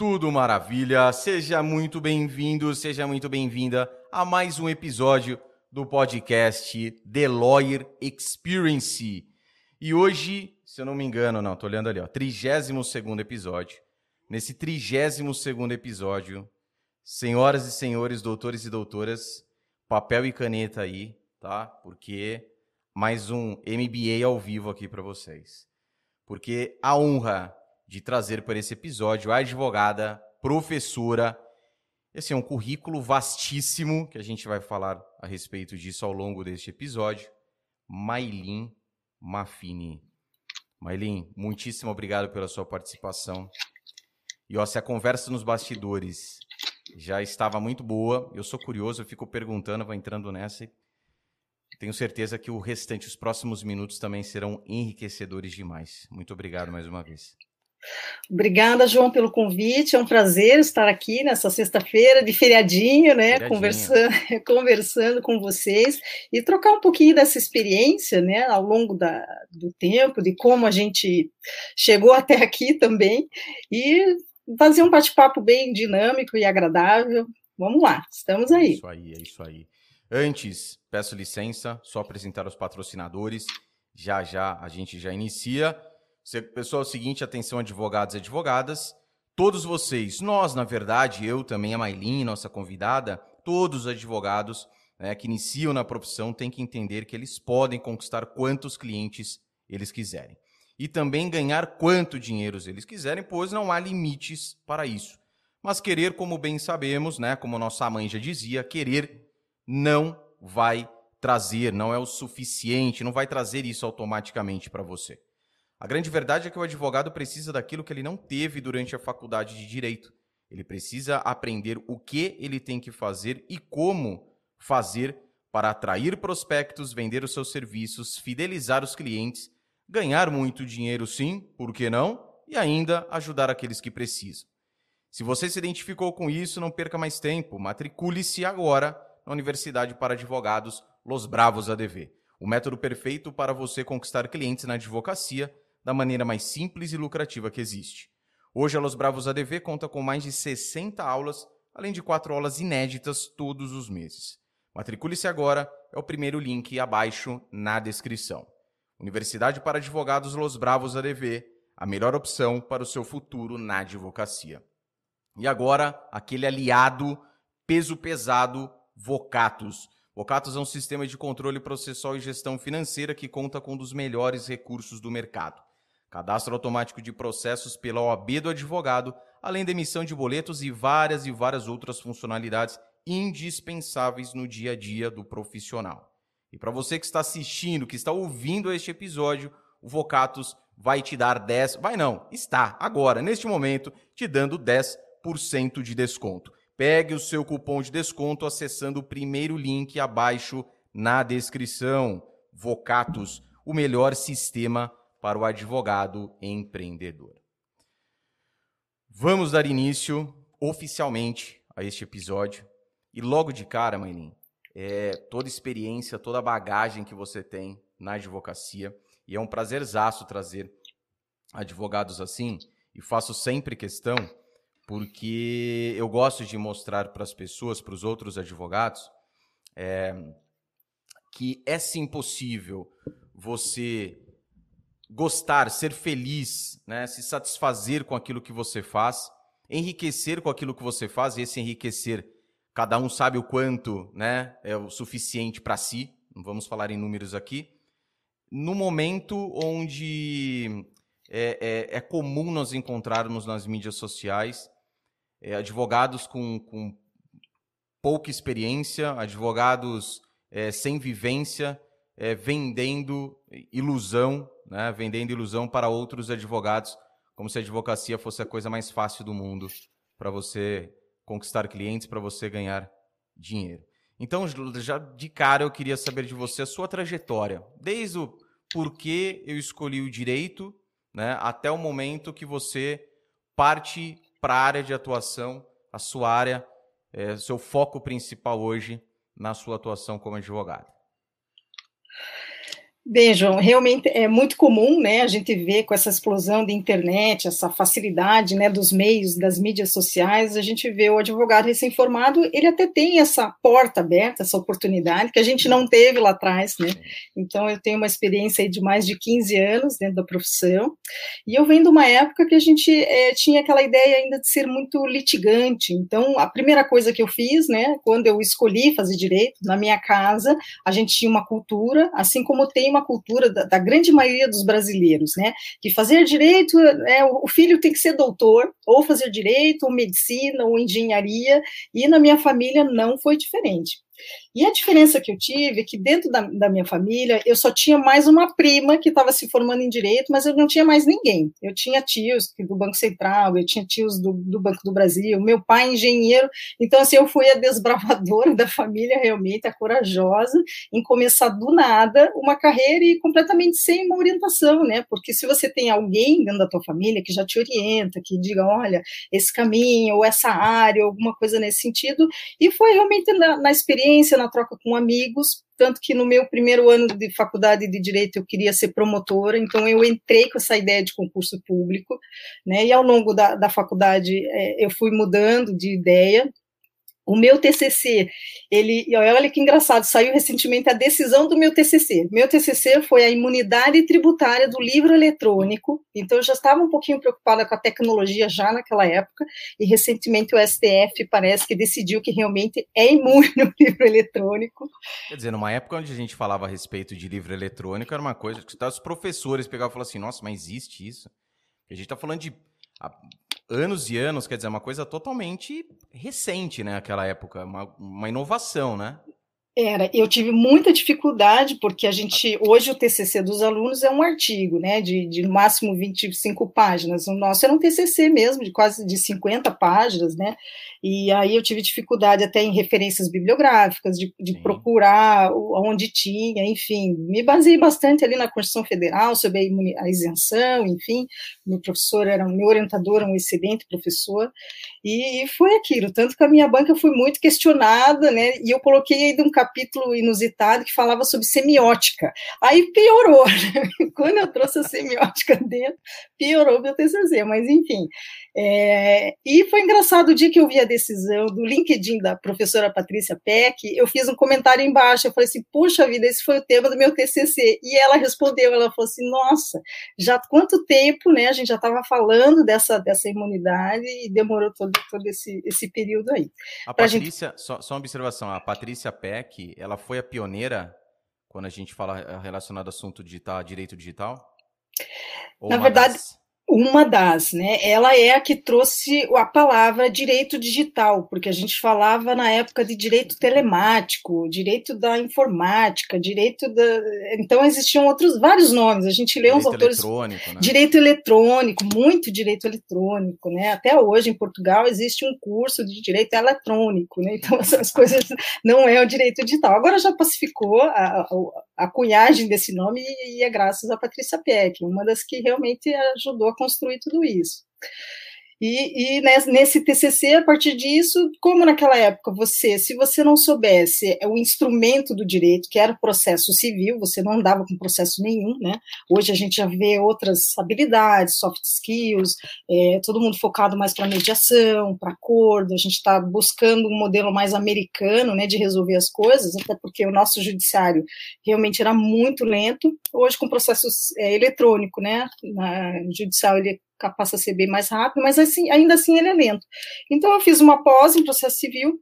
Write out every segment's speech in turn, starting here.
Tudo maravilha. Seja muito bem-vindo, seja muito bem-vinda a mais um episódio do podcast The Lawyer Experience. E hoje, se eu não me engano, não, tô olhando ali, ó, 32 episódio. Nesse 32 episódio, senhoras e senhores, doutores e doutoras, papel e caneta aí, tá? Porque mais um MBA ao vivo aqui para vocês. Porque a honra de trazer para esse episódio a advogada, professora. Esse é um currículo vastíssimo que a gente vai falar a respeito disso ao longo deste episódio. Mailin Mafini. Mailin, muitíssimo obrigado pela sua participação. E ó, se a conversa nos bastidores já estava muito boa, eu sou curioso, eu fico perguntando, vou entrando nessa. Tenho certeza que o restante, os próximos minutos também serão enriquecedores demais. Muito obrigado mais uma vez. Obrigada, João, pelo convite. É um prazer estar aqui nessa sexta-feira de feriadinho, né? Feriadinho. Conversando, conversando com vocês e trocar um pouquinho dessa experiência, né? Ao longo da, do tempo, de como a gente chegou até aqui também e fazer um bate-papo bem dinâmico e agradável. Vamos lá, estamos aí. É isso aí, é isso aí. Antes, peço licença, só apresentar os patrocinadores. Já já a gente já inicia. Pessoal, é o seguinte, atenção advogados e advogadas, todos vocês, nós, na verdade, eu também, a Mailin, nossa convidada, todos os advogados né, que iniciam na profissão têm que entender que eles podem conquistar quantos clientes eles quiserem. E também ganhar quanto dinheiro eles quiserem, pois não há limites para isso. Mas querer, como bem sabemos, né, como nossa mãe já dizia, querer não vai trazer, não é o suficiente, não vai trazer isso automaticamente para você. A grande verdade é que o advogado precisa daquilo que ele não teve durante a faculdade de direito. Ele precisa aprender o que ele tem que fazer e como fazer para atrair prospectos, vender os seus serviços, fidelizar os clientes, ganhar muito dinheiro, sim, por que não? E ainda ajudar aqueles que precisam. Se você se identificou com isso, não perca mais tempo. Matricule-se agora na Universidade para Advogados Los Bravos ADV. O método perfeito para você conquistar clientes na advocacia da maneira mais simples e lucrativa que existe. Hoje, a Los Bravos ADV conta com mais de 60 aulas, além de quatro aulas inéditas todos os meses. Matricule-se agora, é o primeiro link abaixo na descrição. Universidade para Advogados Los Bravos ADV, a melhor opção para o seu futuro na advocacia. E agora, aquele aliado peso pesado, Vocatus. Vocatus é um sistema de controle processual e gestão financeira que conta com um dos melhores recursos do mercado cadastro automático de processos pela OAB do advogado, além da emissão de boletos e várias e várias outras funcionalidades indispensáveis no dia a dia do profissional. E para você que está assistindo, que está ouvindo este episódio, o Vocatus vai te dar 10, vai não, está agora, neste momento, te dando 10% de desconto. Pegue o seu cupom de desconto acessando o primeiro link abaixo na descrição. Vocatus, o melhor sistema para o advogado empreendedor. Vamos dar início oficialmente a este episódio. E logo de cara, Maylin, é toda experiência, toda bagagem que você tem na advocacia. E é um prazerzaço trazer advogados assim. E faço sempre questão, porque eu gosto de mostrar para as pessoas, para os outros advogados, é, que é sim possível você gostar, ser feliz, né? se satisfazer com aquilo que você faz, enriquecer com aquilo que você faz, e esse enriquecer, cada um sabe o quanto né, é o suficiente para si, não vamos falar em números aqui, no momento onde é, é, é comum nós encontrarmos nas mídias sociais é, advogados com, com, pouca experiência, advogados é, sem vivência, é, vendendo ilusão, né, vendendo ilusão para outros advogados, como se a advocacia fosse a coisa mais fácil do mundo para você conquistar clientes, para você ganhar dinheiro. Então, já de cara, eu queria saber de você a sua trajetória, desde o porquê eu escolhi o direito, né, até o momento que você parte para a área de atuação, a sua área, é, seu foco principal hoje na sua atuação como advogado. João, realmente é muito comum, né, a gente ver com essa explosão de internet, essa facilidade, né, dos meios, das mídias sociais, a gente vê o advogado recém-formado, ele até tem essa porta aberta, essa oportunidade, que a gente não teve lá atrás, né, então eu tenho uma experiência de mais de 15 anos dentro da profissão, e eu venho de uma época que a gente é, tinha aquela ideia ainda de ser muito litigante, então a primeira coisa que eu fiz, né, quando eu escolhi fazer direito, na minha casa, a gente tinha uma cultura, assim como tem uma uma cultura da, da, grande maioria dos brasileiros, né? Que fazer direito, é, o filho tem que ser doutor, ou fazer direito, ou medicina, ou engenharia, e na minha família não foi diferente. E a diferença que eu tive é que dentro da, da minha família eu só tinha mais uma prima que estava se formando em direito, mas eu não tinha mais ninguém. Eu tinha tios do Banco Central, eu tinha tios do, do Banco do Brasil, meu pai engenheiro. Então, assim, eu fui a desbravadora da família, realmente, a corajosa, em começar do nada uma carreira e completamente sem uma orientação, né? Porque se você tem alguém dentro da tua família que já te orienta, que diga, olha, esse caminho, ou essa área, alguma coisa nesse sentido, e foi realmente na, na experiência, na troca com amigos, tanto que no meu primeiro ano de faculdade de direito eu queria ser promotora, então eu entrei com essa ideia de concurso público, né? E ao longo da, da faculdade é, eu fui mudando de ideia, o meu TCC, ele, olha que engraçado, saiu recentemente a decisão do meu TCC. Meu TCC foi a imunidade tributária do livro eletrônico, então eu já estava um pouquinho preocupada com a tecnologia já naquela época, e recentemente o STF parece que decidiu que realmente é imune o livro eletrônico. Quer dizer, numa época onde a gente falava a respeito de livro eletrônico, era uma coisa que os professores pegavam e falavam assim, nossa, mas existe isso? A gente está falando de anos e anos, quer dizer, uma coisa totalmente recente, né? Aquela época, uma, uma inovação, né? Era, eu tive muita dificuldade, porque a gente, hoje o TCC dos alunos é um artigo, né, de, de máximo 25 páginas, o nosso era um TCC mesmo, de quase de 50 páginas, né, e aí eu tive dificuldade até em referências bibliográficas, de, de procurar onde tinha, enfim, me baseei bastante ali na Constituição Federal, sobre a, a isenção, enfim, meu professor era, meu orientador um excelente professor, e, e foi aquilo, tanto que a minha banca foi muito questionada, né, e eu coloquei aí de um capítulo inusitado que falava sobre semiótica. Aí piorou. Né? Quando eu trouxe a semiótica dentro, piorou meu TCC, mas enfim. É, e foi engraçado o dia que eu vi a decisão do LinkedIn da professora Patrícia Peck, eu fiz um comentário embaixo, eu falei assim, puxa vida, esse foi o tema do meu TCC, e ela respondeu, ela falou assim, nossa, já quanto tempo, né, a gente já estava falando dessa, dessa imunidade e demorou todo, todo esse, esse período aí. A Patrícia, gente... só, só uma observação, a Patrícia Peck, ela foi a pioneira quando a gente fala relacionado ao assunto digital, direito digital? Ou Na verdade, das uma das, né? Ela é a que trouxe a palavra direito digital, porque a gente falava na época de direito telemático, direito da informática, direito da. Então existiam outros vários nomes. A gente lê direito uns autores. Eletrônico, né? Direito eletrônico, muito direito eletrônico, né? Até hoje em Portugal existe um curso de direito eletrônico, né? Então essas coisas não é o direito digital. Agora já pacificou a, a, a cunhagem desse nome e é graças a Patrícia Peck, uma das que realmente ajudou a construir tudo isso. E, e, nesse TCC, a partir disso, como naquela época você, se você não soubesse o instrumento do direito, que era o processo civil, você não andava com processo nenhum, né? Hoje a gente já vê outras habilidades, soft skills, é, todo mundo focado mais para mediação, para acordo, a gente está buscando um modelo mais americano, né, de resolver as coisas, até porque o nosso judiciário realmente era muito lento, hoje com processos é, eletrônico, né, na, judicial ele passa a ser bem mais rápido, mas assim, ainda assim ele é lento. Então eu fiz uma pós em processo civil,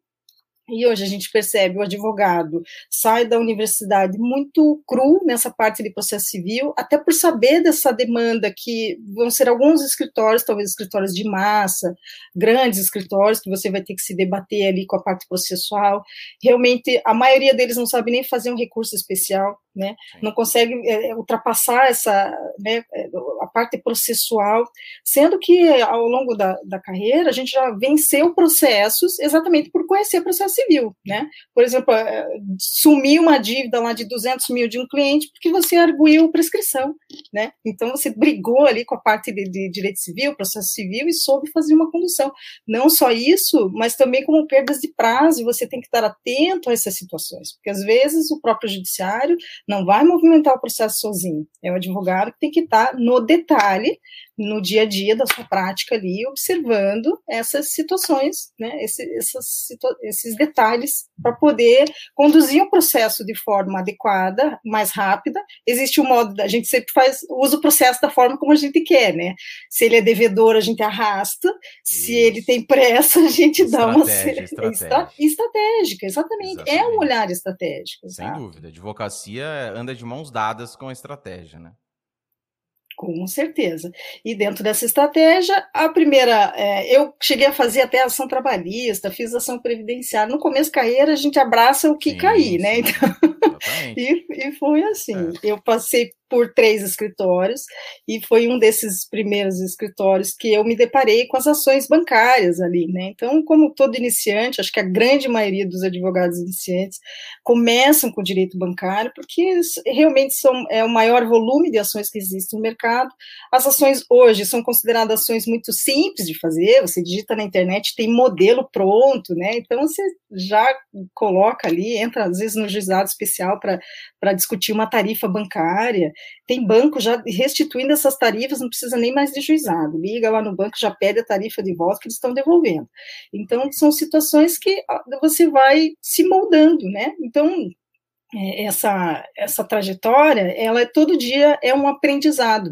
e hoje a gente percebe o advogado sai da universidade muito cru nessa parte de processo civil, até por saber dessa demanda que vão ser alguns escritórios, talvez escritórios de massa, grandes escritórios que você vai ter que se debater ali com a parte processual. Realmente a maioria deles não sabe nem fazer um recurso especial né? Não consegue é, ultrapassar essa, né, é, a parte processual, sendo que ao longo da, da carreira a gente já venceu processos exatamente por conhecer processo civil, né? Por exemplo, é, sumir uma dívida lá de 200 mil de um cliente porque você arguiu prescrição, né? Então você brigou ali com a parte de, de direito civil, processo civil e soube fazer uma condução. Não só isso, mas também como perdas de prazo, você tem que estar atento a essas situações, porque às vezes o próprio judiciário não vai movimentar o processo sozinho. É o advogado que tem que estar no detalhe, no dia a dia da sua prática ali, observando essas situações, né, esse, essas, esses detalhes, para poder conduzir o processo de forma adequada, mais rápida. Existe um modo, a gente sempre faz, usa o processo da forma como a gente quer, né? Se ele é devedor, a gente arrasta, Isso. se ele tem pressa, a gente estratégia, dá uma. Estratégia. estratégica, exatamente. exatamente. É um olhar estratégico. Sem tá? dúvida. A advocacia anda de mãos dadas com a estratégia, né? Com certeza. E dentro dessa estratégia, a primeira, é, eu cheguei a fazer até ação trabalhista, fiz ação previdenciária. No começo da carreira, a gente abraça o que sim, cair, né? Então, e, e, foi assim. É. Eu passei por três escritórios, e foi um desses primeiros escritórios que eu me deparei com as ações bancárias ali, né? Então, como todo iniciante, acho que a grande maioria dos advogados iniciantes começam com direito bancário, porque realmente são, é o maior volume de ações que existe no mercado. As ações hoje são consideradas ações muito simples de fazer, você digita na internet, tem modelo pronto, né? Então, você já coloca ali, entra às vezes no juizado especial para discutir uma tarifa bancária, tem banco já restituindo essas tarifas, não precisa nem mais de juizado. Liga lá no banco, já pede a tarifa de volta que eles estão devolvendo. Então, são situações que você vai se moldando, né? Então, essa, essa trajetória, ela é, todo dia é um aprendizado.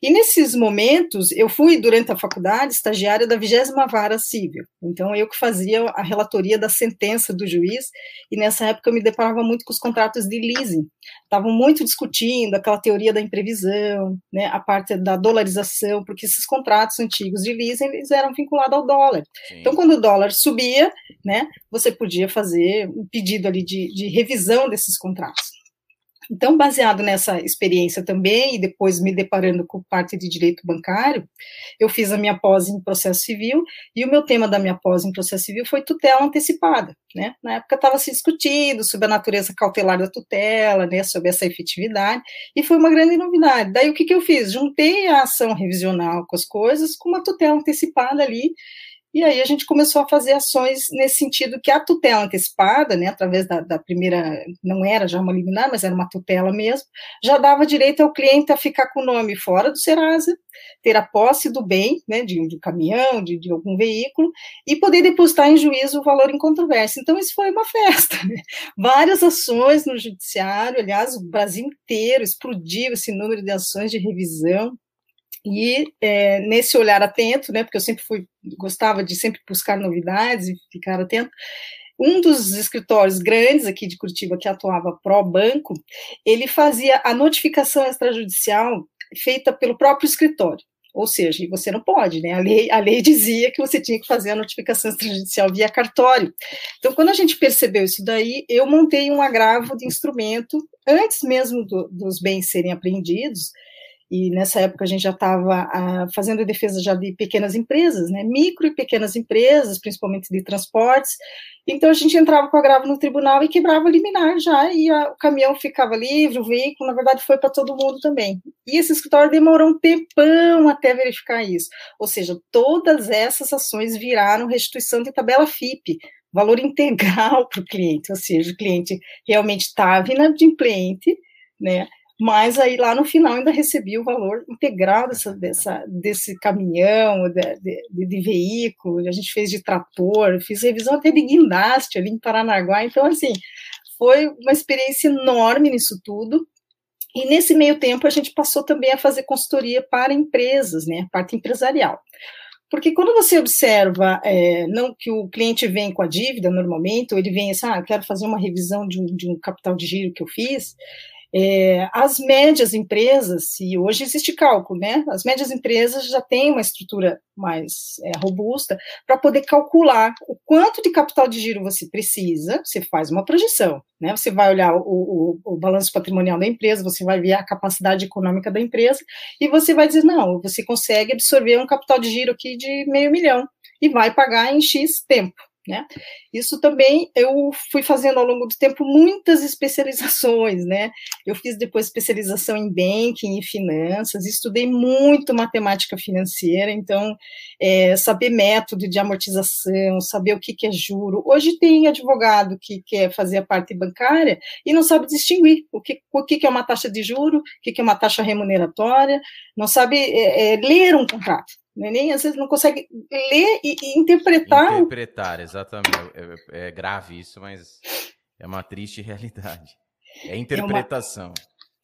E nesses momentos, eu fui, durante a faculdade, estagiária da 20 Vara Civil. Então, eu que fazia a relatoria da sentença do juiz, e nessa época eu me deparava muito com os contratos de leasing. Estavam muito discutindo aquela teoria da imprevisão, né, a parte da dolarização, porque esses contratos antigos de leasing, eles eram vinculados ao dólar. Sim. Então, quando o dólar subia, né, você podia fazer um pedido ali de, de revisão desses contratos. Então, baseado nessa experiência também, e depois me deparando com parte de direito bancário, eu fiz a minha pós em processo civil, e o meu tema da minha pós em processo civil foi tutela antecipada, né? Na época estava se discutindo sobre a natureza cautelar da tutela, né, sobre essa efetividade, e foi uma grande novidade. Daí o que, que eu fiz? Juntei a ação revisional com as coisas, com uma tutela antecipada ali, e aí a gente começou a fazer ações nesse sentido que a tutela antecipada, né, através da, da, primeira, não era já uma liminar, mas era uma tutela mesmo, já dava direito ao cliente a ficar com o nome fora do Serasa, ter a posse do bem, né, de, de caminhão, de, de, algum veículo, e poder depositar em juízo o valor em controvérsia. Então isso foi uma festa. Né? Várias ações no judiciário, aliás, o Brasil inteiro explodiu esse número de ações de revisão, e é, nesse olhar atento, né, porque eu sempre fui, gostava de sempre buscar novidades e ficar atento, um dos escritórios grandes aqui de Curitiba que atuava pró-banco, ele fazia a notificação extrajudicial feita pelo próprio escritório. Ou seja, você não pode, né? A lei, a lei dizia que você tinha que fazer a notificação extrajudicial via cartório. Então, quando a gente percebeu isso daí, eu montei um agravo de instrumento, antes mesmo do, dos bens serem apreendidos, e nessa época a gente já estava ah, fazendo defesa já de pequenas empresas, né, micro e pequenas empresas, principalmente de transportes, então a gente entrava com agravo no tribunal e quebrava liminar já, e a, o caminhão ficava livre, o veículo, na verdade, foi para todo mundo também. E esse escritório demorou um tempão até verificar isso, ou seja, todas essas ações viraram restituição de tabela FIP, valor integral para o cliente, ou seja, o cliente realmente estava inadimplente, né, mas aí lá no final ainda recebi o valor integral dessa, dessa, desse caminhão, de, de, de, veículo, a gente fez de trator, fiz revisão até de guindaste ali em Paranaguá, então assim, foi uma experiência enorme nisso tudo, e nesse meio tempo a gente passou também a fazer consultoria para empresas, né, parte empresarial. Porque quando você observa, é, não que o cliente vem com a dívida normalmente, ou ele vem assim, ah, eu quero fazer uma revisão de um, de um capital de giro que eu fiz, é, as médias empresas, e hoje existe cálculo, né? As médias empresas já têm uma estrutura mais é, robusta para poder calcular o quanto de capital de giro você precisa, você faz uma projeção, né? Você vai olhar o, o, o balanço patrimonial da empresa, você vai ver a capacidade econômica da empresa, e você vai dizer, não, você consegue absorver um capital de giro aqui de meio milhão, e vai pagar em X tempo. Né? Isso também eu fui fazendo ao longo do tempo muitas especializações, né? Eu fiz depois especialização em banking e finanças, estudei muito matemática financeira, então é, saber método de amortização, saber o que, que é juro. Hoje tem advogado que quer fazer a parte bancária e não sabe distinguir o que, o que, que é uma taxa de juro, o que, que é uma taxa remuneratória, não sabe é, é, ler um contrato. Né? Nem às vezes não consegue ler e, e interpretar. Interpretar, exatamente. É, é, é, grave isso, mas é uma triste realidade. É interpretação.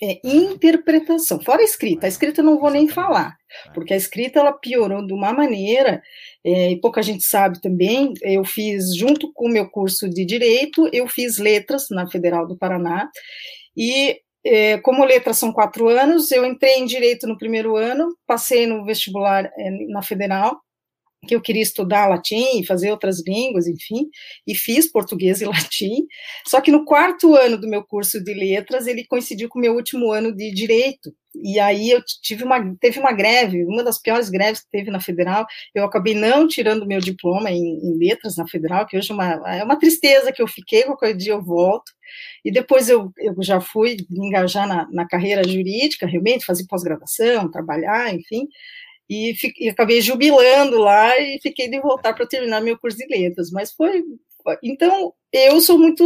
É, uma... é interpretação, fora a escrita. A escrita eu não vou exatamente. nem falar, é. porque a escrita ela piorou de uma maneira, é, e pouca gente sabe também. Eu fiz, junto com o meu curso de Direito, eu fiz letras na Federal do Paraná, e é, como letras são quatro anos, eu entrei em direito no primeiro ano, passei no vestibular é, na federal, que eu queria estudar latim fazer outras línguas, enfim, e fiz português e latim. Só que no quarto ano do meu curso de letras, ele coincidiu com o meu último ano de direito. E aí eu tive uma, teve uma greve, uma das piores greves que teve na federal. Eu acabei não tirando meu diploma em, em letras na federal, que hoje é uma, é uma tristeza que eu fiquei, qualquer dia eu volto. E depois eu, eu já fui me engajar na, na carreira jurídica, realmente, fazer pós-graduação, trabalhar, enfim e, e, acabei jubilando lá e fiquei de voltar para terminar meu curso de letras. Mas foi. Então, eu sou muito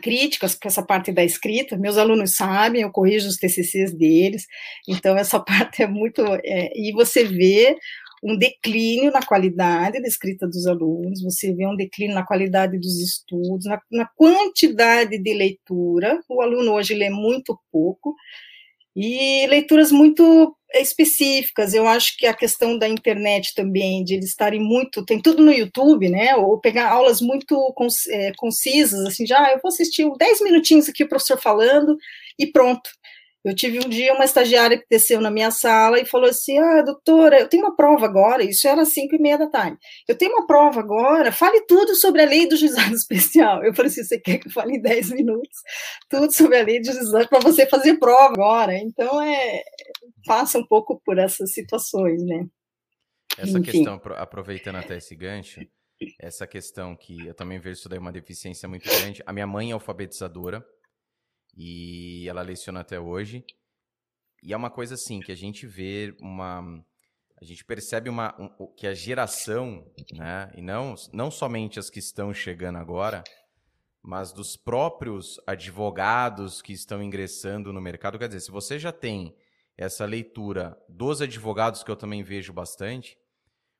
crítica com essa parte da escrita, meus alunos sabem, eu corrijo os TCCs deles, então essa parte é muito. É, e você vê um declínio na qualidade da escrita dos alunos, você vê um declínio na qualidade dos estudos, na, na quantidade de leitura, o aluno hoje lê muito pouco, e leituras muito específicas. Eu acho que a questão da internet também, de eles estarem muito, tem tudo no YouTube, né? Ou pegar aulas muito é, concisas, assim, já ah, eu vou assistir 10 minutinhos aqui o professor falando e pronto. Eu tive um dia uma estagiária que desceu na minha sala e falou assim: Ah, doutora, eu tenho uma prova agora. Isso era cinco e meia da tarde. Eu tenho uma prova agora, fale tudo sobre a lei do juizado especial. Eu falei assim: Você quer que eu fale em dez minutos? Tudo sobre a lei do juizado para você fazer prova agora. Então, é, passa um pouco por essas situações, né? Essa Enfim. questão, aproveitando até esse gancho, essa questão que eu também vejo isso daí uma deficiência muito grande. A minha mãe é alfabetizadora e ela leciona até hoje. E é uma coisa assim que a gente vê uma a gente percebe uma um, que a geração, né, e não não somente as que estão chegando agora, mas dos próprios advogados que estão ingressando no mercado, quer dizer, se você já tem essa leitura dos advogados que eu também vejo bastante,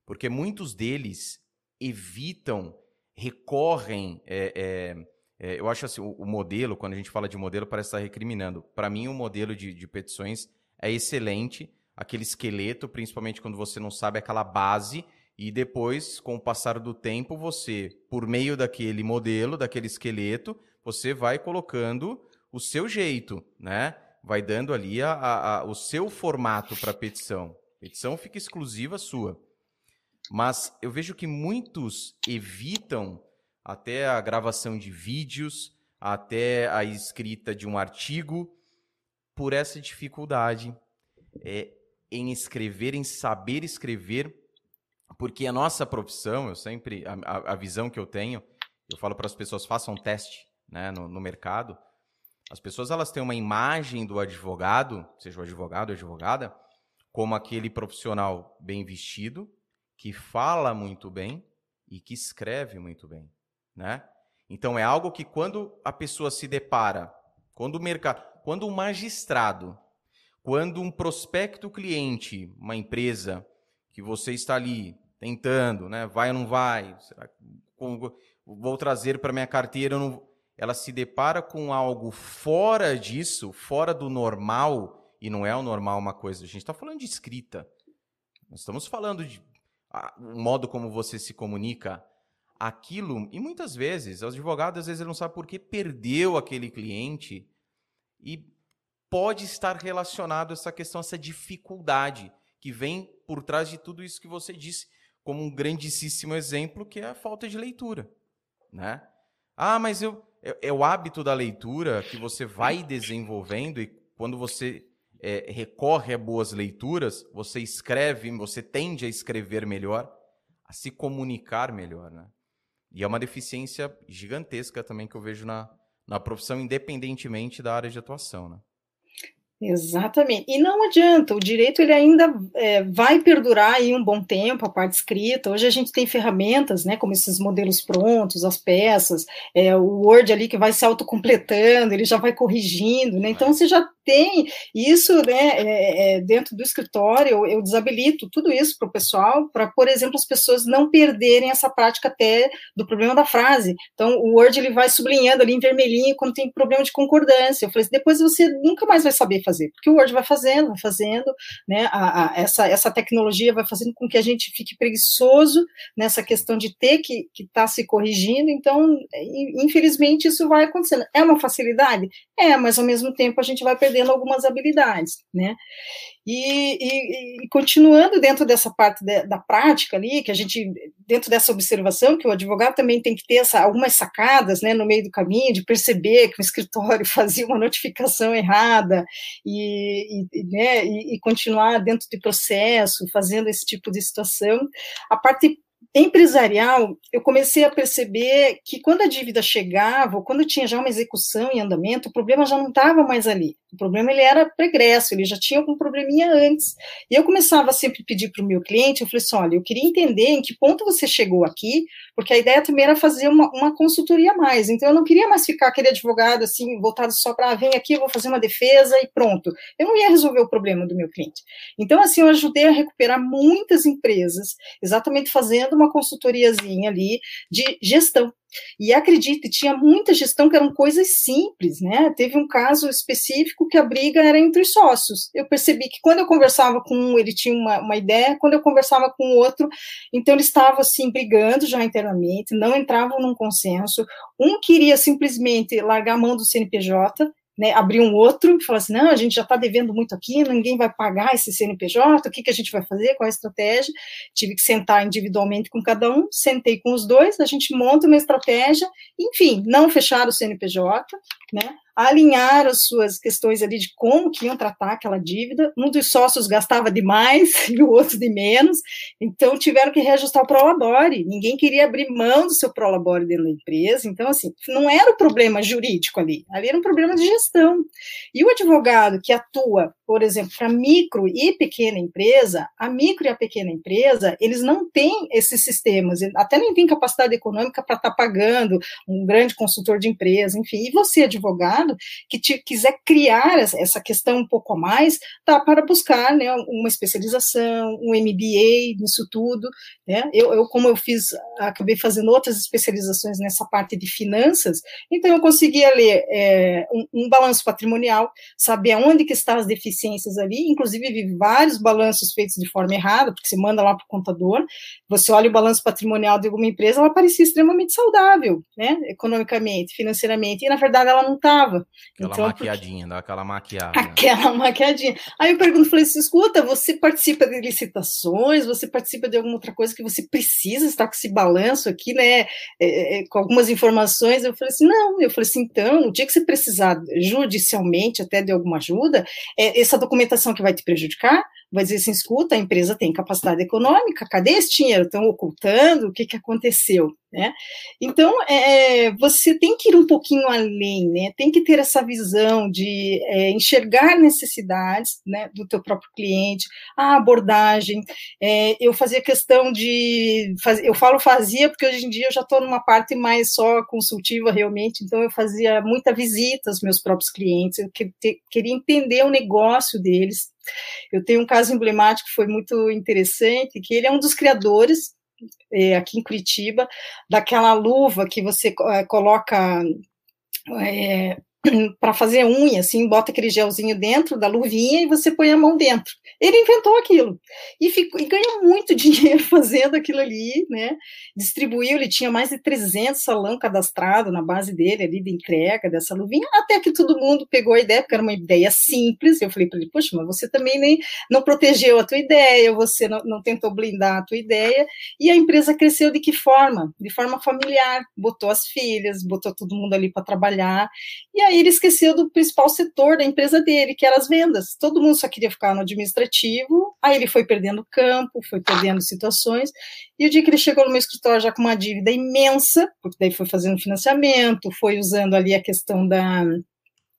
porque muitos deles evitam, recorrem é, é, é, eu acho assim, o, o, modelo, quando a gente fala de modelo, parece estar recriminando. Para mim, o modelo de, de petições é excelente. Aquele esqueleto, principalmente quando você não sabe aquela base, e depois, com o passar do tempo, você, por meio daquele modelo, daquele esqueleto, você vai colocando o seu jeito, né? Vai dando ali a, a, a o seu formato para a petição. Petição fica exclusiva sua. Mas eu vejo que muitos evitam até a gravação de vídeos, até a escrita de um artigo, por essa dificuldade é, em escrever, em saber escrever, porque a nossa profissão, eu sempre, a, a visão que eu tenho, eu falo para as pessoas, façam um teste né, no, no mercado, as pessoas elas têm uma imagem do advogado, seja o advogado ou advogada, como aquele profissional bem vestido, que fala muito bem e que escreve muito bem né? Então é algo que quando a pessoa se depara, quando o mercado, quando um magistrado, quando um prospecto cliente, uma empresa que você está ali tentando, né? Vai ou não vai? Será, vou trazer para minha carteira, não, ela se depara com algo fora disso, fora do normal, e não é o normal uma coisa. A gente está falando de escrita. Nós estamos falando de o modo como você se comunica, aquilo, e muitas vezes, os advogados às vezes não sabem por que perdeu aquele cliente e pode estar relacionado a essa questão, essa dificuldade que vem por trás de tudo isso que você disse, como um grandíssimo exemplo, que é a falta de leitura, né? Ah, mas eu é, é o hábito da leitura que você vai desenvolvendo e quando você é, recorre a boas leituras, você escreve, você tende a escrever melhor, a se comunicar melhor, né? E é uma deficiência gigantesca também que eu vejo na, na profissão, independentemente da área de atuação, né? Exatamente. E não adianta, o direito ele ainda é, vai perdurar aí um bom tempo, a parte escrita. Hoje a gente tem ferramentas, né, como esses modelos prontos, as peças, é, o Word ali que vai se autocompletando, ele já vai corrigindo, né? Então você já tem isso, né, é, é, dentro do escritório, eu, eu desabilito tudo isso para o pessoal, para, por exemplo, as pessoas não perderem essa prática até do problema da frase. Então, o Word ele vai sublinhando ali em vermelhinho quando tem problema de concordância. Eu falei, depois você nunca mais vai saber fazer, porque o Word vai fazendo, vai fazendo, né, a, a, essa, essa tecnologia vai fazendo com que a gente fique preguiçoso nessa questão de ter que estar tá se corrigindo, então, infelizmente, isso vai acontecendo. É uma facilidade? É, mas ao mesmo tempo a gente vai perdendo algumas habilidades, né? E, e, e continuando dentro dessa parte de, da prática ali, que a gente, dentro dessa observação, que o advogado também tem que ter essa, algumas sacadas, né, no meio do caminho, de perceber que o escritório fazia uma notificação errada e, e né, e continuar dentro de processo, fazendo esse tipo de situação. A parte empresarial, eu comecei a perceber que quando a dívida chegava, ou quando tinha já uma execução em andamento, o problema já não estava mais ali. O problema ele era pregresso, ele já tinha algum probleminha antes. E eu começava sempre a pedir para o meu cliente, eu falei assim, olha, eu queria entender em que ponto você chegou aqui, porque a ideia também era fazer uma, uma consultoria a mais. Então eu não queria mais ficar aquele advogado assim, voltado só para, ah, vem aqui, eu vou fazer uma defesa e pronto. Eu não ia resolver o problema do meu cliente. Então assim, eu ajudei a recuperar muitas empresas, exatamente fazendo uma consultoriazinha ali de gestão. E acredite, tinha muita gestão que eram coisas simples, né? Teve um caso específico que a briga era entre os sócios. Eu percebi que quando eu conversava com um, ele tinha uma, uma ideia, quando eu conversava com o outro, então eles estavam assim brigando já internamente, não entravam num consenso. Um queria simplesmente largar a mão do CNPJ, né, abrir um outro e falar assim, não, a gente já está devendo muito aqui, ninguém vai pagar esse CNPJ, o que, que a gente vai fazer, qual é a estratégia? Tive que sentar individualmente com cada um, sentei com os dois, a gente monta uma estratégia, enfim, não fechar o CNPJ, né, alinhar as suas questões ali de como que iam tratar aquela dívida. Um dos sócios gastava demais e o outro de menos, então tiveram que reajustar o prolabore. Ninguém queria abrir mão do seu prolabore dentro da empresa. Então, assim, não era o problema jurídico ali, ali era um problema de gestão. E o advogado que atua, por exemplo, para micro e pequena empresa, a micro e a pequena empresa, eles não têm esses sistemas, até nem têm capacidade econômica para estar tá pagando um grande consultor de empresa, enfim. E você, advogado, que te, quiser criar essa questão um pouco a mais, tá para buscar né, uma especialização, um MBA nisso tudo. Né? Eu, eu, como eu fiz, acabei fazendo outras especializações nessa parte de finanças, então eu conseguia ler é, um, um, balanço patrimonial, saber aonde que estão as deficiências ali, inclusive vi vários balanços feitos de forma errada, porque você manda lá para o contador, você olha o balanço patrimonial de alguma empresa, ela parecia extremamente saudável, né, economicamente, financeiramente, e na verdade ela não estava. Aquela então, maquiadinha, porque... dá aquela maquiada. Aquela maquiadinha. Aí eu pergunto, falei assim, escuta, você participa de licitações, você participa de alguma outra coisa que você precisa estar com esse balanço aqui, né, é, é com algumas informações? Eu falei assim, não. Eu falei assim, então, o dia que você precisar judicialmente até de alguma ajuda, é essa documentação que vai te prejudicar, vai dizer assim, escuta, a empresa tem capacidade econômica, cadê esse dinheiro? Estão ocultando, o que, que aconteceu? Né? Então, é, você tem que ir um pouquinho além, né? tem que ter essa visão de é, enxergar necessidades né, do teu próprio cliente, a abordagem, é, eu fazia questão de, faz, eu falo fazia porque hoje em dia eu já estou numa parte mais só consultiva realmente, então eu fazia muita visita aos meus próprios clientes, eu que, te, queria entender o negócio deles, eu tenho um caso emblemático que foi muito interessante, que ele é um dos criadores é, aqui em Curitiba, daquela luva que você é, coloca é, para fazer unha, assim, bota aquele gelzinho dentro da luvinha e você põe a mão dentro. Ele inventou aquilo e, ficou, e ganhou muito dinheiro fazendo aquilo ali, né? Distribuiu, ele tinha mais de 300 salão cadastrado na base dele ali de entrega dessa luvinha, até que todo mundo pegou a ideia, porque era uma ideia simples. Eu falei para ele, poxa, mas você também nem não protegeu a tua ideia, você não, não tentou blindar a tua ideia, e a empresa cresceu de que forma? De forma familiar, botou as filhas, botou todo mundo ali para trabalhar, e aí ele esqueceu do principal setor da empresa dele, que era as vendas. Todo mundo só queria ficar no administrativo, aí ele foi perdendo campo, foi perdendo situações, e o dia que ele chegou no meu escritório já com uma dívida imensa, porque daí foi fazendo financiamento, foi usando ali a questão da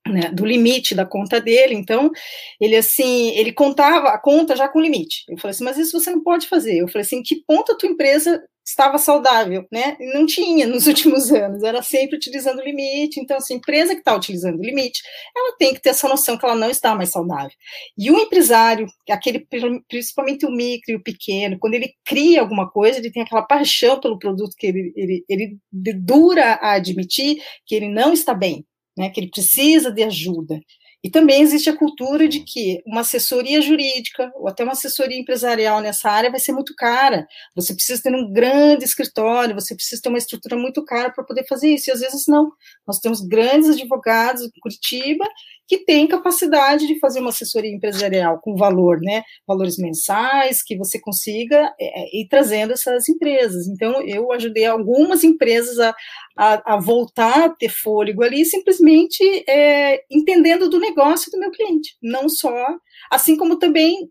né, do limite da conta dele, então ele assim, ele contava a conta já com limite. Eu falei assim, mas isso você não pode fazer. Eu falei assim, que ponto a tua empresa estava saudável, né? Não tinha nos últimos anos, era sempre utilizando limite. Então, assim, empresa que está utilizando limite, ela tem que ter essa noção que ela não está mais saudável. E o empresário, aquele principalmente o micro e o pequeno, quando ele cria alguma coisa, ele tem aquela paixão pelo produto que ele, ele, ele dura a admitir que ele não está bem, né, que ele precisa de ajuda. E também existe a cultura de que uma assessoria jurídica ou até uma assessoria empresarial nessa área vai ser muito cara. Você precisa ter um grande escritório, você precisa ter uma estrutura muito cara para poder fazer isso. E às vezes não. Nós temos grandes advogados em Curitiba que têm capacidade de fazer uma assessoria empresarial com valor, né? Valores mensais, que você consiga é, é ir trazendo essas empresas. Então, eu ajudei algumas empresas a, a, a voltar a ter fôlego ali, simplesmente é, entendendo do negócio do meu cliente, não só, assim como também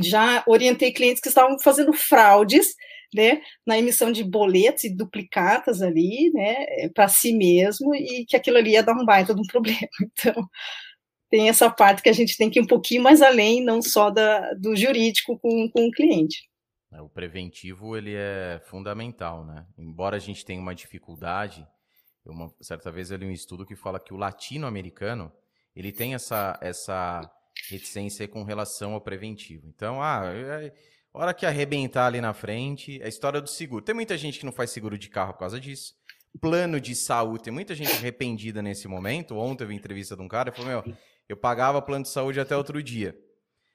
já orientei clientes que estavam fazendo fraudes, né, na emissão de boletos e duplicatas ali, né, para si mesmo, e que aquilo ali ia dar um baita de um problema. Então, tem essa parte que a gente tem que ir um pouquinho mais além, não só da, do jurídico com, com o cliente. É, o preventivo, ele é fundamental, né? Embora a gente tenha uma dificuldade, uma certa vez eu li um estudo que fala que o latino-americano, ele tem essa, essa reticência com relação ao preventivo. Então, ah, é, hora que arrebentar ali na frente, é a história do seguro. Tem muita gente que não faz seguro de carro por causa disso. Plano de saúde, tem muita gente arrependida nesse momento. Ontem eu vi entrevista de um cara e falou: Meu, eu pagava plano de saúde até outro dia.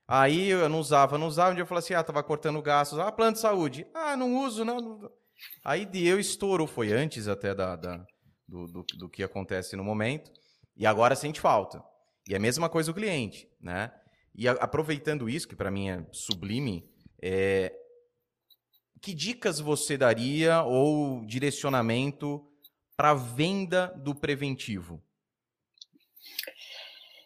Aí eu não usava, não usava. Um dia eu falei assim: Ah, tava cortando gastos. Ah, plano de saúde. Ah, não uso, não. não. Aí deu, estourou. Foi antes até da, da do, do, do que acontece no momento. E agora sente falta. E é a mesma coisa o cliente, né? E a, aproveitando isso, que para mim é sublime, é, que dicas você daria ou direcionamento para venda do preventivo?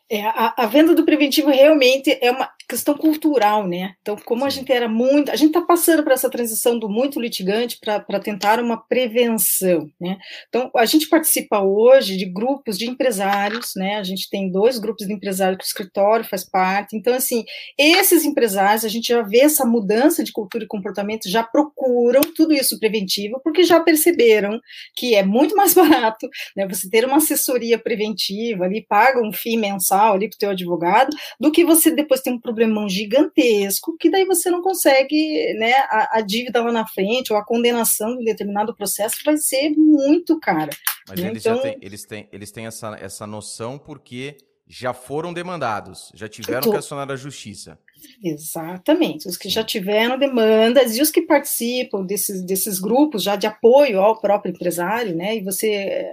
É, a, a, venda do preventivo realmente é uma questão cultural, né? Então, como a gente era muito, a gente está passando por essa transição do muito litigante para tentar uma prevenção, né? Então, a gente participa hoje de grupos de empresários, né? A gente tem dois grupos de empresários que o escritório faz parte. Então, assim, esses empresários, a gente já vê essa mudança de cultura e comportamento, já procuram tudo isso preventivo, porque já perceberam que é muito mais barato, né? Você ter uma assessoria preventiva ali, paga um FII mensal ali para o teu advogado, do que você depois tem um problemão gigantesco, que daí você não consegue, né, a, a dívida lá na frente, ou a condenação de determinado processo vai ser muito cara. Mas né? eles, então, têm, eles, têm, eles têm essa, essa noção porque já foram demandados, já tiveram tô... que acionar a justiça. Exatamente, os que já tiveram demandas e os que participam desses, desses grupos já de apoio ao próprio empresário, né? E você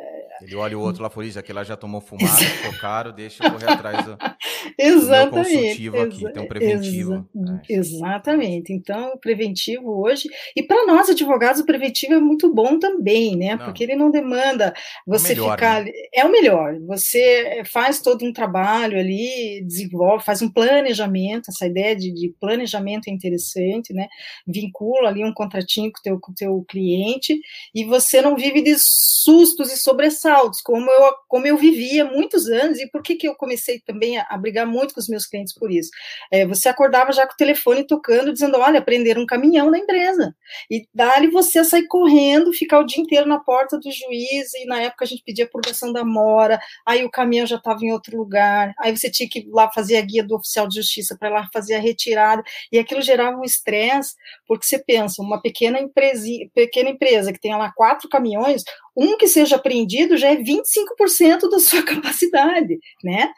ele olha o outro lá feliz, aquele lá já tomou fumada, ficou caro, deixa eu correr atrás do, exatamente, do consultivo aqui, tem um preventivo. Exa é. Exatamente, então o preventivo hoje, e para nós advogados o preventivo é muito bom também, né, não. porque ele não demanda você é melhor, ficar, né? é o melhor, você faz todo um trabalho ali, desenvolve, faz um planejamento, essa ideia de, de planejamento é interessante, né, vincula ali um contratinho com o teu, com teu cliente, e você não vive de sustos e sobressaltos saltos, como eu, como eu vivia muitos anos, e por que, que eu comecei também a, a brigar muito com os meus clientes por isso? É, você acordava já com o telefone tocando, dizendo, olha, prenderam um caminhão na empresa, e dali você a sair correndo, ficar o dia inteiro na porta do juiz, e na época a gente pedia purgação da mora, aí o caminhão já estava em outro lugar, aí você tinha que ir lá fazer a guia do oficial de justiça para lá fazer a retirada, e aquilo gerava um estresse, porque você pensa, uma pequena empresa, pequena empresa que tenha lá quatro caminhões, um que seja apreendido já é 25% da sua capacidade, né?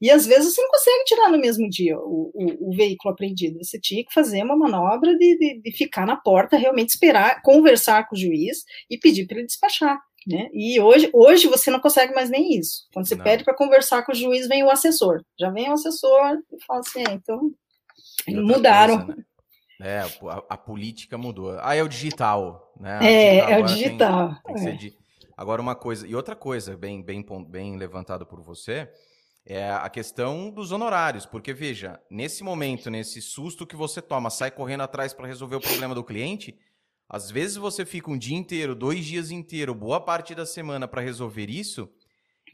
E às vezes você não consegue tirar no mesmo dia o, o, o veículo apreendido. Você tinha que fazer uma manobra de, de, de, ficar na porta, realmente esperar, conversar com o juiz e pedir para ele despachar. Né? E hoje, hoje você não consegue mais nem isso. Quando você não. pede para conversar com o juiz, vem o assessor. Já vem o assessor e fala assim: é, então mudaram. Coisa, né? É, a, a, política mudou. Ah, é o digital, né? É, é o digital. Tem, tem é. Agora, uma coisa, e outra coisa, bem, bem, bem levantado por você, é a questão dos honorários. Porque, veja, nesse momento, nesse susto que você toma, sai correndo atrás para resolver o problema do cliente, às vezes você fica um dia inteiro, dois dias inteiro, boa parte da semana para resolver isso,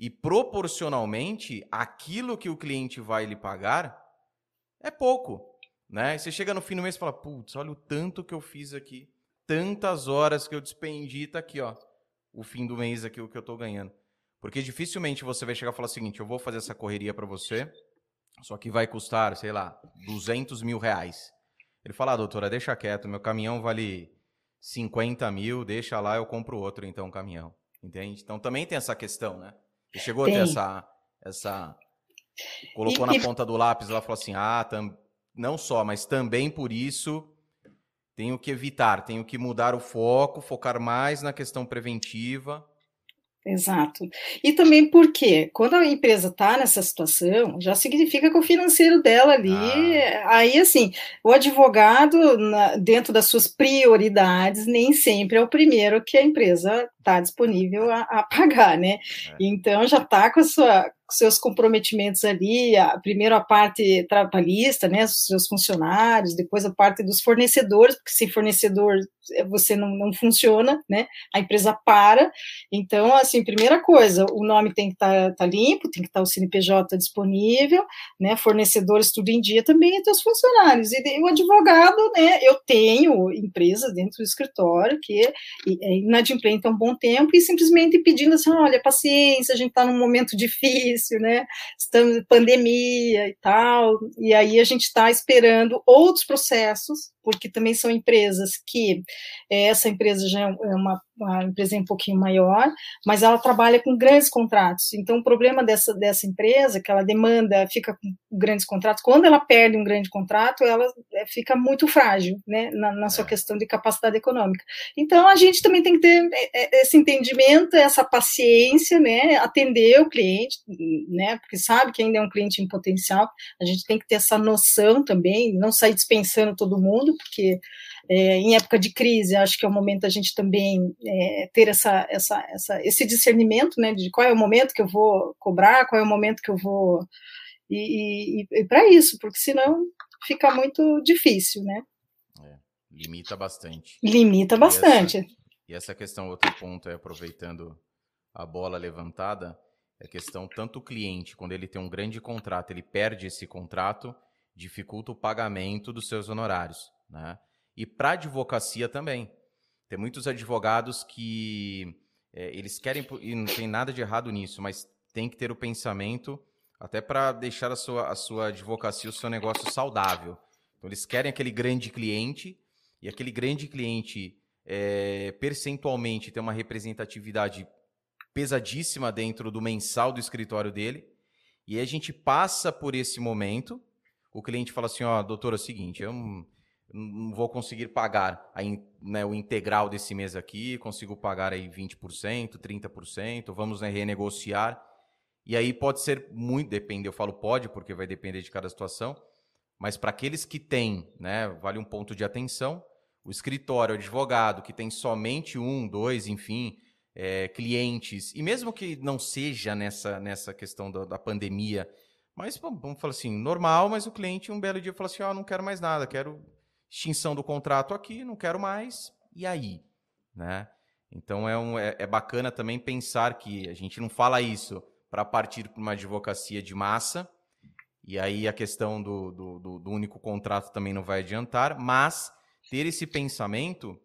e proporcionalmente, aquilo que o cliente vai lhe pagar é pouco. Né? Você chega no fim do mês e fala: putz, olha o tanto que eu fiz aqui, tantas horas que eu despendi, tá aqui, ó, o fim do mês aqui, o que eu tô ganhando. Porque dificilmente você vai chegar e falar o seguinte: eu vou fazer essa correria para você, só que vai custar, sei lá, 200 mil reais. Ele fala: ah, doutora, deixa quieto, meu caminhão vale 50 mil, deixa lá, eu compro outro então, caminhão. Entende? Então também tem essa questão, né? Você chegou tem. a ter essa. essa colocou e, na e... ponta do lápis, ela falou assim: ah, tam... não só, mas também por isso tenho que evitar, tenho que mudar o foco, focar mais na questão preventiva. Exato. E também porque, quando a empresa está nessa situação, já significa que o financeiro dela ali, ah. aí assim, o advogado, na, dentro das suas prioridades, nem sempre é o primeiro que a empresa está disponível a, a, pagar, né? É. Então já está com a sua seus comprometimentos ali, a, primeiro a parte trabalhista, né, os seus funcionários, depois a parte dos fornecedores, porque sem fornecedor você não, não funciona, né, a empresa para, então, assim, primeira coisa, o nome tem que estar tá, tá limpo, tem que estar tá o CNPJ disponível, né, fornecedores tudo em dia também, e os funcionários, e o advogado, né, eu tenho empresas dentro do escritório que é inadimplente há um bom tempo e simplesmente pedindo assim, olha, paciência, a gente está num momento difícil, né? Estamos em pandemia e tal, e aí a gente está esperando outros processos porque também são empresas que essa empresa já é, é uma, uma empresa um pouquinho maior, mas ela trabalha com grandes contratos. Então, o problema dessa, dessa empresa, que ela demanda, fica com grandes contratos, quando ela perde um grande contrato, ela eh, fica muito frágil, né, na, na sua é. questão de capacidade econômica. Então, a gente também tem que ter esse entendimento, essa paciência, né, atender o cliente, né, porque sabe que ainda é um cliente em potencial, a gente tem que ter essa noção também, não sair dispensando todo mundo, porque é, em época de crise, acho que é o momento da gente também é, ter essa, essa, essa, esse discernimento, né, de qual é o momento que eu vou cobrar, qual é o momento que eu vou. E, e, e para isso, porque senão fica muito difícil, né? É, limita bastante. Limita bastante. E essa, e essa questão, outro ponto, é aproveitando a bola levantada, é a questão, tanto o cliente, quando ele tem um grande contrato, ele perde esse contrato, dificulta o pagamento dos seus honorários. Né? E para advocacia também. Tem muitos advogados que é, eles querem, e não tem nada de errado nisso, mas tem que ter o pensamento até para deixar a sua, a sua advocacia, o seu negócio saudável. Então, eles querem aquele grande cliente, e aquele grande cliente, é, percentualmente, tem uma representatividade pesadíssima dentro do mensal do escritório dele. E a gente passa por esse momento, o cliente fala assim, ó, oh, doutor, é o seguinte, eu não vou conseguir pagar a, né, o integral desse mês aqui, consigo pagar aí 20%, 30%, vamos né, renegociar. E aí pode ser muito, depende, eu falo pode, porque vai depender de cada situação, mas para aqueles que têm, né, vale um ponto de atenção, o escritório, o advogado, que tem somente um, dois, enfim, é, clientes, e mesmo que não seja nessa, nessa questão da, da pandemia, mas vamos falar assim, normal, mas o cliente um belo dia fala assim, ó, oh, não quero mais nada, quero extinção do contrato aqui, não quero mais, e aí? Né? Então é, um, é, é bacana também pensar que a gente não fala isso para partir para uma advocacia de massa, e aí a questão do, do, do, único contrato também não vai adiantar, mas ter esse pensamento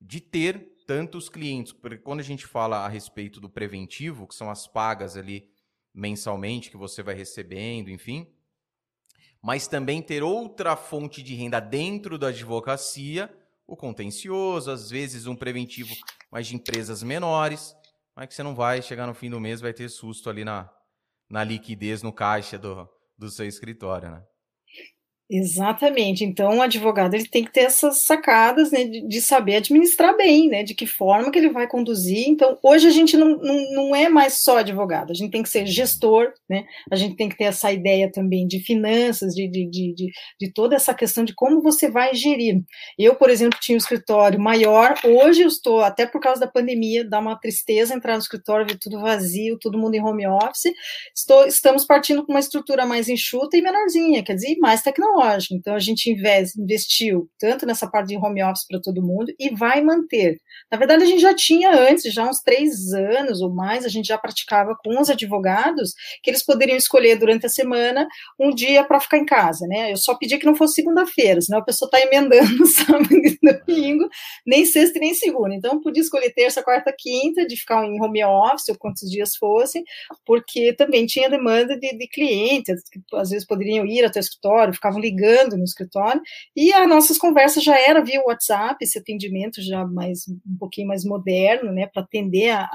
de ter tantos clientes, porque quando a gente fala a respeito do preventivo, que são as pagas ali mensalmente que você vai recebendo, enfim, mas também ter outra fonte de renda dentro da advocacia, o contencioso, às vezes um preventivo, mas de empresas menores, mas que você não vai chegar no fim do mês vai ter susto ali na, na liquidez no caixa do, do seu escritório, né? Exatamente. Então, o advogado ele tem que ter essas sacadas né, de, de, saber administrar bem, né? De que forma que ele vai conduzir. Então, hoje a gente não, não, não é mais só advogado, a gente tem que ser gestor, né? A gente tem que ter essa ideia também de finanças, de, de, de, de, de toda essa questão de como você vai gerir. Eu, por exemplo, tinha um escritório maior, hoje eu estou, até por causa da pandemia, dá uma tristeza entrar no escritório, ver tudo vazio, todo mundo em home office. Estou, estamos partindo com uma estrutura mais enxuta e menorzinha, quer dizer, mais tecnológica tecnológica. Então, a gente investiu tanto nessa parte de home office para todo mundo e vai manter. Na verdade, a gente já tinha antes, já uns três anos ou mais, a gente já praticava com os advogados que eles poderiam escolher durante a semana um dia para ficar em casa, né? Eu só pedia que não fosse segunda-feira, senão a pessoa está emendando sábado e domingo, nem sexta e nem segunda. Então, podia escolher terça, quarta, quinta, de ficar em home office, ou quantos dias fossem, porque também tinha demanda de, de clientes, que às vezes poderiam ir até o escritório, ficavam ligando no escritório, e as nossas conversas já era via WhatsApp, esse atendimento já mais um pouquinho mais moderno, né, para atender a,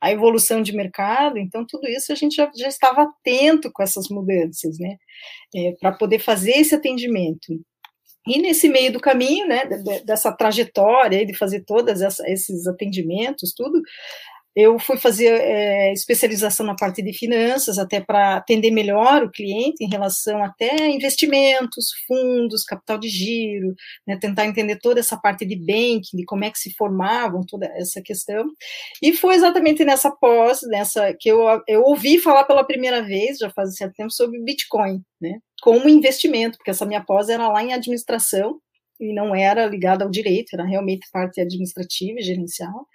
a, evolução de mercado, então tudo isso a gente já, já estava atento com essas mudanças, né, é, para poder fazer esse atendimento. E nesse meio do caminho, né, dessa trajetória de fazer todos esses atendimentos, tudo, eu fui fazer é, especialização na parte de finanças, até para atender melhor o cliente em relação até investimentos, fundos, capital de giro, né, tentar entender toda essa parte de banking, de como é que se formavam toda essa questão. E foi exatamente nessa pós, nessa que eu, eu ouvi falar pela primeira vez, já faz certo tempo, sobre Bitcoin, né, como investimento, porque essa minha pós era lá em administração, e não era ligada ao direito, era realmente parte administrativa e gerencial.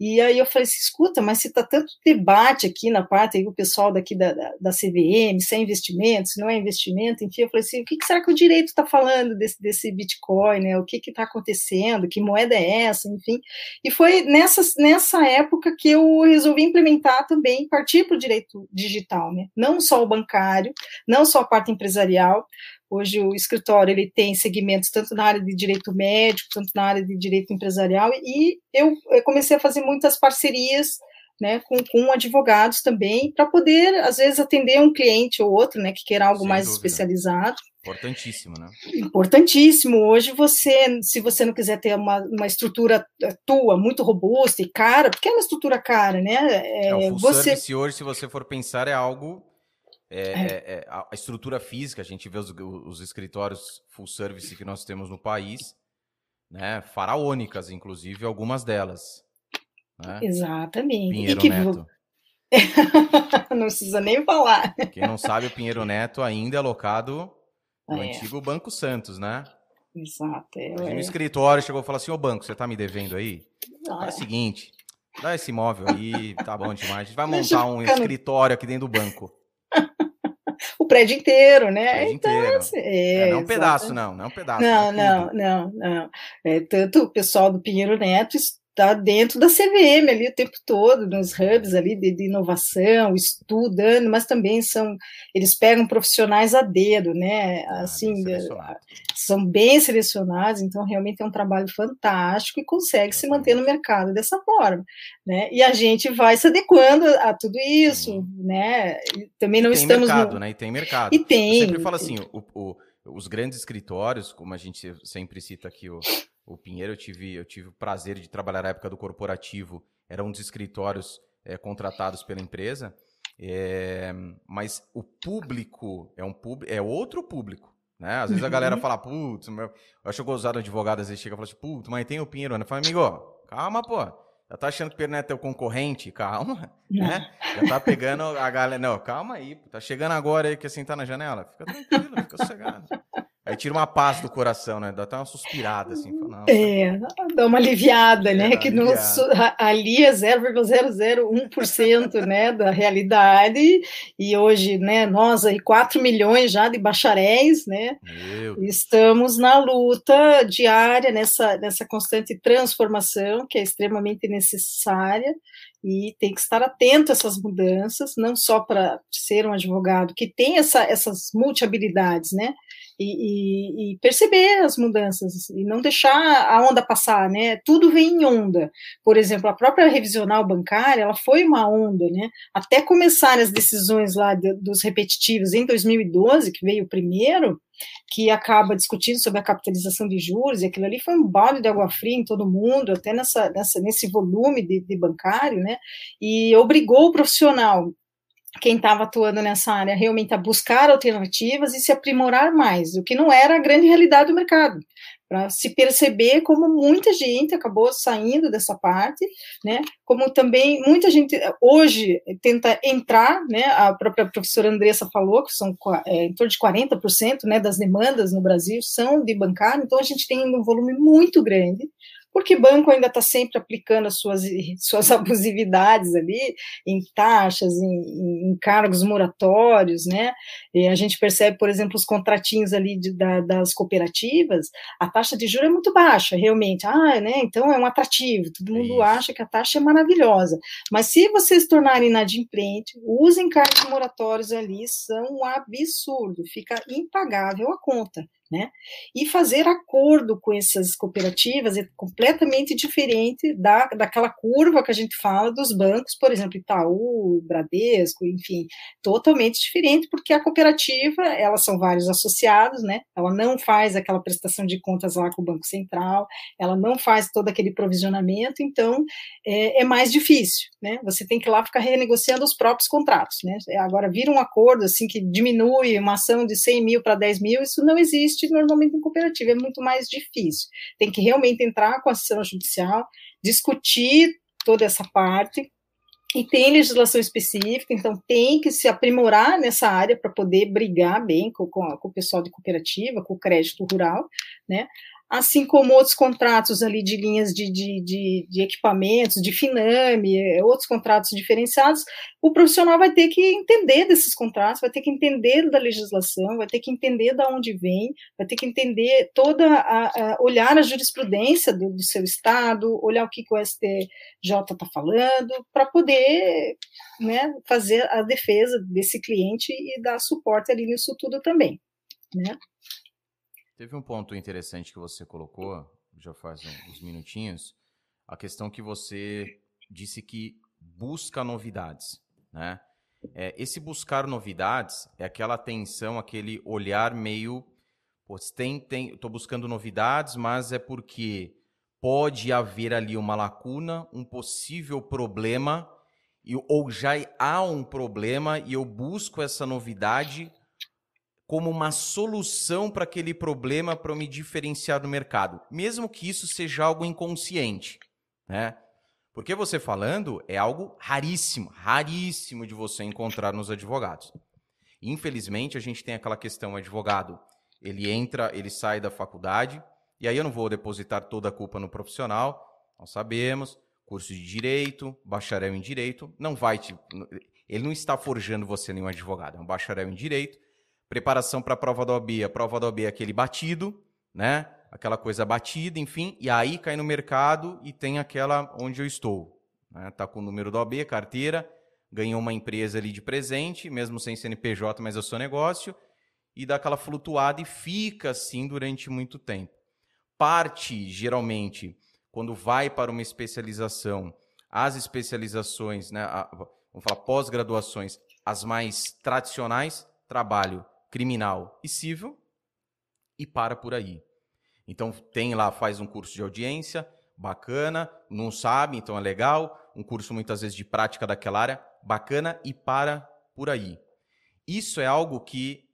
E aí eu falei assim, escuta, mas se está tanto debate aqui na parte, aí o pessoal daqui da, da, da, CVM, se é investimento, se não é investimento, enfim, eu falei assim, o que, que será que o direito está falando desse, desse Bitcoin, né? O que está acontecendo, que moeda é essa, enfim. E foi nessa, nessa época que eu resolvi implementar também, partir para o direito digital, né? Não só o bancário, não só a parte empresarial, Hoje o escritório ele tem segmentos tanto na área de direito médico, tanto na área de direito empresarial, e eu, eu comecei a fazer muitas parcerias né, com, com advogados também, para poder, às vezes, atender um cliente ou outro, né, que queira algo Sem mais dúvida. especializado. Importantíssimo, né? Importantíssimo. Hoje, você, se você não quiser ter uma, uma estrutura eh, tua muito robusta e cara, porque é uma estrutura cara, né? É, é o full você... service hoje, se você for pensar, é algo é, é. é, é a estrutura física, a gente vê os, os, escritórios full service que nós temos no país, né? Faraônicas, inclusive, algumas delas. Né? Exatamente. Pinheiro Neto. não precisa nem falar. Quem não sabe, o Pinheiro Neto ainda é alocado no é. antigo Banco Santos, né? Exato. É, no escritório chegou e falou assim: Ô banco, você tá me devendo aí? Ah, é o seguinte, dá esse imóvel aí, tá bom demais. A gente vai montar um escritório aqui dentro do banco prédio inteiro, né? Prédio então, inteiro. Assim, é, é, não é um pedaço, não, não é um pedaço. Não, não, não, não. É, tanto o pessoal do Pinheiro Neto está dentro da CVM ali o tempo todo, nos hubs ali de, de, inovação, estudando, mas também são, eles pegam profissionais a dedo, né, ah, assim, bem são bem selecionados, então realmente é um trabalho fantástico e consegue se manter no mercado dessa forma, né, e a gente vai se adequando a tudo isso, Sim. né, e também não e tem estamos... mercado, no... né, e tem mercado. E tem. Eu sempre falo assim, o, o, os grandes escritórios, como a gente sempre cita aqui o o Pinheiro, eu tive, eu tive o prazer de trabalhar na época do corporativo, era um dos escritórios é, contratados pela empresa, é, mas o público é um é outro público. Né? Às vezes a galera uhum. fala, putz, eu acho gozado advogado, às vezes chega e fala assim, putz, mas tem o Pinheiro, né? Fala, amigo, calma, pô. Já tá achando que o Pinheiro é teu concorrente? Calma, né? Já tá pegando a galera. Não, calma aí, pô. Tá chegando agora aí, quer sentar na janela? Fica tranquilo, fica sossegado. Aí tira uma paz do coração, né? Dá até uma suspirada, assim. Fala, é, dá uma aliviada, né? É, que no, ali é 0,001% né, da realidade, e hoje, né, nós aí, 4 milhões já de bacharéis, né? Estamos na luta diária, nessa, nessa constante transformação, que é extremamente necessária, e tem que estar atento a essas mudanças, não só para ser um advogado que tem essa, essas multi-habilidades, né? E, e, e, perceber as mudanças e não deixar a onda passar, né? Tudo vem em onda. Por exemplo, a própria revisional bancária, ela foi uma onda, né? Até começar as decisões lá de, dos repetitivos em 2012, que veio o primeiro, que acaba discutindo sobre a capitalização de juros, e aquilo ali foi um balde de água fria em todo mundo, até nessa, nessa nesse volume de, de bancário, né? E obrigou o profissional quem estava atuando nessa área realmente a buscar alternativas e se aprimorar mais, o que não era a grande realidade do mercado, para se perceber como muita gente acabou saindo dessa parte, né? Como também muita gente hoje tenta entrar, né? A própria professora Andressa falou que são é, em torno de 40% né, das demandas no Brasil são de bancário, então a gente tem um volume muito grande porque banco ainda está sempre aplicando as suas, suas abusividades ali em taxas, em, em cargos moratórios, né? E a gente percebe, por exemplo, os contratinhos ali de, da, das cooperativas, a taxa de juros é muito baixa, realmente. Ah, né? Então é um atrativo, todo mundo Isso. acha que a taxa é maravilhosa. Mas se vocês tornarem inadimplente, os encargos moratórios ali são um absurdo, fica impagável a conta né? E fazer acordo com essas cooperativas é completamente diferente da, daquela curva que a gente fala dos bancos, por exemplo, Itaú, Bradesco, enfim, totalmente diferente, porque a cooperativa, elas são vários associados, né? Ela não faz aquela prestação de contas lá com o Banco Central, ela não faz todo aquele provisionamento, então é, é mais difícil, né? Você tem que ir lá ficar renegociando os próprios contratos, né? Agora, vira um acordo assim que diminui uma ação de 100 mil para 10 mil, isso não existe existe normalmente em cooperativa, é muito mais difícil. Tem que realmente entrar com a assistência judicial, discutir toda essa parte, e tem legislação específica, então tem que se aprimorar nessa área para poder brigar bem com, com, com, o pessoal de cooperativa, com o crédito rural, né? Assim como outros contratos ali de linhas de, de, de, de, equipamentos, de Finame, é, outros contratos diferenciados, o profissional vai ter que entender desses contratos, vai ter que entender da legislação, vai ter que entender de onde vem, vai ter que entender toda a, a olhar a jurisprudência do, do, seu estado, olhar o que, que o STJ está falando, para poder né, fazer a defesa desse cliente e dar suporte ali nisso tudo também. Né? Teve um ponto interessante que você colocou, já faz uns minutinhos, a questão que você disse que busca novidades, né? É, esse buscar novidades é aquela atenção, aquele olhar meio, pô, tem, tem, estou buscando novidades, mas é porque pode haver ali uma lacuna, um possível problema, e, ou já há um problema e eu busco essa novidade como uma solução para aquele problema para me diferenciar do mercado, mesmo que isso seja algo inconsciente, né? Porque você falando é algo raríssimo, raríssimo de você encontrar nos advogados. Infelizmente, a gente tem aquela questão, o advogado, ele entra, ele sai da faculdade, e aí eu não vou depositar toda a culpa no profissional, nós sabemos, curso de direito, bacharel em direito, não vai te, ele não está forjando você nenhum advogado, é um bacharel em direito, preparação para a prova da OB. A prova da OB é aquele batido, né? Aquela coisa batida, enfim, e aí cai no mercado e tem aquela onde eu estou. Né? Tá com o número da OB, carteira, ganhou uma empresa ali de presente, mesmo sem CNPJ, mas é o seu negócio, e dá aquela flutuada e fica assim durante muito tempo. Parte, geralmente, quando vai para uma especialização, as especializações, né, a, vamos falar pós-graduações, as mais tradicionais, trabalho criminal e civil e para por aí. Então tem lá, faz um curso de audiência, bacana, não sabe, então é legal, um curso muitas vezes de prática daquela área, bacana e para por aí. Isso é algo que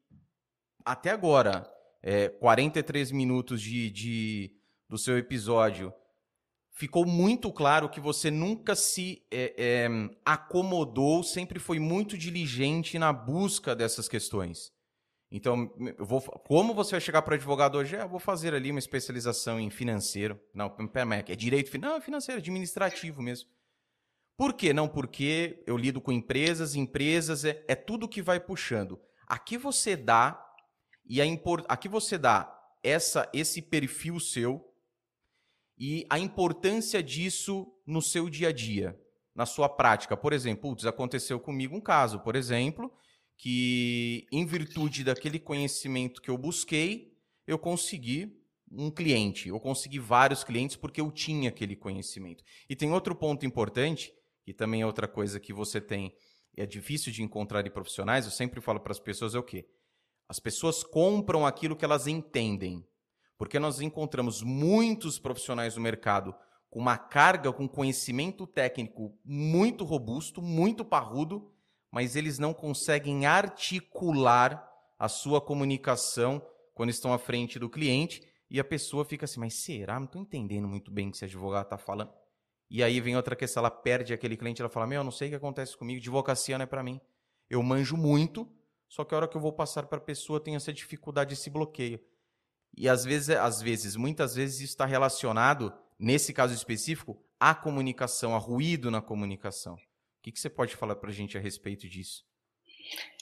até agora, é, 43 minutos de, de, do seu episódio, ficou muito claro que você nunca se é, é, acomodou, sempre foi muito diligente na busca dessas questões. Então, vou, como você vai chegar para advogado hoje? É, eu vou fazer ali uma especialização em financeiro. Não, é direito não, é financeiro, administrativo mesmo. Por quê? Não, porque eu lido com empresas, empresas é, é tudo que vai puxando. Aqui você dá e a import, aqui você dá essa esse perfil seu e a importância disso no seu dia a dia, na sua prática. Por exemplo, putz, aconteceu comigo um caso, por exemplo, que, em virtude daquele conhecimento que eu busquei, eu consegui um cliente, eu consegui vários clientes porque eu tinha aquele conhecimento. E tem outro ponto importante, que também é outra coisa que você tem, é difícil de encontrar em profissionais, eu sempre falo para as pessoas é o quê? As pessoas compram aquilo que elas entendem. Porque nós encontramos muitos profissionais no mercado com uma carga, com conhecimento técnico muito robusto, muito parrudo, mas eles não conseguem articular a sua comunicação quando estão à frente do cliente e a pessoa fica assim, mas será? Não estou entendendo muito bem o que esse advogado está falando. E aí vem outra questão, ela perde aquele cliente, ela fala, meu, eu não sei o que acontece comigo, advocacia não é para mim. Eu manjo muito, só que a hora que eu vou passar para a pessoa tem essa dificuldade, esse bloqueio. E às vezes, às vezes, muitas vezes isso está relacionado, nesse caso específico, à comunicação, a ruído na comunicação. O que, que você pode falar para a gente a respeito disso?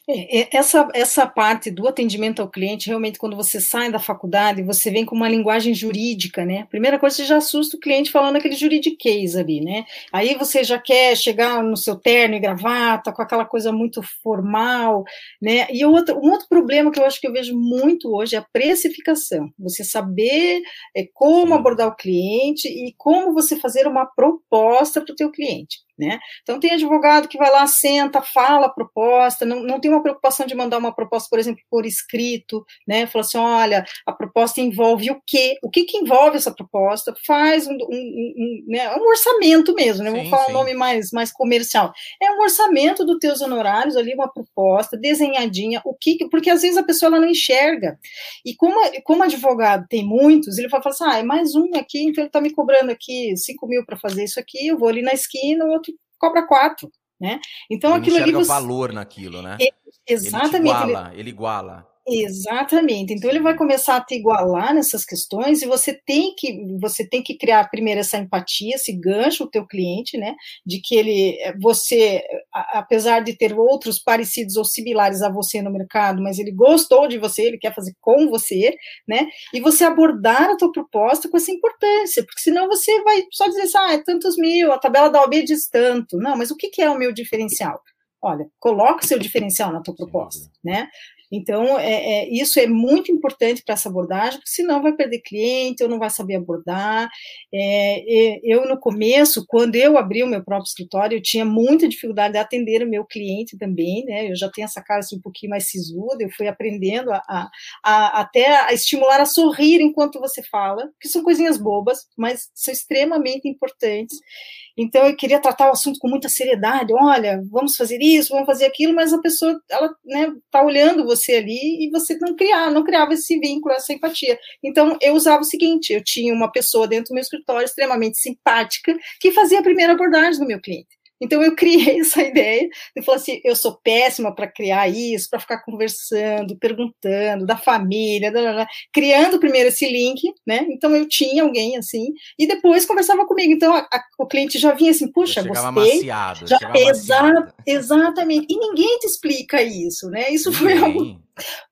É, essa, essa parte do atendimento ao cliente, realmente, quando você sai da faculdade, você vem com uma linguagem jurídica, né? Primeira coisa, você já assusta o cliente falando aquele juridiquês ali, né? Aí você já quer chegar no seu terno e gravata, com aquela coisa muito formal, né? E outro, um outro problema que eu acho que eu vejo muito hoje é a precificação. Você saber é, como abordar o cliente e como você fazer uma proposta para o teu cliente. Né? Então, tem advogado que vai lá, senta, fala a proposta, não, não tem uma preocupação de mandar uma proposta, por exemplo, por escrito, né? Fala assim: olha, a proposta envolve o quê? O que, que envolve essa proposta? Faz um, um, um, né, um orçamento mesmo, né? Sim, Vamos falar um nome mais, mais comercial. É um orçamento dos teus honorários ali, uma proposta desenhadinha, o que, porque às vezes a pessoa ela não enxerga. E como, como advogado tem muitos, ele vai falar assim: ah, é mais um aqui, então ele está me cobrando aqui 5 mil para fazer isso aqui, eu vou ali na esquina, o outro cobra quatro, né? Então ele aquilo ali você... valor naquilo, né? exatamente. Ele iguala, ele... ele iguala. Exatamente. Então ele vai começar a te igualar nessas questões e você tem que você tem que criar primeiro essa empatia, esse gancho o teu cliente, né, de que ele você apesar de ter outros parecidos ou similares a você no mercado, mas ele gostou de você, ele quer fazer com você, né? E você abordar a tua proposta com essa importância, porque senão você vai só dizer assim, ah, é tantos mil, a tabela da OB diz tanto. Não, mas o que, é o meu diferencial? Olha, coloca o seu diferencial na tua proposta, né? Então, é, é, isso é muito importante para essa abordagem, porque senão vai perder cliente, eu não vai saber abordar. É, eu, no começo, quando eu abri o meu próprio escritório, eu tinha muita dificuldade de atender o meu cliente também, né? Eu já tenho essa cara assim, um pouquinho mais sisuda, eu fui aprendendo a, a, a, até a estimular a sorrir enquanto você fala, que são coisinhas bobas, mas são extremamente importantes. Então eu queria tratar o assunto com muita seriedade. Olha, vamos fazer isso, vamos fazer aquilo, mas a pessoa ela né, tá olhando você ali e você não criar, não criava esse vínculo, essa empatia. Então eu usava o seguinte: eu tinha uma pessoa dentro do meu escritório extremamente simpática que fazia a primeira abordagem do meu cliente. Então eu criei essa ideia e falei assim: eu sou péssima para criar isso, para ficar conversando, perguntando da família, criando primeiro esse link, né? Então eu tinha alguém assim e depois conversava comigo. Então a, a, o cliente já vinha assim: puxa, já gostei. Maciado, já, exa exatamente. E ninguém te explica isso, né? Isso foi algo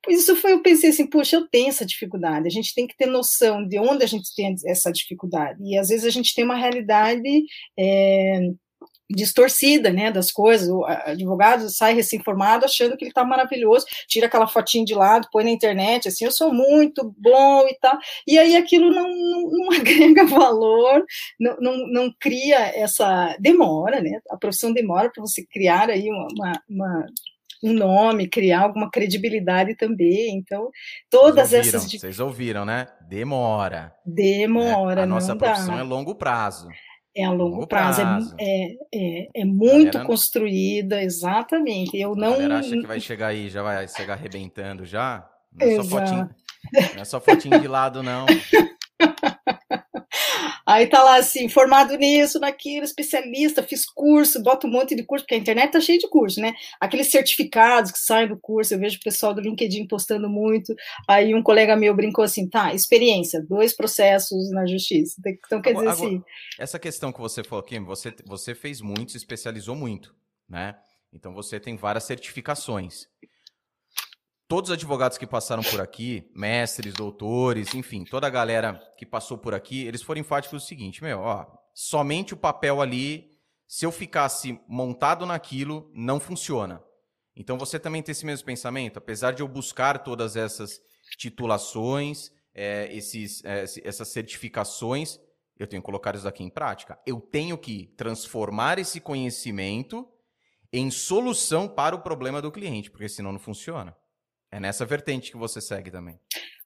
isso foi, eu pensei assim, puxa, eu tenho essa dificuldade, a gente tem que ter noção de onde a gente tem essa dificuldade, e às vezes a gente tem uma realidade é, distorcida, né, das coisas, o advogado sai recém-formado achando que ele está maravilhoso, tira aquela fotinho de lado, põe na internet, assim, eu sou muito bom e tal, e aí aquilo não, não, não agrega valor, não, não, não, cria essa, demora, né, a profissão demora para você criar aí uma, uma, uma um nome, criar alguma credibilidade também. Então, todas vocês ouviram, essas. Vocês ouviram, né? Demora. Demora. Né? A nossa profissão é longo prazo. É a longo, prazo, é prazo. É, é, é, muito galera, construída, exatamente. Eu não. A galera acha que vai chegar aí, já vai chegar arrebentando já? Não é, só fotinho, não é só fotinho de lado, não. Aí tá lá assim, formado nisso, naquilo, especialista, fiz curso, bota um monte de curso, porque a internet tá cheia de curso, né? Aqueles certificados que saem do curso, eu vejo o pessoal do LinkedIn postando muito. Aí um colega meu brincou assim, tá, experiência, dois processos na justiça. Então quer dizer agora, assim. Essa questão que você falou, Kim, você, você fez muito, se especializou muito, né? Então você tem várias certificações todos os advogados que passaram por aqui, mestres, doutores, enfim, toda a galera que passou por aqui, eles foram enfáticos o seguinte, meu, ó, somente o papel ali, se eu ficasse montado naquilo, não funciona. Então você também tem esse mesmo pensamento? Apesar de eu buscar todas essas titulações, é, esses, é, essas certificações, eu tenho que colocar isso aqui em prática. Eu tenho que transformar esse conhecimento em solução para o problema do cliente, porque senão não funciona. É nessa vertente que você segue também.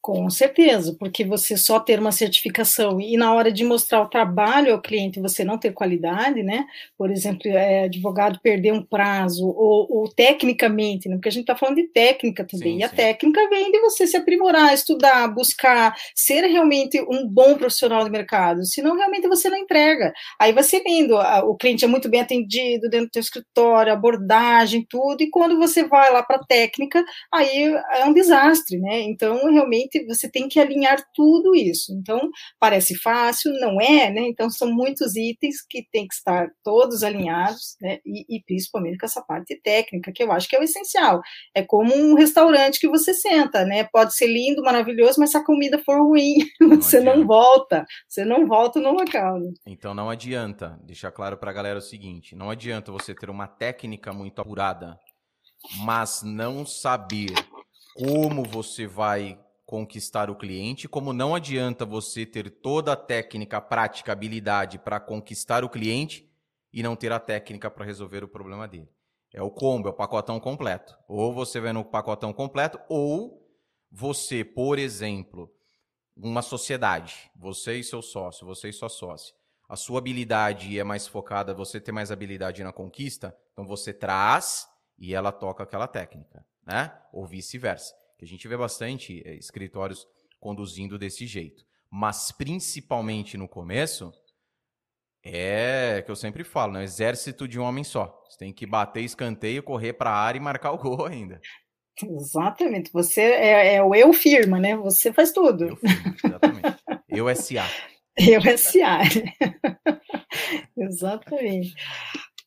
Com certeza, porque você só ter uma certificação e na hora de mostrar o trabalho ao cliente você não ter qualidade, né? Por exemplo, é, advogado perder um prazo, ou, ou tecnicamente, né? Porque a gente está falando de técnica também, sim, e a sim. técnica vem de você se aprimorar, estudar, buscar, ser realmente um bom profissional do mercado, senão realmente você não entrega. Aí vai ser lindo, o cliente é muito bem atendido dentro do seu escritório, abordagem, tudo, e quando você vai lá para a técnica, aí é um desastre, né? Então, realmente você tem que alinhar tudo isso. Então, parece fácil, não é, né? Então, são muitos itens que tem que estar todos alinhados, né? E, e, principalmente com essa parte técnica, que eu acho que é o essencial. É como um restaurante que você senta, né? Pode ser lindo, maravilhoso, mas se a comida for ruim, não você adianta. não volta. Você não volta no local. Né? Então, não adianta, deixar claro para a galera o seguinte: não adianta você ter uma técnica muito apurada, mas não saber como você vai conquistar o cliente, como não adianta você ter toda a técnica, prática, habilidade para conquistar o cliente e não ter a técnica para resolver o problema dele. É o combo, é o pacotão completo. Ou você vai no pacotão completo, ou você, por exemplo, uma sociedade, você e seu sócio, você e sua sócia, a sua habilidade é mais focada, você tem mais habilidade na conquista, então você traz e ela toca aquela técnica, né? Ou vice-versa que a gente vê bastante é, escritórios conduzindo desse jeito. Mas principalmente no começo, é que eu sempre falo, né? Exército de um homem só. Você tem que bater escanteio, correr para a área e marcar o gol ainda. Exatamente. Você é, é, o eu firma, né? Você faz tudo. Eu firma, exatamente. eu SA. Eu SA. exatamente.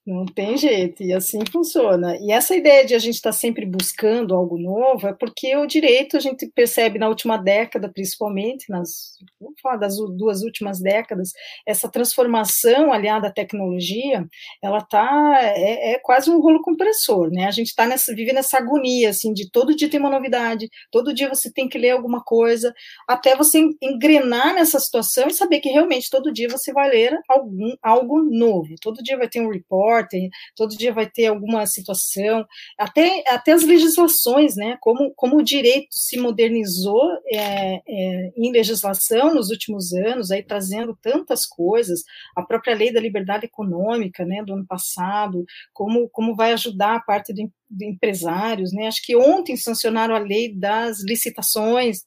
Não tem jeito, e assim funciona. E essa ideia de a gente estar tá sempre buscando algo novo é porque o direito a gente percebe na última década, principalmente, nas, falar das duas últimas décadas, essa transformação aliada à tecnologia, ela tá, é, é quase um rolo compressor, né? A gente está nessa, vive nessa agonia, assim, de todo dia tem uma novidade, todo dia você tem que ler alguma coisa, até você engrenar nessa situação e saber que realmente todo dia você vai ler algum, algo novo, todo dia vai ter um report, repórter, todo dia vai ter alguma situação, até, até as legislações, né, como, como o direito se modernizou é, é, em legislação nos últimos anos, aí trazendo tantas coisas, a própria lei da liberdade econômica, né, do ano passado, como, como vai ajudar a parte de, de empresários, né, acho que ontem sancionaram a lei das licitações,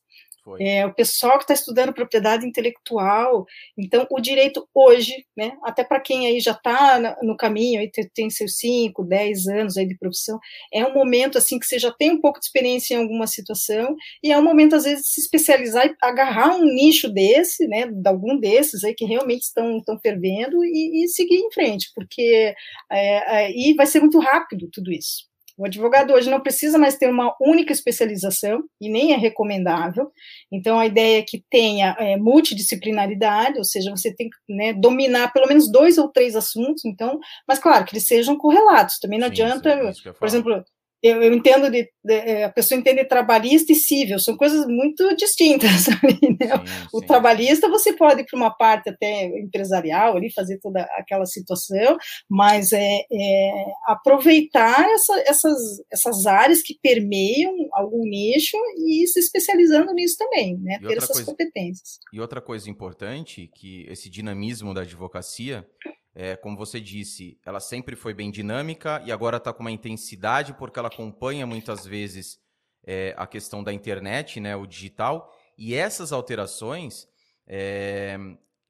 é, o pessoal que está estudando propriedade intelectual. Então, o direito hoje, né, até para quem aí já está no caminho, aí tem, tem seus 5, 10 anos aí de profissão, é um momento assim que você já tem um pouco de experiência em alguma situação, e é um momento, às vezes, de se especializar e agarrar um nicho desse, né, de algum desses aí que realmente estão, estão fervendo e, e seguir em frente, porque é, é, e vai ser muito rápido tudo isso. O advogado hoje não precisa mais ter uma única especialização e nem é recomendável. Então, a ideia é que tenha é, multidisciplinaridade, ou seja, você tem que né, dominar pelo menos dois ou três assuntos. Então, mas claro que eles sejam correlatos. Também não sim, adianta, sim, por exemplo, eu, eu entendo de, de, é, a pessoa entende trabalhista e civil, são coisas muito distintas. Né? sim, o sim. trabalhista você pode ir para uma parte até empresarial ali fazer toda aquela situação, mas é, é aproveitar essa, essas, essas áreas que permeiam algum nicho e ir se especializando nisso também, né? ter essas coisa, competências. E outra coisa importante que esse dinamismo da advocacia é, como você disse, ela sempre foi bem dinâmica e agora está com uma intensidade porque ela acompanha muitas vezes é, a questão da internet, né, o digital. E essas alterações, é,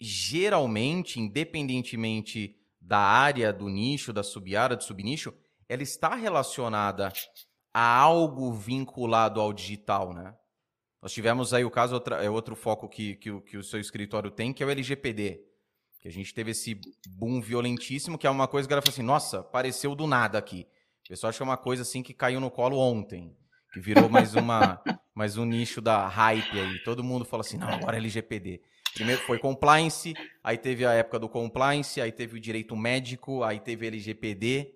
geralmente, independentemente da área, do nicho, da sub-área, do subnicho, ela está relacionada a algo vinculado ao digital, né? Nós tivemos aí o caso, outra, é outro foco que, que, que o seu escritório tem, que é o LGPD. Que a gente teve esse boom violentíssimo, que é uma coisa que ela falou assim, nossa, apareceu do nada aqui. O pessoal acha uma coisa assim que caiu no colo ontem, que virou mais uma mais um nicho da hype aí. Todo mundo fala assim, não, agora é LGPD. Primeiro foi compliance, aí teve a época do compliance, aí teve o direito médico, aí teve LGPD.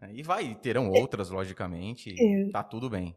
É, e vai, terão outras, logicamente, é. tá tudo bem.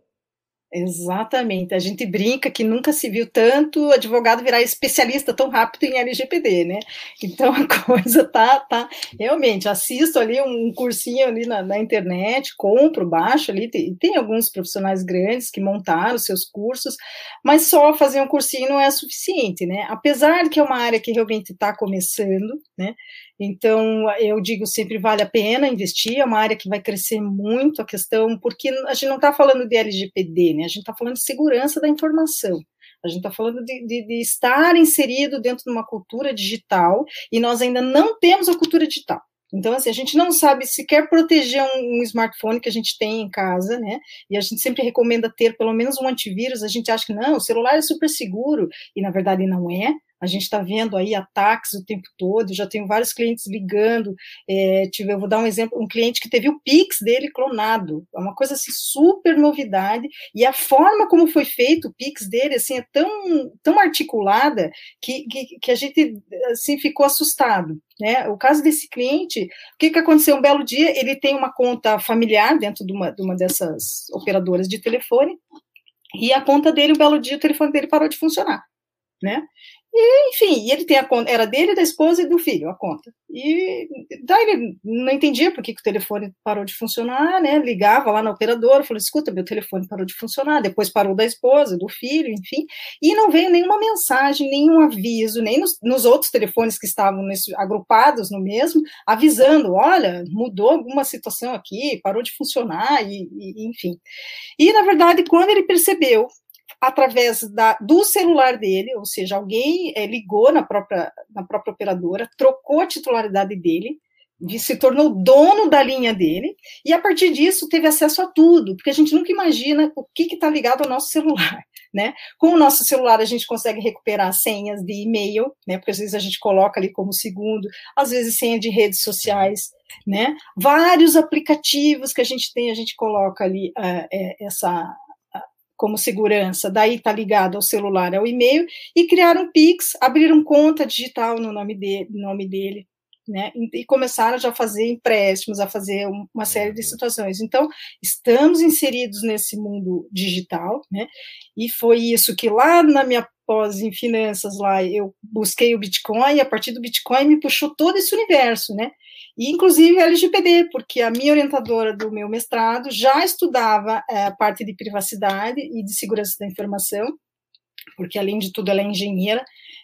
Exatamente. A gente brinca que nunca se viu tanto advogado virar especialista tão rápido em LGPD, né? Então a coisa tá, tá realmente. Assisto ali um cursinho ali na, na internet, compro, baixo ali. Tem, tem, alguns profissionais grandes que montaram seus cursos, mas só fazer um cursinho não é suficiente, né? Apesar de que é uma área que realmente está começando, né? Então, eu digo sempre vale a pena investir, é uma área que vai crescer muito a questão, porque a gente não está falando de LGPD, né? A gente está falando de segurança da informação. A gente está falando de, de, de, estar inserido dentro de uma cultura digital e nós ainda não temos a cultura digital. Então, assim, a gente não sabe se quer proteger um, um, smartphone que a gente tem em casa, né? E a gente sempre recomenda ter pelo menos um antivírus. A gente acha que não, o celular é super seguro, e na verdade não é. A gente está vendo aí ataques o tempo todo, já tenho vários clientes ligando. É, tive, eu vou dar um exemplo, um cliente que teve o Pix dele clonado. É uma coisa assim, super novidade. E a forma como foi feito o Pix dele assim, é tão, tão articulada que, que, que a gente assim, ficou assustado. Né? O caso desse cliente, o que, que aconteceu? Um belo dia, ele tem uma conta familiar dentro de uma, de uma dessas operadoras de telefone, e a conta dele, um belo dia, o telefone dele parou de funcionar. Né? E, enfim, ele tem a conta, era dele, da esposa e do filho, a conta. E daí ele não entendia por que, que o telefone parou de funcionar, né? Ligava lá na operadora, falou: escuta, meu telefone parou de funcionar, depois parou da esposa, do filho, enfim. E não veio nenhuma mensagem, nenhum aviso, nem nos, nos outros telefones que estavam nesse, agrupados no mesmo, avisando: olha, mudou alguma situação aqui, parou de funcionar, e, e enfim. E, na verdade, quando ele percebeu através da, do celular dele, ou seja, alguém é, ligou na própria, na própria operadora, trocou a titularidade dele, se tornou dono da linha dele, e a partir disso teve acesso a tudo, porque a gente nunca imagina o que está ligado ao nosso celular, né? Com o nosso celular a gente consegue recuperar senhas de e-mail, né? Porque às vezes a gente coloca ali como segundo, às vezes senha de redes sociais, né? Vários aplicativos que a gente tem, a gente coloca ali uh, essa como segurança, daí está ligado ao celular, ao e-mail, e criaram Pix, abriram conta digital no nome, de, nome dele, né, e começaram já a fazer empréstimos, a fazer uma série de situações. Então, estamos inseridos nesse mundo digital, né, e foi isso que lá na minha pós em finanças lá, eu busquei o Bitcoin, e a partir do Bitcoin me puxou todo esse universo, né, e inclusive LGPD, porque a minha orientadora do meu mestrado já estudava é, a parte de privacidade e de segurança da informação, porque além de tudo ela é engenheira